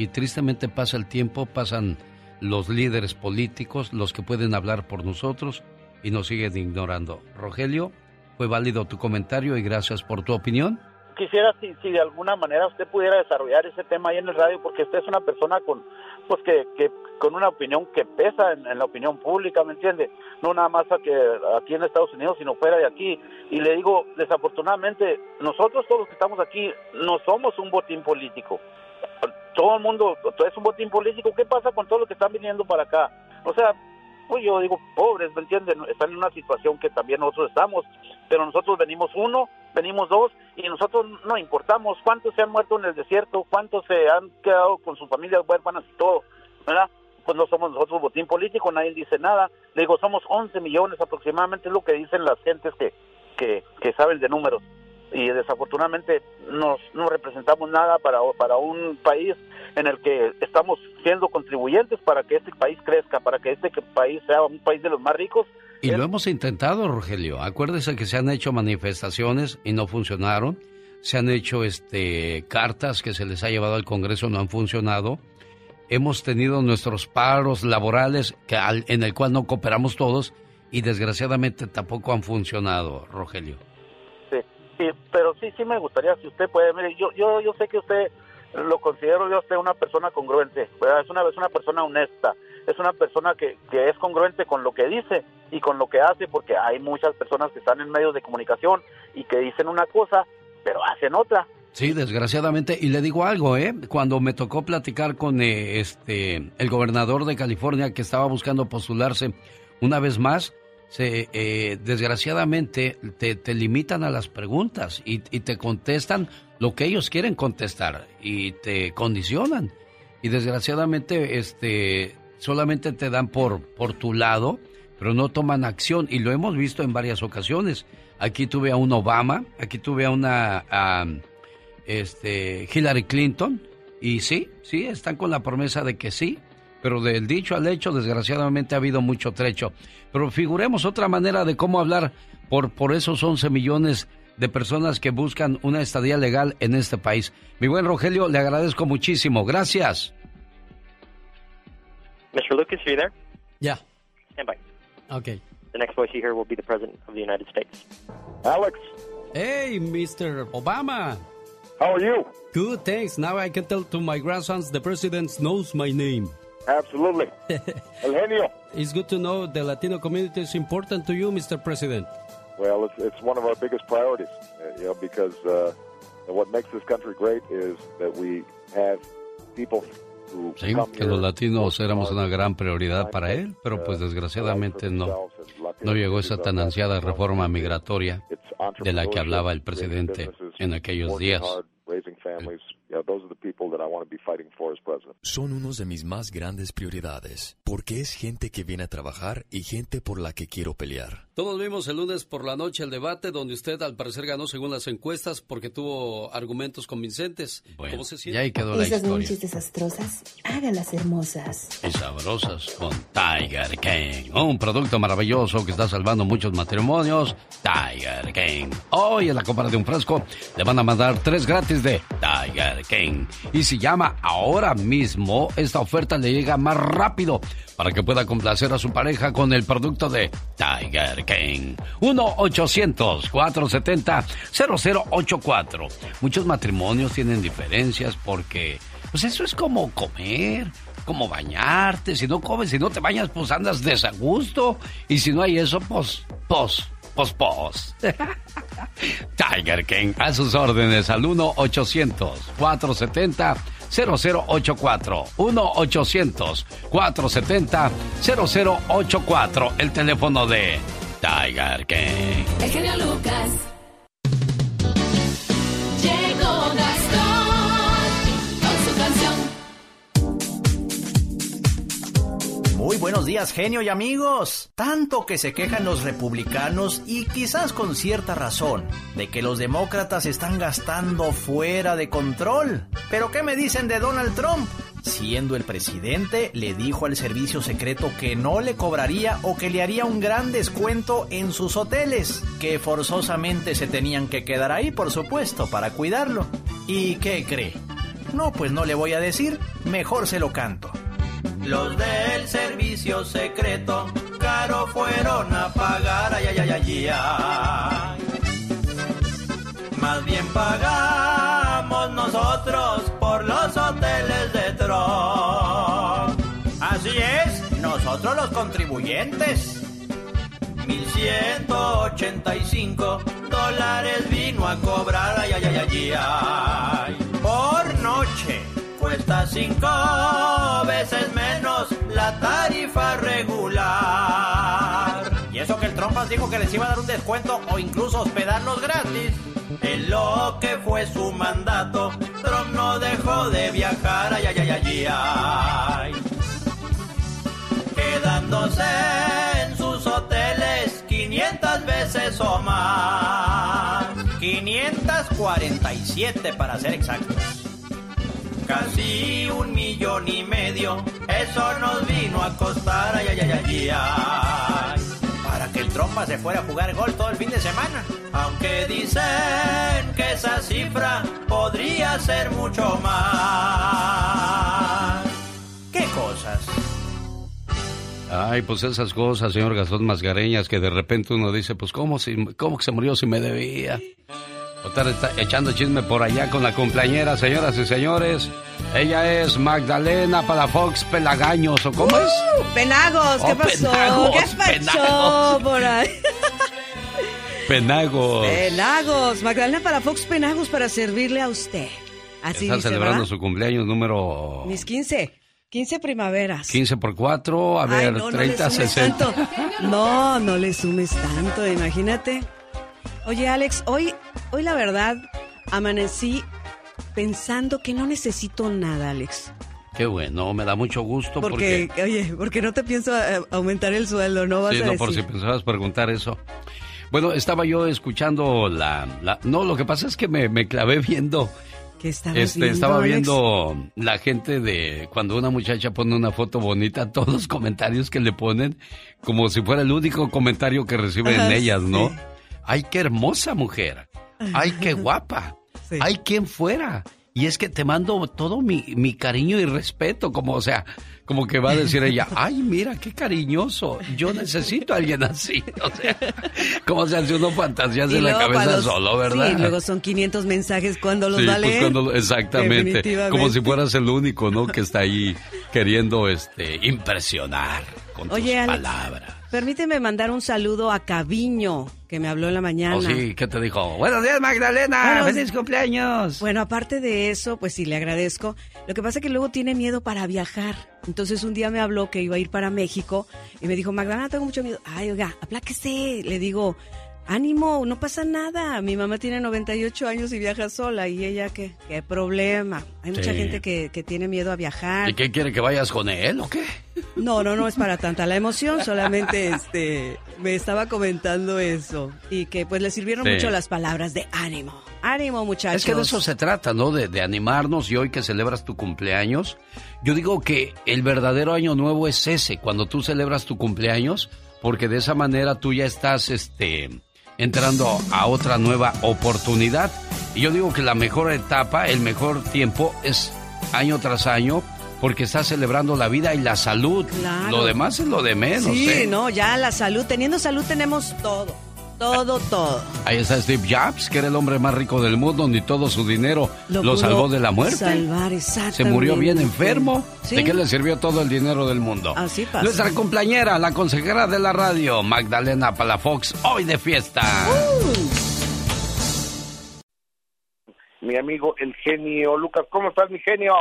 Y tristemente pasa el tiempo, pasan los líderes políticos, los que pueden hablar por nosotros y nos siguen ignorando. Rogelio, fue válido tu comentario y gracias por tu opinión. Quisiera si, si de alguna manera usted pudiera desarrollar ese tema ahí en el radio, porque usted es una persona con, pues que, que con una opinión que pesa en, la opinión pública, ¿me entiende? No nada más aquí en Estados Unidos, sino fuera de aquí. Y le digo, desafortunadamente, nosotros todos los que estamos aquí no somos un botín político. Todo el mundo es un botín político. ¿Qué pasa con todos los que están viniendo para acá? O sea, pues yo digo, pobres, ¿me entienden? Están en una situación que también nosotros estamos, pero nosotros venimos uno, venimos dos, y nosotros no importamos cuántos se han muerto en el desierto, cuántos se han quedado con sus familias huérfanas y todo, ¿verdad? Pues no somos nosotros botín político, nadie dice nada. Le digo, somos 11 millones aproximadamente, es lo que dicen las gentes que, que, que saben de números. Y desafortunadamente nos, no representamos nada para, para un país en el que estamos siendo contribuyentes para que este país crezca, para que este país sea un país de los más ricos. Y lo hemos intentado, Rogelio. Acuérdese que se han hecho manifestaciones y no funcionaron. Se han hecho este cartas que se les ha llevado al Congreso, no han funcionado. Hemos tenido nuestros paros laborales que al- en el cual no cooperamos todos y desgraciadamente tampoco han funcionado, Rogelio. Sí, pero sí, sí me gustaría, si usted puede, mire, yo, yo, yo sé que usted lo considero yo usted una persona congruente. Es una, es una persona honesta, es una persona que, que es congruente con lo que dice y con lo que hace, porque hay muchas personas que están en medios de comunicación y que dicen una cosa, pero hacen otra. Sí, desgraciadamente. Y le digo algo, ¿eh? Cuando me tocó platicar con eh, este el gobernador de California que estaba buscando postularse una vez más, se, eh, desgraciadamente te, te limitan a las preguntas y, y te contestan lo que ellos quieren contestar y te condicionan. Y desgraciadamente este solamente te dan por, por tu lado, pero no toman acción. Y lo hemos visto en varias ocasiones. Aquí tuve a un Obama, aquí tuve a una... este, Hillary Clinton. Y sí, sí, están con la promesa de que sí, pero del dicho al hecho, desgraciadamente ha habido mucho trecho. Pero figuremos otra manera de cómo hablar por, por esos 11 millones de personas que buscan una estadía legal en este país. Mi buen Rogelio, le agradezco muchísimo. Gracias. Mr. Lucas, are you there? Yeah. Stand by. Okay. The next voice you hear will be the President of the United States. Alex. Hey, Mr. Obama. How are you? Good, thanks. Now I can tell to my grandsons the president knows my name. Absolutely. El genio. It's good to know the Latino community is important to you, Mr. President. Well, it's, it's one of our biggest priorities, uh, you know, because uh, what makes this country great is that we have people who Sí, come que los latinos éramos una gran prioridad para él, pero pues desgraciadamente no, no llegó esa tan ansiada reforma migratoria de la que hablaba el presidente en aquellos días. hard, raising families. Yeah, those are the people that I want to be fighting for as president. Son unos de mis más grandes prioridades, porque es gente que viene a trabajar y gente por la que quiero pelear. Todos vimos el lunes por la noche el debate donde usted al parecer ganó según las encuestas porque tuvo argumentos convincentes. ¿Cómo se siente? Y ahí quedó la Esas historia. noches desastrosas, hágalas hermosas. y sabrosas con Tiger King. Un producto maravilloso que está salvando muchos matrimonios. Tiger King. Hoy en la compra de un frasco le van a mandar tres gratis de Tiger King. Y si llama ahora mismo, esta oferta le llega más rápido para que pueda complacer a su pareja con el producto de Tiger King. 1-800-470-0084. Muchos matrimonios tienen diferencias porque, pues eso es como comer, como bañarte. Si no comes, si no te bañas, pues andas desagusto. Y si no hay eso, pues, pues, pues, pues. Tiger King, a sus órdenes al 1-800-470-0084. 1-800-470-0084. El teléfono de Tiger King. El genio Lucas. Llegó Gastón con su canción. Muy buenos días, genio y amigos. Tanto que se quejan los republicanos y quizás con cierta razón de que los demócratas están gastando fuera de control. Pero ¿qué me dicen de Donald Trump? Siendo el presidente, le dijo al servicio secreto que no le cobraría o que le haría un gran descuento en sus hoteles, que forzosamente se tenían que quedar ahí, por supuesto, para cuidarlo. ¿Y qué cree? No, pues no le voy a decir, mejor se lo canto. Los del servicio secreto caro fueron a pagar, ay, ay, ay, ay, ay. Más bien pagamos nosotros por los hoteles de Trump. Así es, nosotros los contribuyentes. 1185 dólares vino a cobrar, ay, ay, ay, ay, ay. Por noche cuesta cinco veces menos la tarifa regular. Trompas dijo que les iba a dar un descuento o incluso hospedarlos gratis. En lo que fue su mandato, Trump no dejó de viajar, ay, ay, ay, ay, ay. Quedándose en sus hoteles 500 veces o más. 547 para ser exactos. Casi un millón y medio, eso nos vino a costar, ay, ay, ay, ay, ay. El trompa se fuera a jugar gol todo el fin de semana. Aunque dicen que esa cifra podría ser mucho más. ¿Qué cosas? Ay, pues esas cosas, señor Gastón Masgareñas, que de repente uno dice, pues ¿cómo, si, cómo que se murió si me debía? Estar está echando chisme por allá con la cumpleañera, señoras y señores. Ella es Magdalena Palafox Pelagaños, ¿o cómo es? Penagos, ¿qué Oh, pasó? Penagos, ¿Qué pasó por ahí? Penagos. Penagos, Magdalena para Fox Penagos para servirle a usted. Así Está dice, celebrando ¿verdad? su cumpleaños número Mis 15, 15 primaveras. 15 por 4, a Ay, ver, no, no 30, le sumes 60. tanto. No, no le sumes tanto, imagínate. Oye, Alex, hoy, hoy la verdad, amanecí pensando que no necesito nada, Alex. Qué bueno, me da mucho gusto Porque, porque... oye, porque no te pienso eh, aumentar el sueldo, ¿no vas Sí, a no, decir? por si pensabas preguntar eso. Bueno, estaba yo escuchando la... la- no, lo que pasa es que me, me clavé viendo... ¿Qué estabas Este, viendo, estaba Alex? viendo la gente de cuando una muchacha pone una foto bonita, todos los comentarios que le ponen, como si fuera el único comentario que reciben Ajá, ellas, ¿no? sí. Ay, qué hermosa mujer. Ay, qué guapa. Ay, quién fuera. y es que te mando todo mi, mi cariño y respeto, como, o sea, como que va a decir ella, ay, mira, qué cariñoso, yo necesito a alguien así, o sea, como se hace uno fantasías en la cabeza solo, ¿verdad? Sí, luego son 500 mensajes cuando los Sí, va a pues cuando exactamente. Como si fueras el único, ¿no? Que está ahí queriendo este impresionar con Oye, tus Alex, palabras. permíteme mandar un saludo a Caviño, que me habló en la mañana. Oh, sí, ¿qué te dijo? Buenos días, Magdalena. Buenos- ¡Feliz cumpleaños! Bueno, aparte de eso, pues sí, le agradezco. Lo que pasa es que luego tiene miedo para viajar. Entonces un día me habló que iba a ir para México y me dijo, Magdalena, tengo mucho miedo. Ay, oiga, apláquese. Le digo, ánimo, no pasa nada. Mi mamá tiene 98 años y viaja sola. Y ella, ¿qué, qué problema? Hay mucha Sí. gente que, que tiene miedo a viajar. ¿Y qué quiere que vayas con él o qué? No, no, no es para tanta la emoción, solamente este me estaba comentando eso y que pues le sirvieron Sí. mucho las palabras de ánimo. Ánimo, muchachos. Es que de eso se trata, ¿no? De, de animarnos y hoy que celebras tu cumpleaños, yo digo que el verdadero año nuevo es ese, cuando tú celebras tu cumpleaños, porque de esa manera tú ya estás, este, entrando a otra nueva oportunidad. Y yo digo que la mejor etapa, el mejor tiempo es año tras año, porque estás celebrando la vida y la salud. Claro. Lo demás es lo de menos. Sí, ¿eh? no, ya la salud, teniendo salud tenemos todo. Todo, todo. Ahí está Steve Jobs, que era el hombre más rico del mundo, ni todo su dinero lo, salvó de la muerte. Salvar. Se murió bien enfermo. Sí. ¿De qué le sirvió todo el dinero del mundo? Así pasa. Nuestra compañera, la consejera de la radio, Magdalena Palafox, hoy de fiesta. mi amigo el genio Lucas. ¿Cómo estás, mi genio?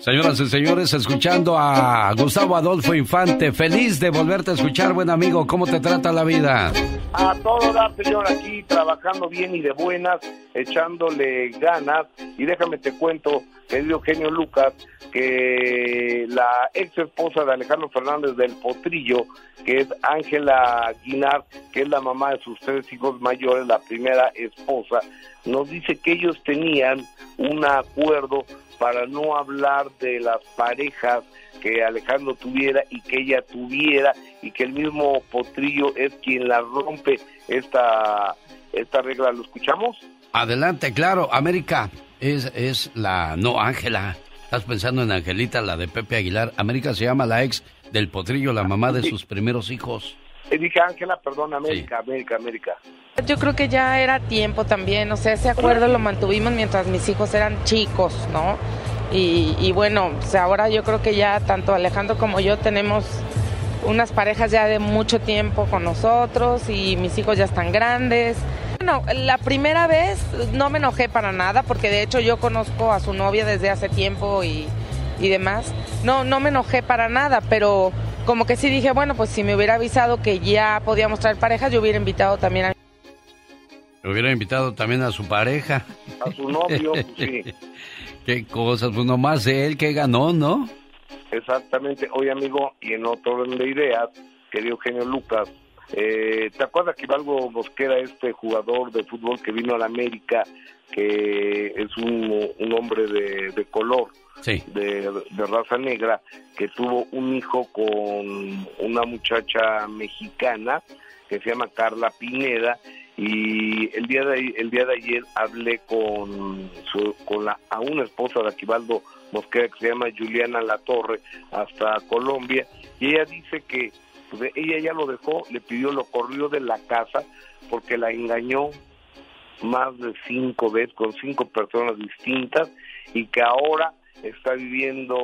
Señoras y señores, escuchando a Gustavo Adolfo Infante, feliz de volverte a escuchar, buen amigo. ¿Cómo te trata la vida? A todo dar, señor, aquí trabajando bien y de buenas, echándole ganas. Y déjame te cuento, querido genio Lucas, que la ex esposa de Alejandro Fernández del Potrillo, que es Ángela Guinar, que es la mamá de sus tres hijos mayores, la primera esposa, nos dice que ellos tenían un acuerdo para no hablar de las parejas que Alejandro tuviera y que ella tuviera y que el mismo Potrillo es quien la rompe esta esta regla. ¿Lo escuchamos? Adelante, claro, América es, es la... No, Ángela. Estás pensando en Angelita, la de Pepe Aguilar. América se llama la ex del potrillo, la mamá de sus primeros hijos. Eh, dije Ángela, perdón, América, América, América. Yo creo que ya era tiempo también, o sea, ese acuerdo lo mantuvimos mientras mis hijos eran chicos, ¿no? Y, y bueno, o sea, ahora yo creo que ya tanto Alejandro como yo tenemos unas parejas ya de mucho tiempo con nosotros y mis hijos ya están grandes. Bueno, la primera vez no me enojé para nada porque de hecho yo conozco a su novia desde hace tiempo y, y demás. No, no me enojé para nada, pero como que sí dije, bueno, pues si me hubiera avisado que ya podíamos traer parejas, yo hubiera invitado también a Me hubiera invitado también a su pareja. A su novio, pues sí. Qué cosas, pues nomás él que ganó, ¿no? Exactamente. Oye, amigo, y en otro orden de ideas, querido genio Lucas, eh, ¿te acuerdas que Valgo Mosquera, este jugador de fútbol que vino a la América, que es un, un hombre de, de color, De raza negra, que tuvo un hijo con una muchacha mexicana que se llama Carla Pineda y el día de el día de ayer hablé con su, con la a una esposa de Aquivaldo Mosquera que se llama Juliana Latorre hasta Colombia y ella dice que pues, ella ya lo dejó, le pidió lo corrió de la casa porque la engañó más de cinco veces con cinco personas distintas y que ahora está viviendo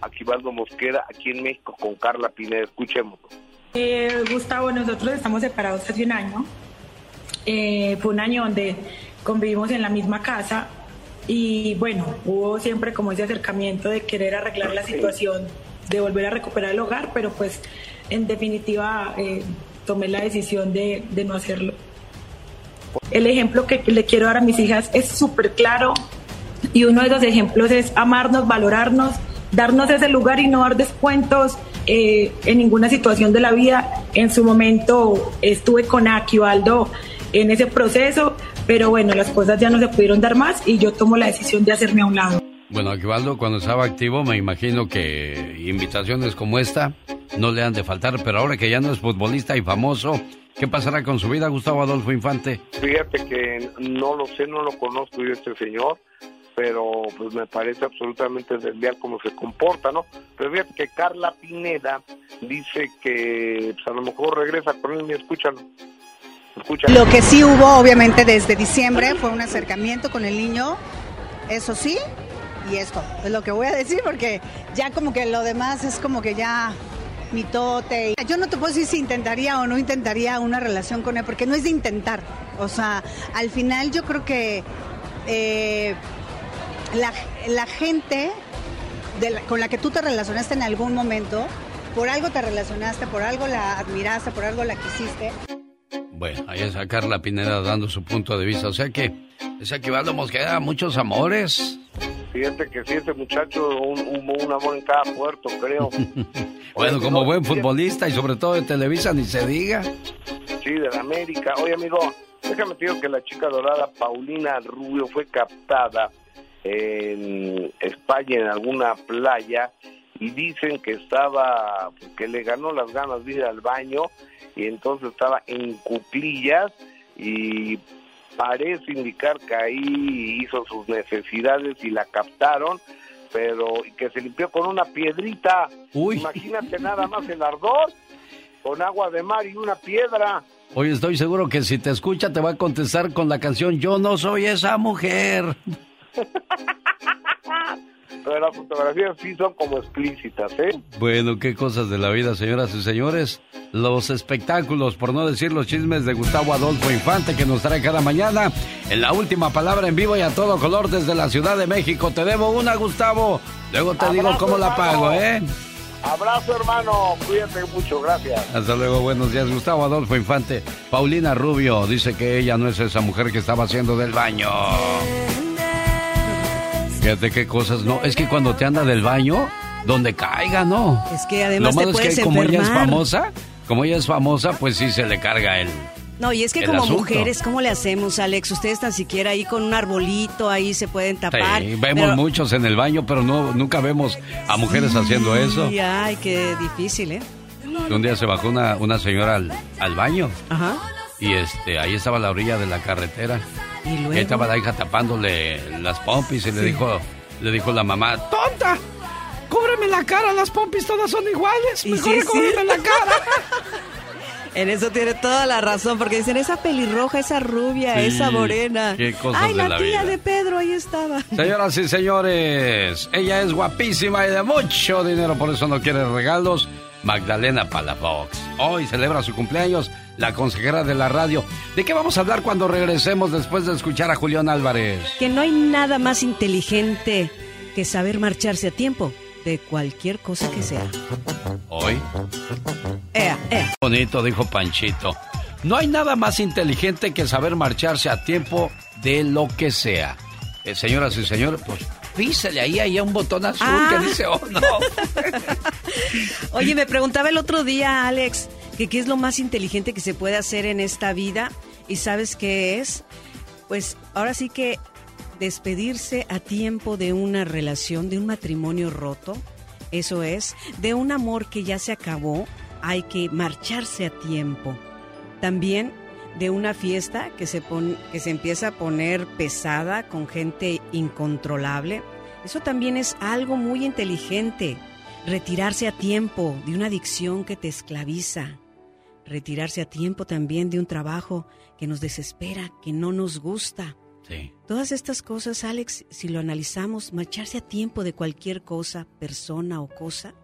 Aquivaldo Mosquera aquí en México con Carla Pineda. Escuchémoslo. Eh, Gustavo, nosotros estamos separados hace un año. Eh, fue un año donde convivimos en la misma casa y bueno, hubo siempre como ese acercamiento de querer arreglar la situación, de volver a recuperar el hogar, pero pues en definitiva eh, tomé la decisión de, de no hacerlo. El ejemplo que le quiero dar a mis hijas es súper claro y uno de esos ejemplos es amarnos, valorarnos, darnos ese lugar y no dar descuentos eh, en ninguna situación de la vida. En su momento estuve con Aquivaldo en ese proceso, pero bueno, las cosas ya no se pudieron dar más y yo tomo la decisión de hacerme a un lado. Bueno, Aquivaldo cuando estaba activo me imagino que invitaciones como esta no le han de faltar, pero ahora que ya no es futbolista y famoso, ¿qué pasará con su vida, Gustavo Adolfo Infante? Fíjate que no lo sé, no lo conozco yo este señor, pero pues me parece absolutamente desleal cómo se comporta, ¿no? Pero fíjate que Carla Pineda dice que pues, a lo mejor regresa con él y escúchalo. Escúchalo. Lo que sí hubo, obviamente, desde diciembre fue un acercamiento con el niño, eso sí, y esto es lo que voy a decir, porque ya como que lo demás es como que ya mitote. Yo no te puedo decir si intentaría o no intentaría una relación con él, porque no es de intentar. O sea, al final yo creo que eh, la, la gente de la- con la que tú te relacionaste en algún momento, por algo te relacionaste, por algo la admiraste, por algo la quisiste. Bueno, ahí está Carla Pineda dando su punto de vista. O sea que ese equivale a Mosqueda a muchos amores. Fíjate que sí, ese muchacho, un, un, un amor en cada puerto, creo. Bueno, como buen futbolista y sobre todo de Televisa, ni se diga. Sí, de la América. Oye, amigo, déjame te digo que la chica dorada Paulina Rubio fue captada en España, en alguna playa, y dicen que estaba, que le ganó las ganas de ir al baño, y entonces estaba en cuclillas, y parece indicar que ahí hizo sus necesidades y la captaron, pero y que se limpió con una piedrita. Imagínate nada más el ardor, con agua de mar y una piedra. Oye, estoy seguro que si te escucha te va a contestar con la canción Yo no soy esa mujer. Pero las fotografías sí son como explícitas, ¿eh? Bueno, qué cosas de la vida, señoras y señores. Los espectáculos, por no decir los chismes de Gustavo Adolfo Infante que nos trae cada mañana. En la última palabra en vivo y a todo color desde la Ciudad de México. Te debo una, Gustavo. Luego te digo cómo la pago, ¿eh? Abrazo, hermano. Cuídate mucho, gracias. Hasta luego, buenos días. Gustavo Adolfo Infante. Paulina Rubio dice que ella no es esa mujer que estaba haciendo del baño. Fíjate qué cosas, no. Es que cuando te anda del baño, donde caiga, ¿no? Es que además Lo te malo es que como ella es famosa, como ella es famosa, pues sí se le carga el. No, y es que como asunto. mujeres, ¿cómo le hacemos, Alex? Ustedes tan siquiera ahí con un arbolito, ahí se pueden tapar. Sí, vemos pero- muchos en el baño, pero no nunca vemos a mujeres haciendo eso. Ay, qué difícil, ¿eh? Un día se bajó una, una señora al, al baño Ajá. y este ahí estaba a la orilla de la carretera. Y luego. ahí estaba la hija tapándole las pompis y le Sí. dijo, le dijo la mamá, ¡Tonta! ¡Cúbreme la cara! Las pompis todas son iguales. Mejor sí, sí. cúbreme la cara. En eso tiene toda la razón, porque dicen esa pelirroja, esa rubia, Sí, esa morena. qué cosas Ay, de la, la tía vida. de Pedro, ahí estaba. Señoras y señores, ella es guapísima y de mucho dinero, por eso no quiere regalos. Magdalena Palafox. Hoy celebra su cumpleaños, la consejera de la radio. ¿De qué vamos a hablar cuando regresemos después de escuchar a Julián Álvarez? Que no hay nada más inteligente que saber marcharse a tiempo de cualquier cosa que sea. Hoy. Ea, ea. Bonito, dijo Panchito. No hay nada más inteligente que saber marcharse a tiempo de lo que sea. Eh, señoras y señores, pues písele ahí, ahí a un botón azul Ah. que dice, oh no. Oye, me preguntaba el otro día, Alex, que qué es lo más inteligente que se puede hacer en esta vida. ¿Y sabes qué es? Pues ahora sí que despedirse a tiempo de una relación, de un matrimonio roto. Eso es, de un amor que ya se acabó, hay que marcharse a tiempo. También de una fiesta que se, pon- que se empieza a poner pesada con gente incontrolable. Eso también es algo muy inteligente. Retirarse a tiempo de una adicción que te esclaviza. Retirarse a tiempo también de un trabajo que nos desespera, que no nos gusta. Sí. Todas estas cosas, Alex, si lo analizamos, marcharse a tiempo de cualquier cosa, persona o cosa,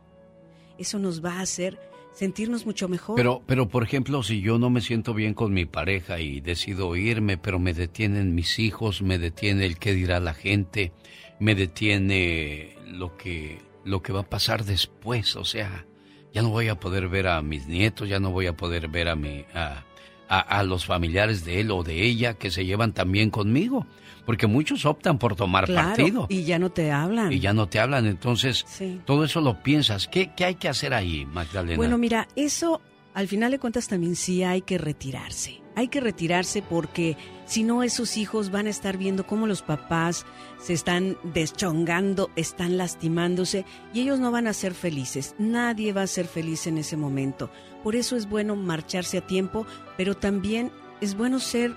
eso nos va a hacer sentirnos mucho mejor. Pero, pero por ejemplo, si yo no me siento bien con mi pareja y decido irme, pero me detienen mis hijos, me detiene el qué dirá la gente, me detiene lo que, lo que va a pasar después, o sea, ya no voy a poder ver a mis nietos, ya no voy a poder ver a mi, a, a, a los familiares de él o de ella que se llevan también conmigo, porque muchos optan por tomar Claro, partido y ya no te hablan. y ya no te hablan, entonces Sí. todo eso lo piensas. ¿Qué, qué hay que hacer ahí, Magdalena? Bueno, mira, eso al final de cuentas también sí hay que retirarse. Hay que retirarse porque si no esos hijos van a estar viendo cómo los papás se están deschongando, están lastimándose y ellos no van a ser felices. Nadie va a ser feliz en ese momento. Por eso es bueno marcharse a tiempo, pero también es bueno ser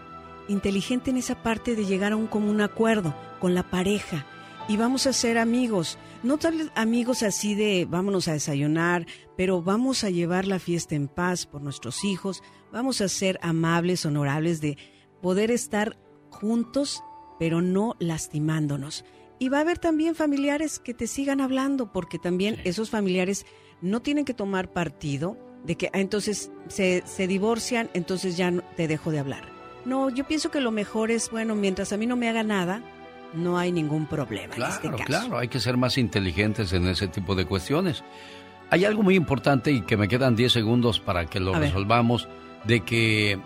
inteligente en esa parte de llegar a un común acuerdo con la pareja y vamos a ser amigos. No tal amigos así de vámonos a desayunar, pero vamos a llevar la fiesta en paz por nuestros hijos, vamos a ser amables, honorables de poder estar juntos, pero no lastimándonos. Y va a haber también familiares que te sigan hablando, porque también esos familiares no tienen que tomar partido de que ah, entonces se, se divorcian, entonces ya no- te dejo de hablar. No, yo pienso que lo mejor es, bueno, mientras a mí no me haga nada, no hay ningún problema en este Claro, caso. claro, hay que ser más inteligentes en ese tipo de cuestiones. Hay algo muy importante y que me quedan 10 segundos para que lo A ver. De que,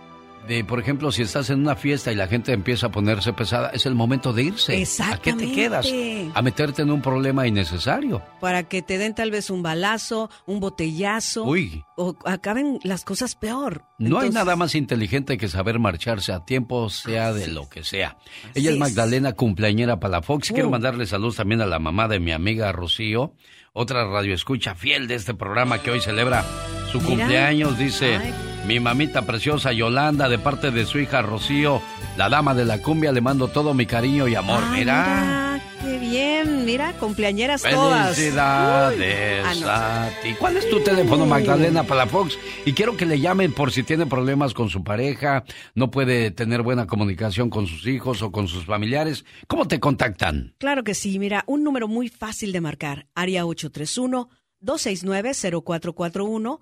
de por ejemplo, si estás en una fiesta y la gente empieza a ponerse pesada, es el momento de irse. ¿A qué te quedas? Exactamente. A meterte en un problema innecesario. Para que te den tal vez un balazo, un botellazo, Uy. o acaben las cosas peor. No hay nada más inteligente que saber marcharse a tiempo, sea de lo que sea. Ella es. Magdalena, cumpleañera Palafox. Uh. Quiero mandarle saludos también a la mamá de mi amiga Rocío, otra radioescucha fiel de este programa que hoy celebra su Mira. cumpleaños. Dice, Ay. Mi mamita preciosa Yolanda, de parte de su hija Rocío, la dama de la cumbia, le mando todo mi cariño y amor. Ay, mira. mira, qué bien, mira, cumpleañeras todas. Felicidades Uy. Ah, a ti. ¿Cuál es tu teléfono, Magdalena Palafox? Y quiero que le llamen por si tiene problemas con su pareja, no puede tener buena comunicación con sus hijos o con sus familiares. ¿Cómo te contactan? Claro que sí, mira, un número muy fácil de marcar, área 831-269-0441,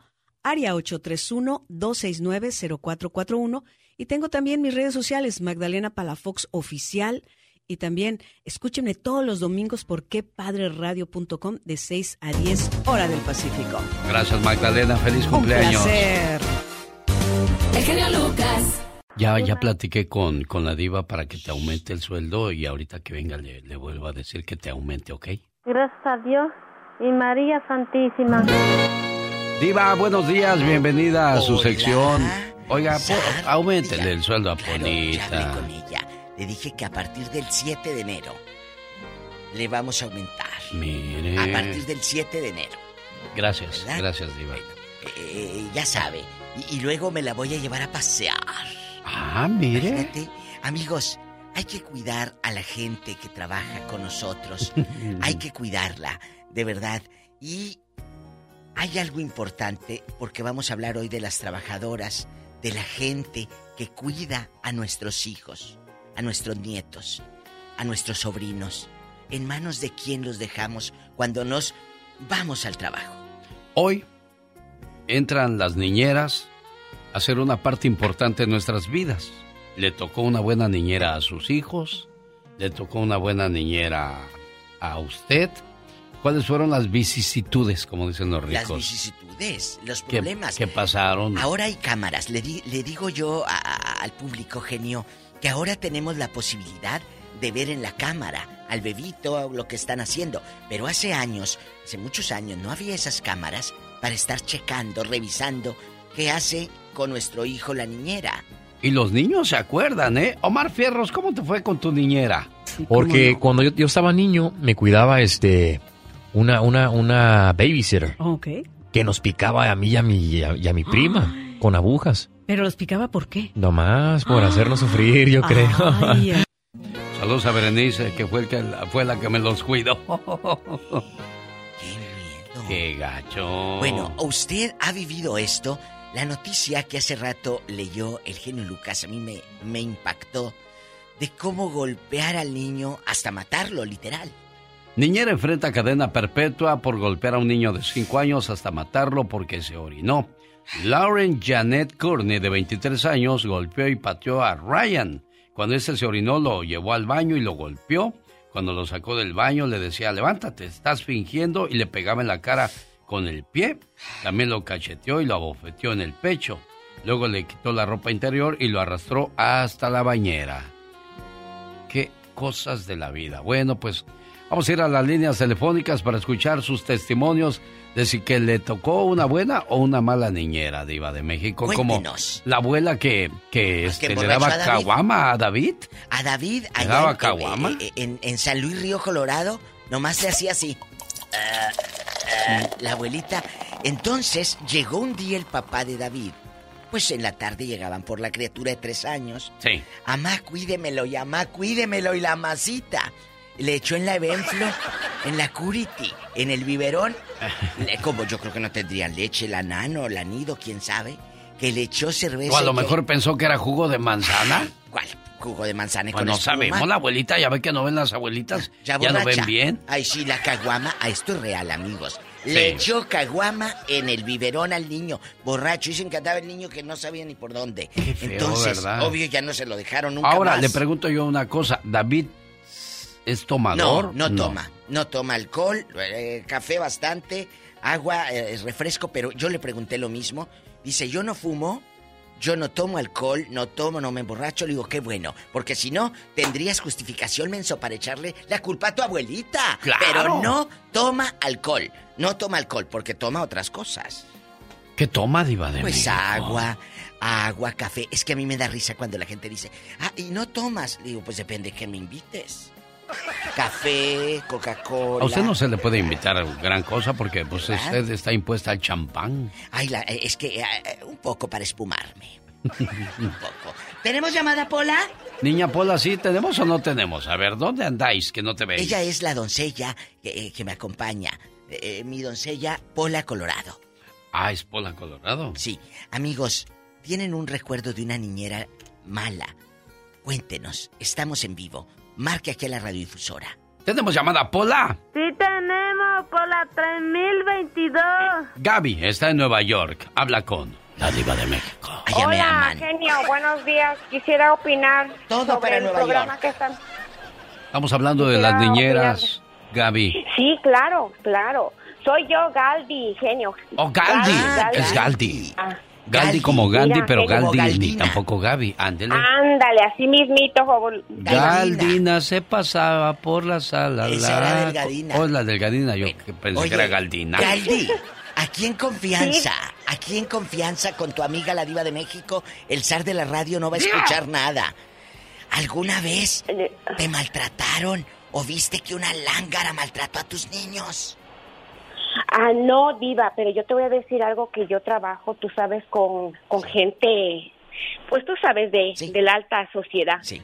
área 831-269-0441, y tengo también mis redes sociales, Magdalena Palafox Oficial, y también escúchenme todos los domingos por quepadreradio.com de 6 a 10 hora del Pacífico. Gracias, Magdalena. Feliz Un cumpleaños. placer. El genio Lucas. Ya, ya platiqué con, con la diva para que te aumente el sueldo y ahorita que venga le, le vuelvo a decir que te aumente, ¿ok? Gracias a Dios y María Santísima. Diva, buenos días, bienvenida a su Hola. sección. Oiga, auméntele el sueldo a Claro, Polita. con ella. Le dije que a partir del 7 de enero le vamos a aumentar. Mire. A partir del 7 de enero. Gracias, ¿Verdad? gracias, Diva. Eh, ya sabe. Y, y luego me la voy a llevar a pasear. Ah, mire. Imagínate. Amigos, hay que cuidar a la gente que trabaja con nosotros. hay que cuidarla, de verdad. Y hay algo importante porque vamos a hablar hoy de las trabajadoras, de la gente que cuida a nuestros hijos, a nuestros nietos, a nuestros sobrinos. ¿En manos de quién los dejamos cuando nos vamos al trabajo? Hoy entran las niñeras a ser una parte importante de nuestras vidas. Le tocó una buena niñera a sus hijos, le tocó una buena niñera a usted. ¿Cuáles fueron las vicisitudes, como dicen los Las ricos? vicisitudes, los ¿Qué, problemas. qué pasaron? Ahora hay cámaras. Le, di- le digo yo a- a- al público genio que ahora tenemos la posibilidad de ver en la cámara al bebito lo que están haciendo. Pero hace años, hace muchos años, no había esas cámaras para estar checando, revisando qué hace con nuestro hijo la niñera. Y los niños se acuerdan, ¿eh? Omar Fierros, ¿cómo te fue con tu niñera? Porque cuando yo, yo estaba niño me cuidaba este una una una babysitter Ok. que nos picaba a mí y a mi y a, y a mi prima con agujas. Pero los picaba por qué? Nomás por hacernos sufrir, yo creo. Ay, ay. Saludos a Berenice, que fue, el que fue la que me los cuidó. Qué gacho. Bueno, ¿usted ha vivido esto? La noticia que hace rato leyó el genio Lucas a mí me, me impactó de cómo golpear al niño hasta matarlo, literal. Niñera enfrenta cadena perpetua por golpear a un niño de 5 años hasta matarlo porque se orinó. Lauren Janet Courtney, de 23 años, golpeó y pateó a Ryan. Cuando este se orinó, lo llevó al baño y lo golpeó. Cuando lo sacó del baño, le decía, levántate, estás fingiendo, y le pegaba en la cara con el pie. También lo cacheteó y lo abofeteó en el pecho. Luego le quitó la ropa interior y lo arrastró hasta la bañera. Qué cosas de la vida. Bueno, pues vamos a ir a las líneas telefónicas para escuchar sus testimonios de si que le tocó una buena o una mala niñera, Diva de México. Cuéntenos. Como la abuela que, que, este, le daba a David. caguama a David. A David, ¿Le allá daba en- caguama? en, en- en San Luis Río Colorado, nomás le hacía así. Ah, la abuelita. Entonces llegó un día el papá de David Pues en la tarde llegaban por la criatura de tres años. Sí. Amá, cuídemelo y amá, cuídemelo y la masita. Le echó en la Evenflo, en la Curity, en el biberón. Le- Como yo creo que no tendrían leche, la nano, la nido, quién sabe. Que le echó cerveza. O a lo y que- mejor pensó que era jugo de manzana. ¿Cuál? Jugo de manzana y Pues con no espuma. sabemos, la abuelita, ya ve que no ven las abuelitas. Ya, no borracha. ven bien. Ay, sí, la caguama. Ah, esto es real, amigos. Sí. Le echó caguama en el biberón al niño. Borracho. Dicen que andaba el niño que no sabía ni por dónde. feo, Entonces, ¿verdad? obvio, ya no se lo dejaron nunca Ahora, más. le pregunto yo una cosa. ¿David es tomador? No, no toma. No toma alcohol, eh, café bastante, agua, eh, refresco, pero yo le pregunté lo mismo. Dice, yo no fumo, yo no tomo alcohol, no tomo, no me emborracho. Le digo, qué bueno, porque si no, tendrías justificación, menso, para echarle la culpa a tu abuelita. ¡Claro! Pero no toma alcohol. No toma alcohol, porque toma otras cosas. ¿Qué toma, Diva de Pues México? agua, agua, café. Es que a mí me da risa cuando la gente dice, ah, y no tomas. Le digo, pues depende que me invites. Café, Coca-Cola. A usted no se le puede invitar a gran cosa porque pues ¿Verdad? usted está impuesta al champán. Ay, la- eh, es que eh, un poco para espumarme. un poco. ¿Tenemos llamada, Pola? Niña Pola, ¿sí tenemos o no tenemos? A ver, ¿dónde andáis que no te veis? Ella es la doncella que, eh, que me acompaña. Eh, mi doncella, Pola Colorado. Ah, es Pola Colorado. Sí. Amigos, ¿tienen un recuerdo de una niñera mala? Cuéntenos, estamos en vivo. Marque aquí a la radiodifusora. ¿Tenemos llamada Pola? Sí tenemos por la 3022. Gaby está en Nueva York. Habla con la Diva de México. Hola, genio, buenos días. Quisiera opinar Todo sobre para el Nueva programa York. que están. Estamos hablando de las niñeras, Gaby. Sí, claro, claro. Soy yo, Galdi, genio. Oh, Galdi. Es Galdi. Galdi como Gandhi, Mira, pero. Galdi ni tampoco Gaby. Ándele. Ándale, así mismito, favor. Galdina se pasaba por la sala. Esa era la- Delgadina. Oh, la delgadina. Yo que pensé Oye, que era Galdina. Galdi, aquí en confianza, aquí en confianza con tu amiga la diva de México, el zar de la radio no va a escuchar nada. ¿Alguna vez te maltrataron o viste que una lángara maltrató a tus niños? Ah, no, Diva, pero yo te voy a decir algo que yo trabajo, tú sabes, con, con gente, pues tú sabes, de, de la alta sociedad. Sí.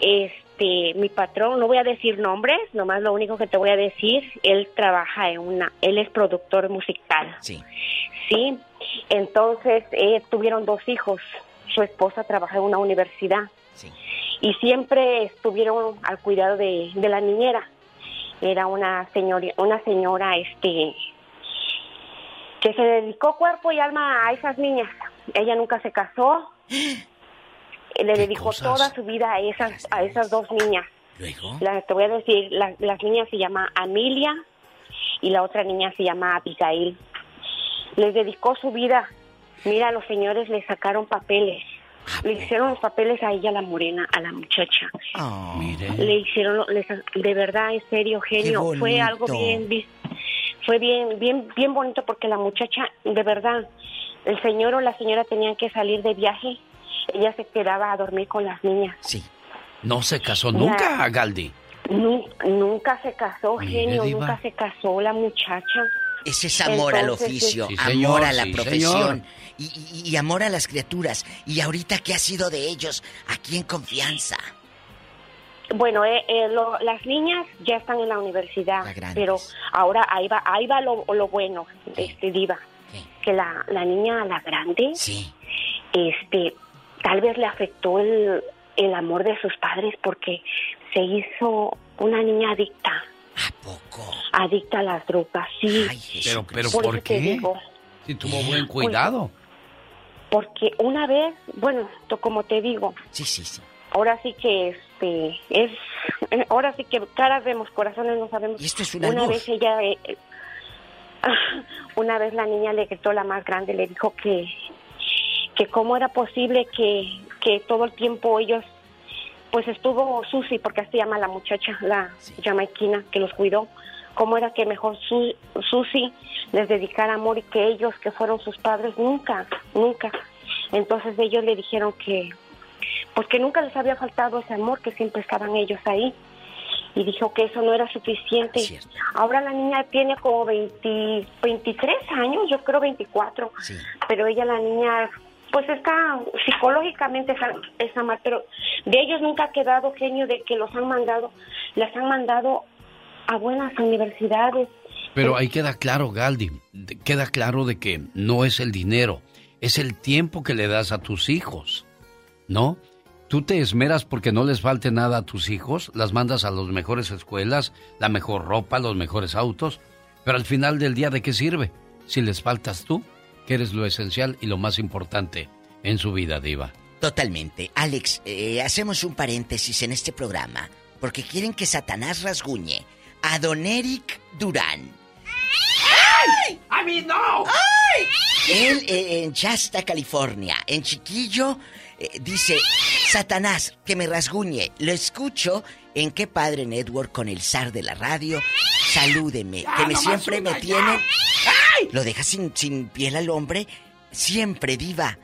Este, mi patrón, no voy a decir nombres, nomás lo único que te voy a decir, él trabaja en una, él es productor musical. Sí. Sí, entonces eh, tuvieron dos hijos, su esposa trabaja en una universidad. Sí. Y siempre estuvieron al cuidado de, de la niñera. Era una señora, una señora, este, que se dedicó cuerpo y alma a esas niñas. Ella nunca se casó. Le dedicó cosas? toda su vida a esas, a esas dos niñas. La- te voy a decir, la- las niñas se llama Amelia y la otra niña se llama Abigail. Les dedicó su vida. Mira, los señores le sacaron papeles. Le hicieron los papeles a ella, la morena, a la muchacha. Mire. Le hicieron, les- de verdad, en serio, genio. Fue algo bien, fue bien, bien, bien bonito porque la muchacha, de verdad, el señor o la señora tenían que salir de viaje. Ella se quedaba a dormir con las niñas. Sí. No se casó nunca, Galdi. Nu- nunca se casó, Mire, genio, diva. nunca se casó la muchacha. Ese es amor al oficio, Sí, amor a la sí, profesión y, y- y amor a las criaturas. ¿Y ahorita qué ha sido de ellos aquí en confianza? Bueno, eh, eh, lo- las niñas ya están en la universidad, pero ahora ahí va, ahí va lo, lo bueno, este diva, que la, la niña, la grande, este, tal vez le afectó el, el amor de sus padres porque se hizo una niña adicta. ¿A poco? Adicta a las drogas, sí. Pero, pero Por ¿por eso te qué? digo. Si tuvo buen cuidado. Porque una vez, bueno, to- como te digo, Sí, sí, sí. ahora sí que este es ahora sí que caras vemos corazones no sabemos Y esto es un una albur. vez ella eh, eh, una vez la niña le gritó la más grande le dijo que que cómo era posible que que todo el tiempo ellos pues estuvo Susi porque así llama la muchacha la jamaiquina que los cuidó cómo era que mejor Su- Susi les dedicara amor y que ellos que fueron sus padres nunca nunca entonces ellos le dijeron que porque nunca les había faltado ese amor, que siempre estaban ellos ahí. Y dijo que eso no era suficiente. Ahora la niña tiene como 20, 23 años, yo creo 24. Pero ella, la niña, pues está psicológicamente está, está mal, pero de ellos nunca ha quedado genio de que los han mandado, las han mandado a buenas universidades. Pero ahí queda claro, Galdi, queda claro de que no es el dinero, es el tiempo que le das a tus hijos, ¿no? Tú te esmeras porque no les falte nada a tus hijos, las mandas a las mejores escuelas, la mejor ropa, los mejores autos, pero al final del día, ¿de qué sirve? Si les faltas tú, que eres lo esencial y lo más importante en su vida, Diva. Totalmente. Alex, eh, hacemos un paréntesis en este programa porque quieren que Satanás rasguñe a Don Eric Durán. ¡Ay! ¡A mí no! Él eh, en Shasta, California, en Chiquillo, eh, dice, Satanás, que me rasguñe. Lo escucho en Qué Padre Network con el zar de la radio. Salúdeme, Ya, que me nomás siempre una, me ya. Lo deja sin, sin piel al hombre. Siempre, diva.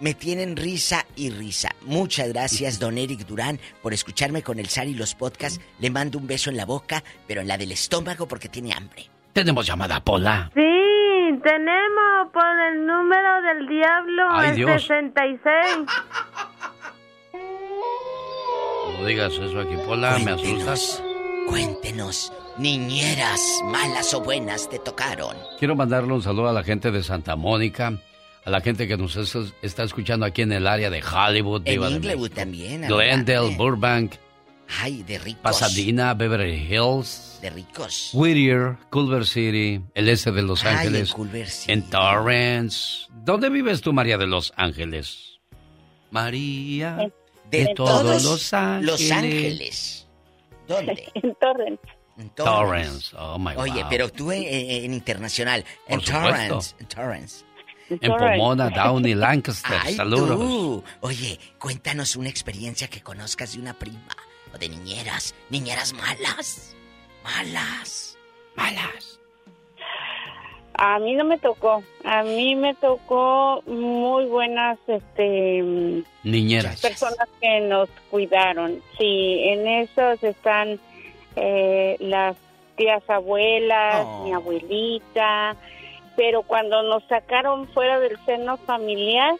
Me tienen risa y risa. Muchas gracias, don Eric Durán, por escucharme con el zar y los podcasts. Le mando un beso en la boca, pero en la del estómago porque tiene hambre. Tenemos llamada, Pola. Sí, tenemos por el número del diablo Ay, el Dios. 66. No digas eso aquí, Pola, me asustas. Cuéntenos, niñeras malas o buenas te tocaron. Quiero mandarle un saludo a la gente de Santa Mónica, a la gente que nos es- está escuchando aquí en el área de Hollywood, En Inglewood también. Glendale. Burbank, Ay, de ricos. Pasadena, Beverly Hills, De ricos. Whittier, Culver City, el este de Los Ay, en Ángeles, Culver City. en Torrance. ¿Dónde vives tú, María de Los Ángeles? María de, De todos, todos Los Ángeles. Los Ángeles. ¿Dónde? En Torrance. En Torrance. Oh my Oye, wow. pero tú en, en- en internacional. En Por. Torrance. En Torrance. En Pomona, Downey, Lancaster. Ay, Saludos. tú. Oye, cuéntanos una experiencia que conozcas de una prima o de niñeras. Niñeras malas. Malas. Malas. A mí no me tocó. A mí me tocó muy buenas este Niñeras. personas que nos cuidaron. Sí, en esos están eh, las tías abuelas, Oh. mi abuelita, pero cuando nos sacaron fuera del seno familiar,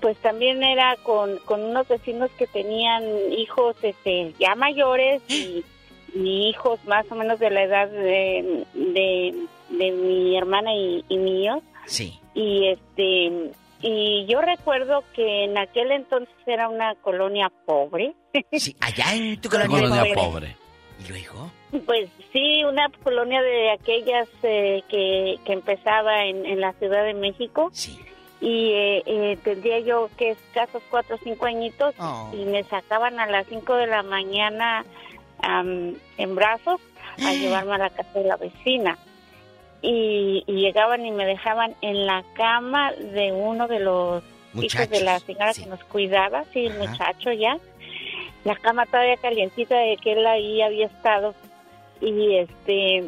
pues también era con, con unos vecinos que tenían hijos este, ya mayores y, y hijos más o menos de la edad de, de, de mi hermana y, y míos Sí. y este y yo recuerdo que en aquel entonces era una colonia pobre Sí, allá en tu Una colonia. colonia pobre. ¿Y luego? pues sí una colonia de aquellas eh, que, que empezaba en, en la Ciudad de México Sí. y eh, eh, tendría yo que escasos cuatro o cinco añitos Oh. y me sacaban a las cinco de la mañana en brazos a llevarme a la casa de la vecina y, y llegaban y me dejaban en la cama de uno de los hijos de la Muchachos, señora sí. que nos cuidaba, sí, el muchacho ya. La cama todavía calientita de que él ahí había estado. Y este,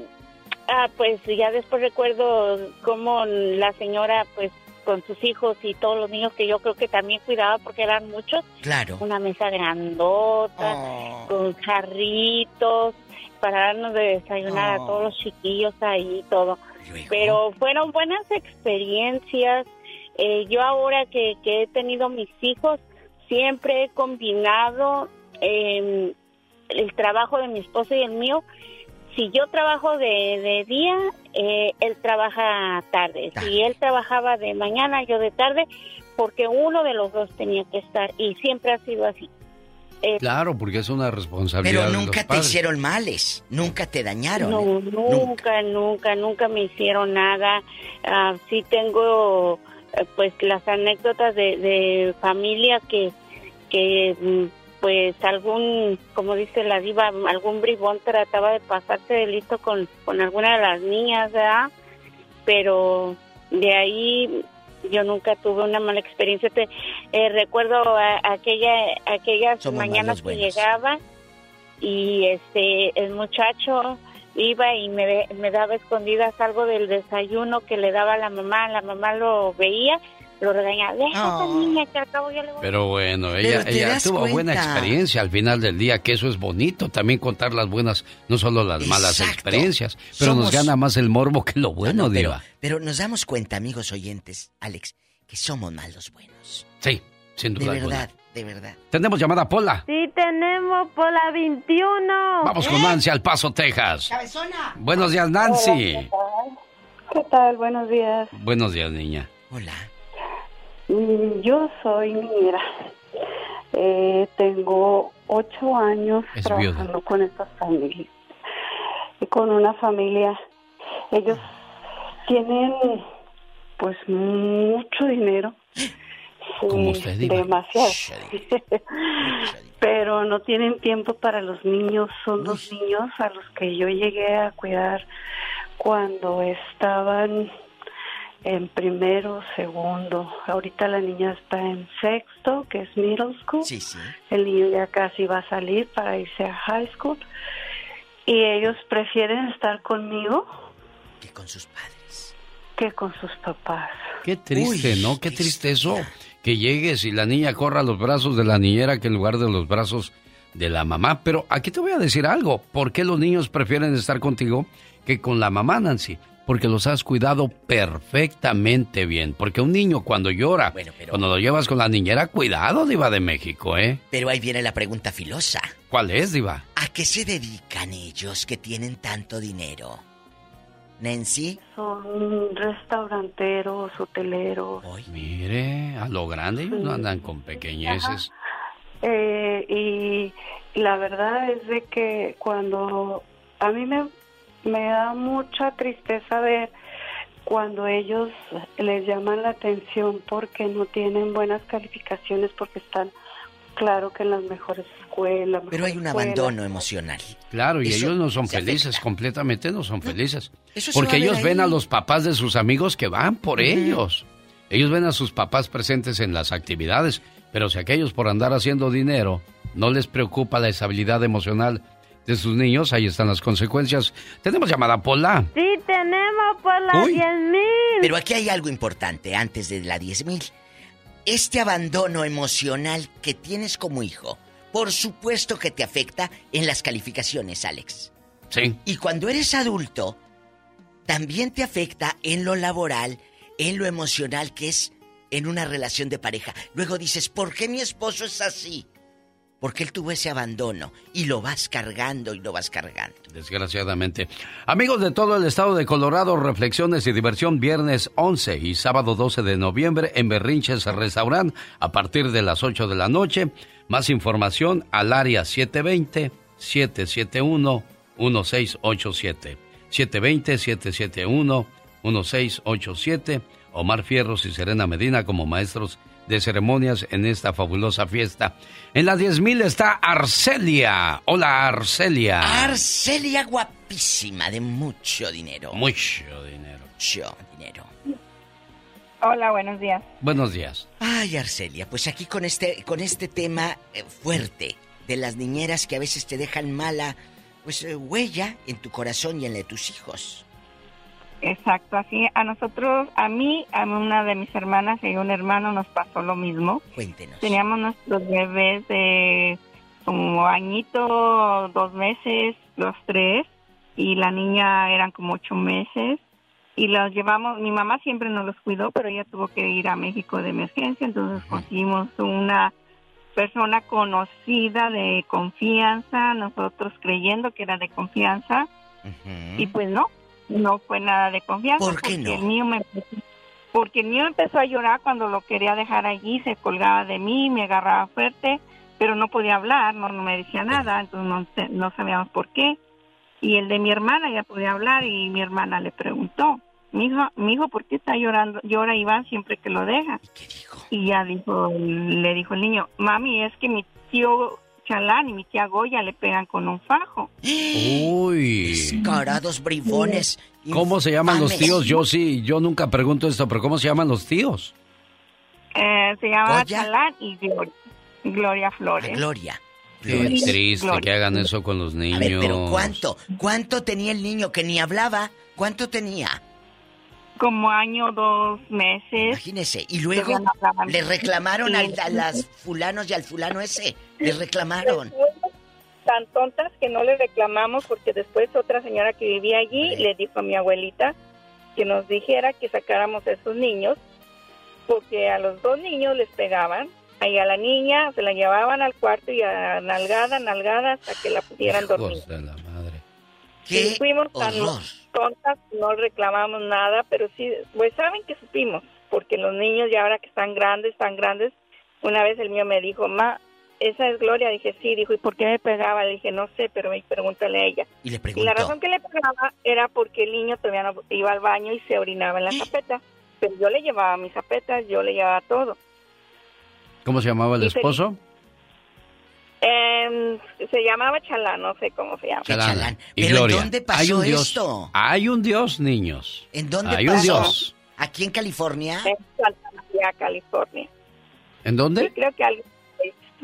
ah, pues ya después recuerdo cómo la señora, pues con sus hijos y todos los niños que yo creo que también cuidaba porque eran muchos, Claro. una mesa grandota, Oh. con jarritos, para darnos de desayunar Oh. a todos los chiquillos ahí y todo. Pero fueron buenas experiencias. Eh, yo ahora que, que he tenido mis hijos, siempre he combinado em, el trabajo de mi esposo y el mío. Si yo trabajo de, de día, eh, él trabaja tarde. Si él trabajaba de mañana, yo de tarde, porque uno de los dos tenía que estar y siempre ha sido así. Eh, Claro, porque es una responsabilidad Pero de los nunca te hicieron males. Nunca te dañaron. No, ¿eh? nunca, nunca, nunca me hicieron nada. Ah, sí tengo, eh, pues, las anécdotas de, de familia que, que, mm, pues, algún, como dice la diva, algún bribón trataba de pasarse de listo con, con alguna de las niñas, ¿verdad? Pero de ahí yo nunca tuve una mala experiencia. Te, eh, recuerdo a- aquella, aquellas Somos mañanas que llegaba y este el muchacho iba y me, me daba escondidas algo del desayuno que le daba a la mamá, la mamá lo veía, lo regañaba, deja a esa niña que al cabo yo le voy Pero bueno, ella, tuvo buena experiencia al final del día, que eso es bonito, también contar las buenas, no solo las malas experiencias, pero nos gana más el morbo que lo bueno, No, pero, diva. pero nos damos cuenta, amigos oyentes, Alex, que somos más los buenos. Sí, sin duda De alguna. verdad, de verdad. Tenemos llamada Pola. Sí, tenemos por la 21. Vamos con Nancy al Paso, Texas. Cabezona. Buenos días, Nancy. ¿Qué tal? Buenos días. Buenos días, niña. Hola. Mm, Yo soy niñera. Eh, tengo ocho años Es trabajando viuda. con estas familias. Y con una familia. Ellos tienen pues mucho dinero. Como usted. Demasiado. Pero no tienen tiempo para los niños. Son los niños a los que yo llegué a cuidar cuando estaban en primero, segundo. Ahorita la niña está en sexto, que es middle school. Sí, sí. El niño ya casi va a salir para irse a high school. Y ellos prefieren estar conmigo Que con sus padres. que con sus papás. Qué triste, ¿no? Qué triste eso. Que llegues y la niña corra a los brazos de la niñera que en lugar de los brazos de la mamá. Pero aquí te voy a decir algo. ¿Por qué los niños prefieren estar contigo que con la mamá, Nancy? Porque los has cuidado perfectamente bien. Porque un niño cuando llora, cuando lo llevas con la niñera, cuidado, Diva de México, ¿eh? Pero ahí viene la pregunta filosa. ¿Cuál es, Diva? ¿A qué se dedican ellos que tienen tanto dinero? Nancy. Son restauranteros, hoteleros. Mire, a lo grande ellos no andan con pequeñeces. Eh, y la verdad es de que cuando a mí me, me da mucha tristeza ver cuando ellos les llaman la atención porque no tienen buenas calificaciones, porque están, claro que en las mejores escuelas. Pero hay un escuela. abandono emocional. Claro, y Eso ellos no son felices, completamente no son felices. Eso Porque ellos ven ahí. a los papás de sus amigos que van por ellos. Ellos ven a sus papás presentes en las actividades, pero si aquellos por andar haciendo dinero no les preocupa la estabilidad emocional de sus niños, ahí están las consecuencias. Tenemos llamada Pola. Sí, tenemos por la Uy. 10 mil. Pero aquí hay algo importante antes de la 10.000. Este abandono emocional que tienes como hijo, por supuesto que te afecta en las calificaciones, Alex. Sí. Y cuando eres adulto, también te afecta en lo laboral, en lo emocional, que es en una relación de pareja. Luego dices, ¿por qué mi esposo es así? Porque él tuvo ese abandono y lo vas cargando y lo vas cargando. Desgraciadamente. Amigos de todo el estado de Colorado, reflexiones y diversión viernes 11 y sábado 12 de noviembre en Berrinches Restaurant a partir de las 8 de la noche. Más información al área 720-771-1687. 720-771-1687. Omar Fierros y Serena Medina como maestros de ceremonias en esta fabulosa fiesta. En la 10.000 está Arcelia. Hola, Arcelia. Arcelia guapísima, de mucho dinero. Mucho dinero. Mucho dinero. Hola, buenos días. Buenos días. Ay, Arcelia, pues aquí con este, con este tema eh, fuerte de las niñeras que a veces te dejan mala, pues eh, huella en tu corazón y en la de tus hijos. Exacto, así a nosotros, a mí, a una de mis hermanas y un hermano nos pasó lo mismo. Cuéntenos. Teníamos nuestros bebés de como añito, dos meses, los tres, y la niña eran como ocho meses. Y los llevamos, mi mamá siempre nos los cuidó, pero ella tuvo que ir a México de emergencia, entonces conseguimos una persona conocida de confianza, nosotros creyendo que era de confianza, y pues no, no fue nada de confianza. ¿Por qué porque no? El niño me empezó- porque el niño empezó a llorar cuando lo quería dejar allí, se colgaba de mí, me agarraba fuerte, pero no podía hablar, no, no me decía nada, entonces no, no sabíamos por qué. Y el de mi hermana ya podía hablar y mi hermana le preguntó, mi hijo, mi hijo, ¿por qué está llorando? Llora Iván siempre que lo deja. Y ya dijo, le dijo el niño, mami, es que mi tío Chalán y mi tía Goya le pegan con un fajo. Uy. Descarados bribones. ¿Cómo se llaman los tíos? Yo sí, yo nunca pregunto esto, pero ¿cómo se llaman los tíos? Eh, se llama Goya. Chalán y Gloria, Gloria Flores. Gloria. Qué Flores. triste que hagan eso con los niños. A ver, pero ¿cuánto? ¿Cuánto tenía el niño que ni hablaba? ¿Cuánto tenía? Como año, dos meses. Imagínese. Y luego le reclamaron al- a las fulanos y al fulano ese. Le reclamaron. tan tontas que no le reclamamos porque después otra señora que vivía allí le dijo a mi abuelita que nos dijera que sacáramos a esos niños porque a los dos niños les pegaban. Ahí a la niña se la llevaban al cuarto y a nalgada, nalgada, hasta que la pudieran dormir. De la madre. Sí, fuimos tan horror. tontas, no reclamamos nada, pero sí, pues saben que supimos, porque los niños ya ahora que están grandes, están grandes, una vez el mío me dijo, ma, esa es Gloria, dije, sí, dijo, ¿y por qué me pegaba? Le dije, no sé, pero me pregúntale a ella. Y le Y preguntó. la razón que le pegaba era porque el niño todavía no iba al baño y se orinaba en la zapeta, pero yo le llevaba mis zapetas, yo le llevaba todo. ¿Cómo se llamaba el Y se- esposo? Em, se llamaba Chalán, no sé cómo se llama. Chalán. Y ¿Pero en Gloria. dónde pasó hay un Dios, esto? Hay un Dios, niños. ¿En dónde Hay pasó? un Dios. ¿Aquí en California? En Santa María, California. ¿En dónde? Creo que algo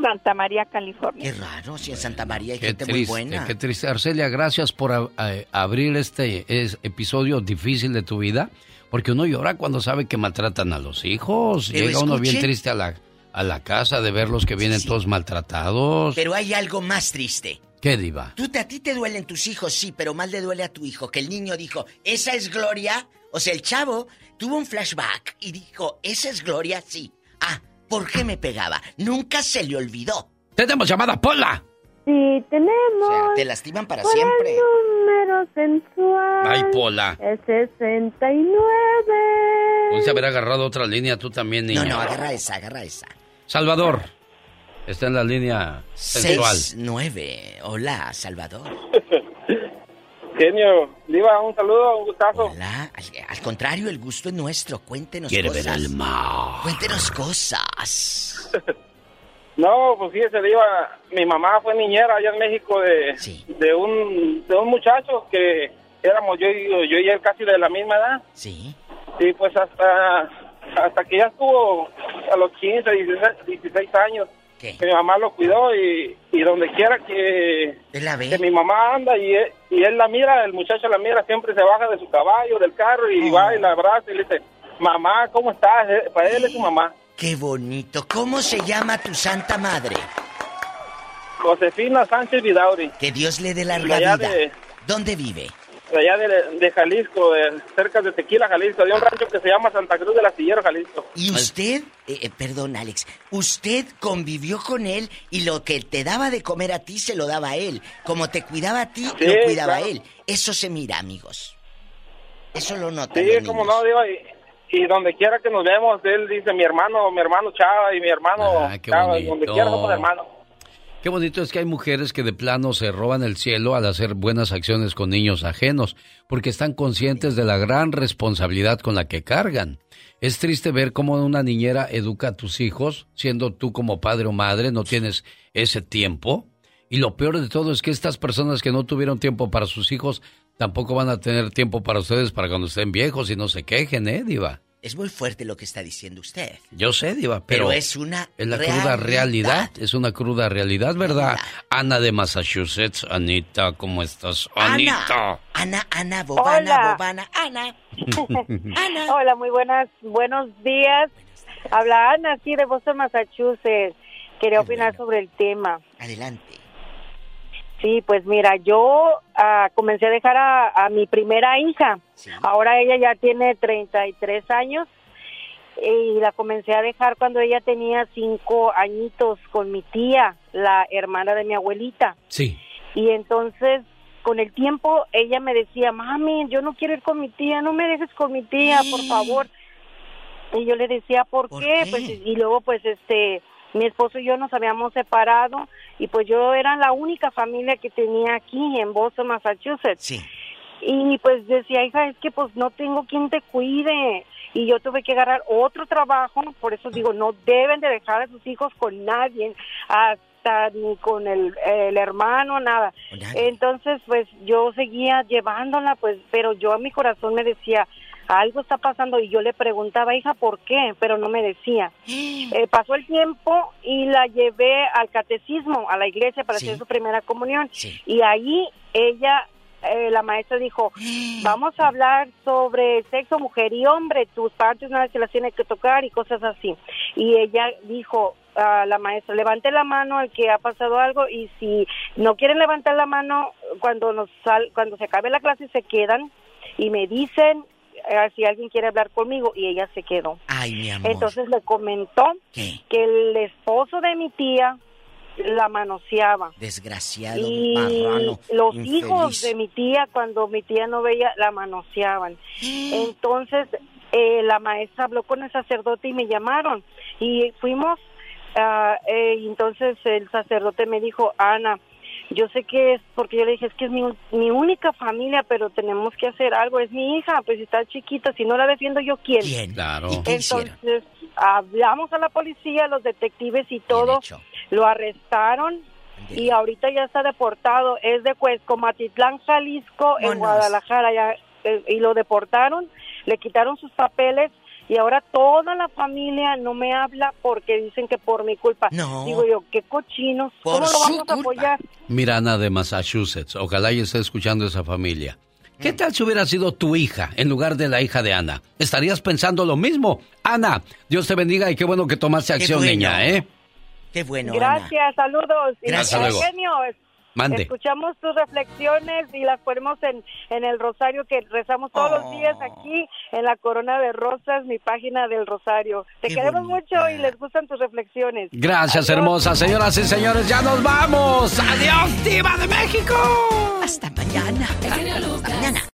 Santa María, California. Qué raro, si en Santa María hay Qué gente muy triste, buena. qué triste. Arcelia, gracias por a- a- abrir este es- episodio difícil de tu vida, porque uno llora cuando sabe que maltratan a los hijos. Pero Llega uno bien escuche. triste a la, a la casa de verlos que vienen todos maltratados. Pero hay algo más triste. ¿Qué diva? Tú, te- a ti te duelen tus hijos, sí, pero más le duele a tu hijo que el niño dijo, esa es Gloria. O sea, el chavo tuvo un flashback y dijo, esa es Gloria, sí. Ah, ¿por qué me pegaba? Nunca se le olvidó. ¡Tenemos llamada, Pola! Sí, tenemos. O sea, te lastiman para por siempre. el número sensual. Ay, Pola. Es 69. Pudiste haber agarrado otra línea tú también, niño. No, no, agarra esa, agarra esa. Salvador. Está en la línea sensual. 6-9. Hola, Salvador. Genio, Diva, un saludo, un gustazo. Hola, al, al contrario, el gusto es nuestro. Cuéntenos Quiere ver cosas. el mar. Cuéntenos cosas. No, pues fíjese, Diva, mi mamá fue niñera allá en México de, de, un, de un muchacho que éramos yo y, yo y él casi de la misma edad. Sí. Y pues hasta, hasta que ya estuvo a los 15, 16, 16 años, que mi mamá lo cuidó y, y donde quiera que, que mi mamá anda y él, y él la mira, el muchacho la mira, siempre se baja de su caballo, del carro y va y la abraza y le dice, mamá, ¿cómo estás? Eh, Para él es su mamá. Qué bonito. ¿Cómo se llama tu santa madre? Josefina Sánchez Vidauri. Que Dios le dé larga vida. de- ¿Dónde vive? De allá de, de Jalisco, de, cerca de Tequila, Jalisco, de un rancho que se llama Santa Cruz del Astillero, Jalisco. ¿Y usted, eh, eh, perdón Alex, usted convivió con él y lo que te daba de comer a ti se lo daba a él? Como te cuidaba a ti, Sí, lo cuidaba claro. a él. Eso se mira, amigos. Eso lo notan Sí, como no, digo, y, y donde quiera que nos vemos, él dice mi hermano, mi hermano Chava y mi hermano Ah, qué Chava, y donde quiera somos hermanos. Qué bonito es que hay mujeres que de plano se roban el cielo al hacer buenas acciones con niños ajenos, porque están conscientes de la gran responsabilidad con la que cargan. Es triste ver cómo una niñera educa a tus hijos, siendo tú como padre o madre no tienes ese tiempo. Y lo peor de todo es que estas personas que no tuvieron tiempo para sus hijos tampoco van a tener tiempo para ustedes para cuando estén viejos y no se quejen, ¿eh, Diva? Es muy fuerte lo que está diciendo usted. Yo sé, Diva, pero, Pero es una es la cruda realidad. Es una cruda realidad, ¿verdad? Ana de Massachusetts, Anita, ¿cómo estás? Anita. Ana, Ana, Bobana, Hola. Bobana, Ana. Hola, muy buenas, buenos días. Habla Ana, aquí de Boston, Massachusetts. Quería opinar sobre el tema. Adelante. Sí, pues mira, yo ah, comencé a dejar a, a mi primera hija. Ahora ella ya tiene 33 años y la comencé a dejar cuando ella tenía cinco añitos con mi tía, la hermana de mi abuelita. Sí. Y entonces, con el tiempo, ella me decía, mami, yo no quiero ir con mi tía, no me dejes con mi tía, por favor. Y yo le decía, ¿por, qué? Pues, y luego, pues, este, mi esposo y yo nos habíamos separado y pues yo era la única familia que tenía aquí en Boston, Massachusetts. Y pues decía, hija, es que pues no tengo quien te cuide. Y yo tuve que agarrar otro trabajo, por eso digo, no deben de dejar a sus hijos con nadie, hasta ni con el, el hermano, nada. Entonces, pues yo seguía llevándola, pues, pero yo a mi corazón me decía, algo está pasando y yo le preguntaba, hija, ¿por qué? Pero no me decía. Eh, pasó el tiempo y la llevé al catecismo, a la iglesia para hacer su primera comunión. Y ahí ella, eh, la maestra dijo, vamos a hablar sobre sexo, mujer y hombre, tus partes no se las tiene que tocar y cosas así. Y ella dijo, a la maestra, levante la mano al que ha pasado algo y si no quieren levantar la mano cuando nos sal, cuando se acabe la clase se quedan y me dicen si alguien quiere hablar conmigo y ella se quedó. Ay, mi amor. Entonces le comentó ¿Qué? que el esposo de mi tía la manoseaba. Desgraciado, Y marrano, los infeliz. hijos de mi tía, cuando mi tía no veía, la manoseaban. Entonces, eh, la maestra habló con el sacerdote y me llamaron. Y fuimos, eh, y entonces el sacerdote me dijo, Ana, yo sé que es, porque yo le dije, es que es mi, mi única familia, pero tenemos que hacer algo, es mi hija, pues está chiquita, si no la defiendo yo, ¿quién? Claro. Entonces, hablamos a la policía, los detectives y todo, lo arrestaron y ahorita ya está deportado, es de Cuescomatitlán, Jalisco, en. Guadalajara, ya, eh, y lo deportaron, le quitaron sus papeles y ahora toda la familia no me habla porque dicen que por mi culpa. No. Digo yo, qué cochinos, Por ¿cómo lo vamos a apoyar? Mira, Ana de Massachusetts, ojalá y esté escuchando esa familia. ¿Qué tal si hubiera sido tu hija en lugar de la hija de Ana? ¿Estarías pensando lo mismo? Ana, Dios te bendiga y qué bueno que tomaste acción, bueno. niña, ¿eh? Qué bueno, Ana. Gracias, saludos. Y Gracias. Eugenio, Mande. Escuchamos tus reflexiones y las ponemos en, en el rosario que rezamos todos los días Oh. aquí en la Corona de Rosas, mi página del rosario. Te Qué queremos bonita. mucho y les gustan tus reflexiones. Gracias, Adiós. hermosa. Señoras y señores, ya nos vamos. Adiós, diva de México. Hasta mañana. Lucas. Mañana.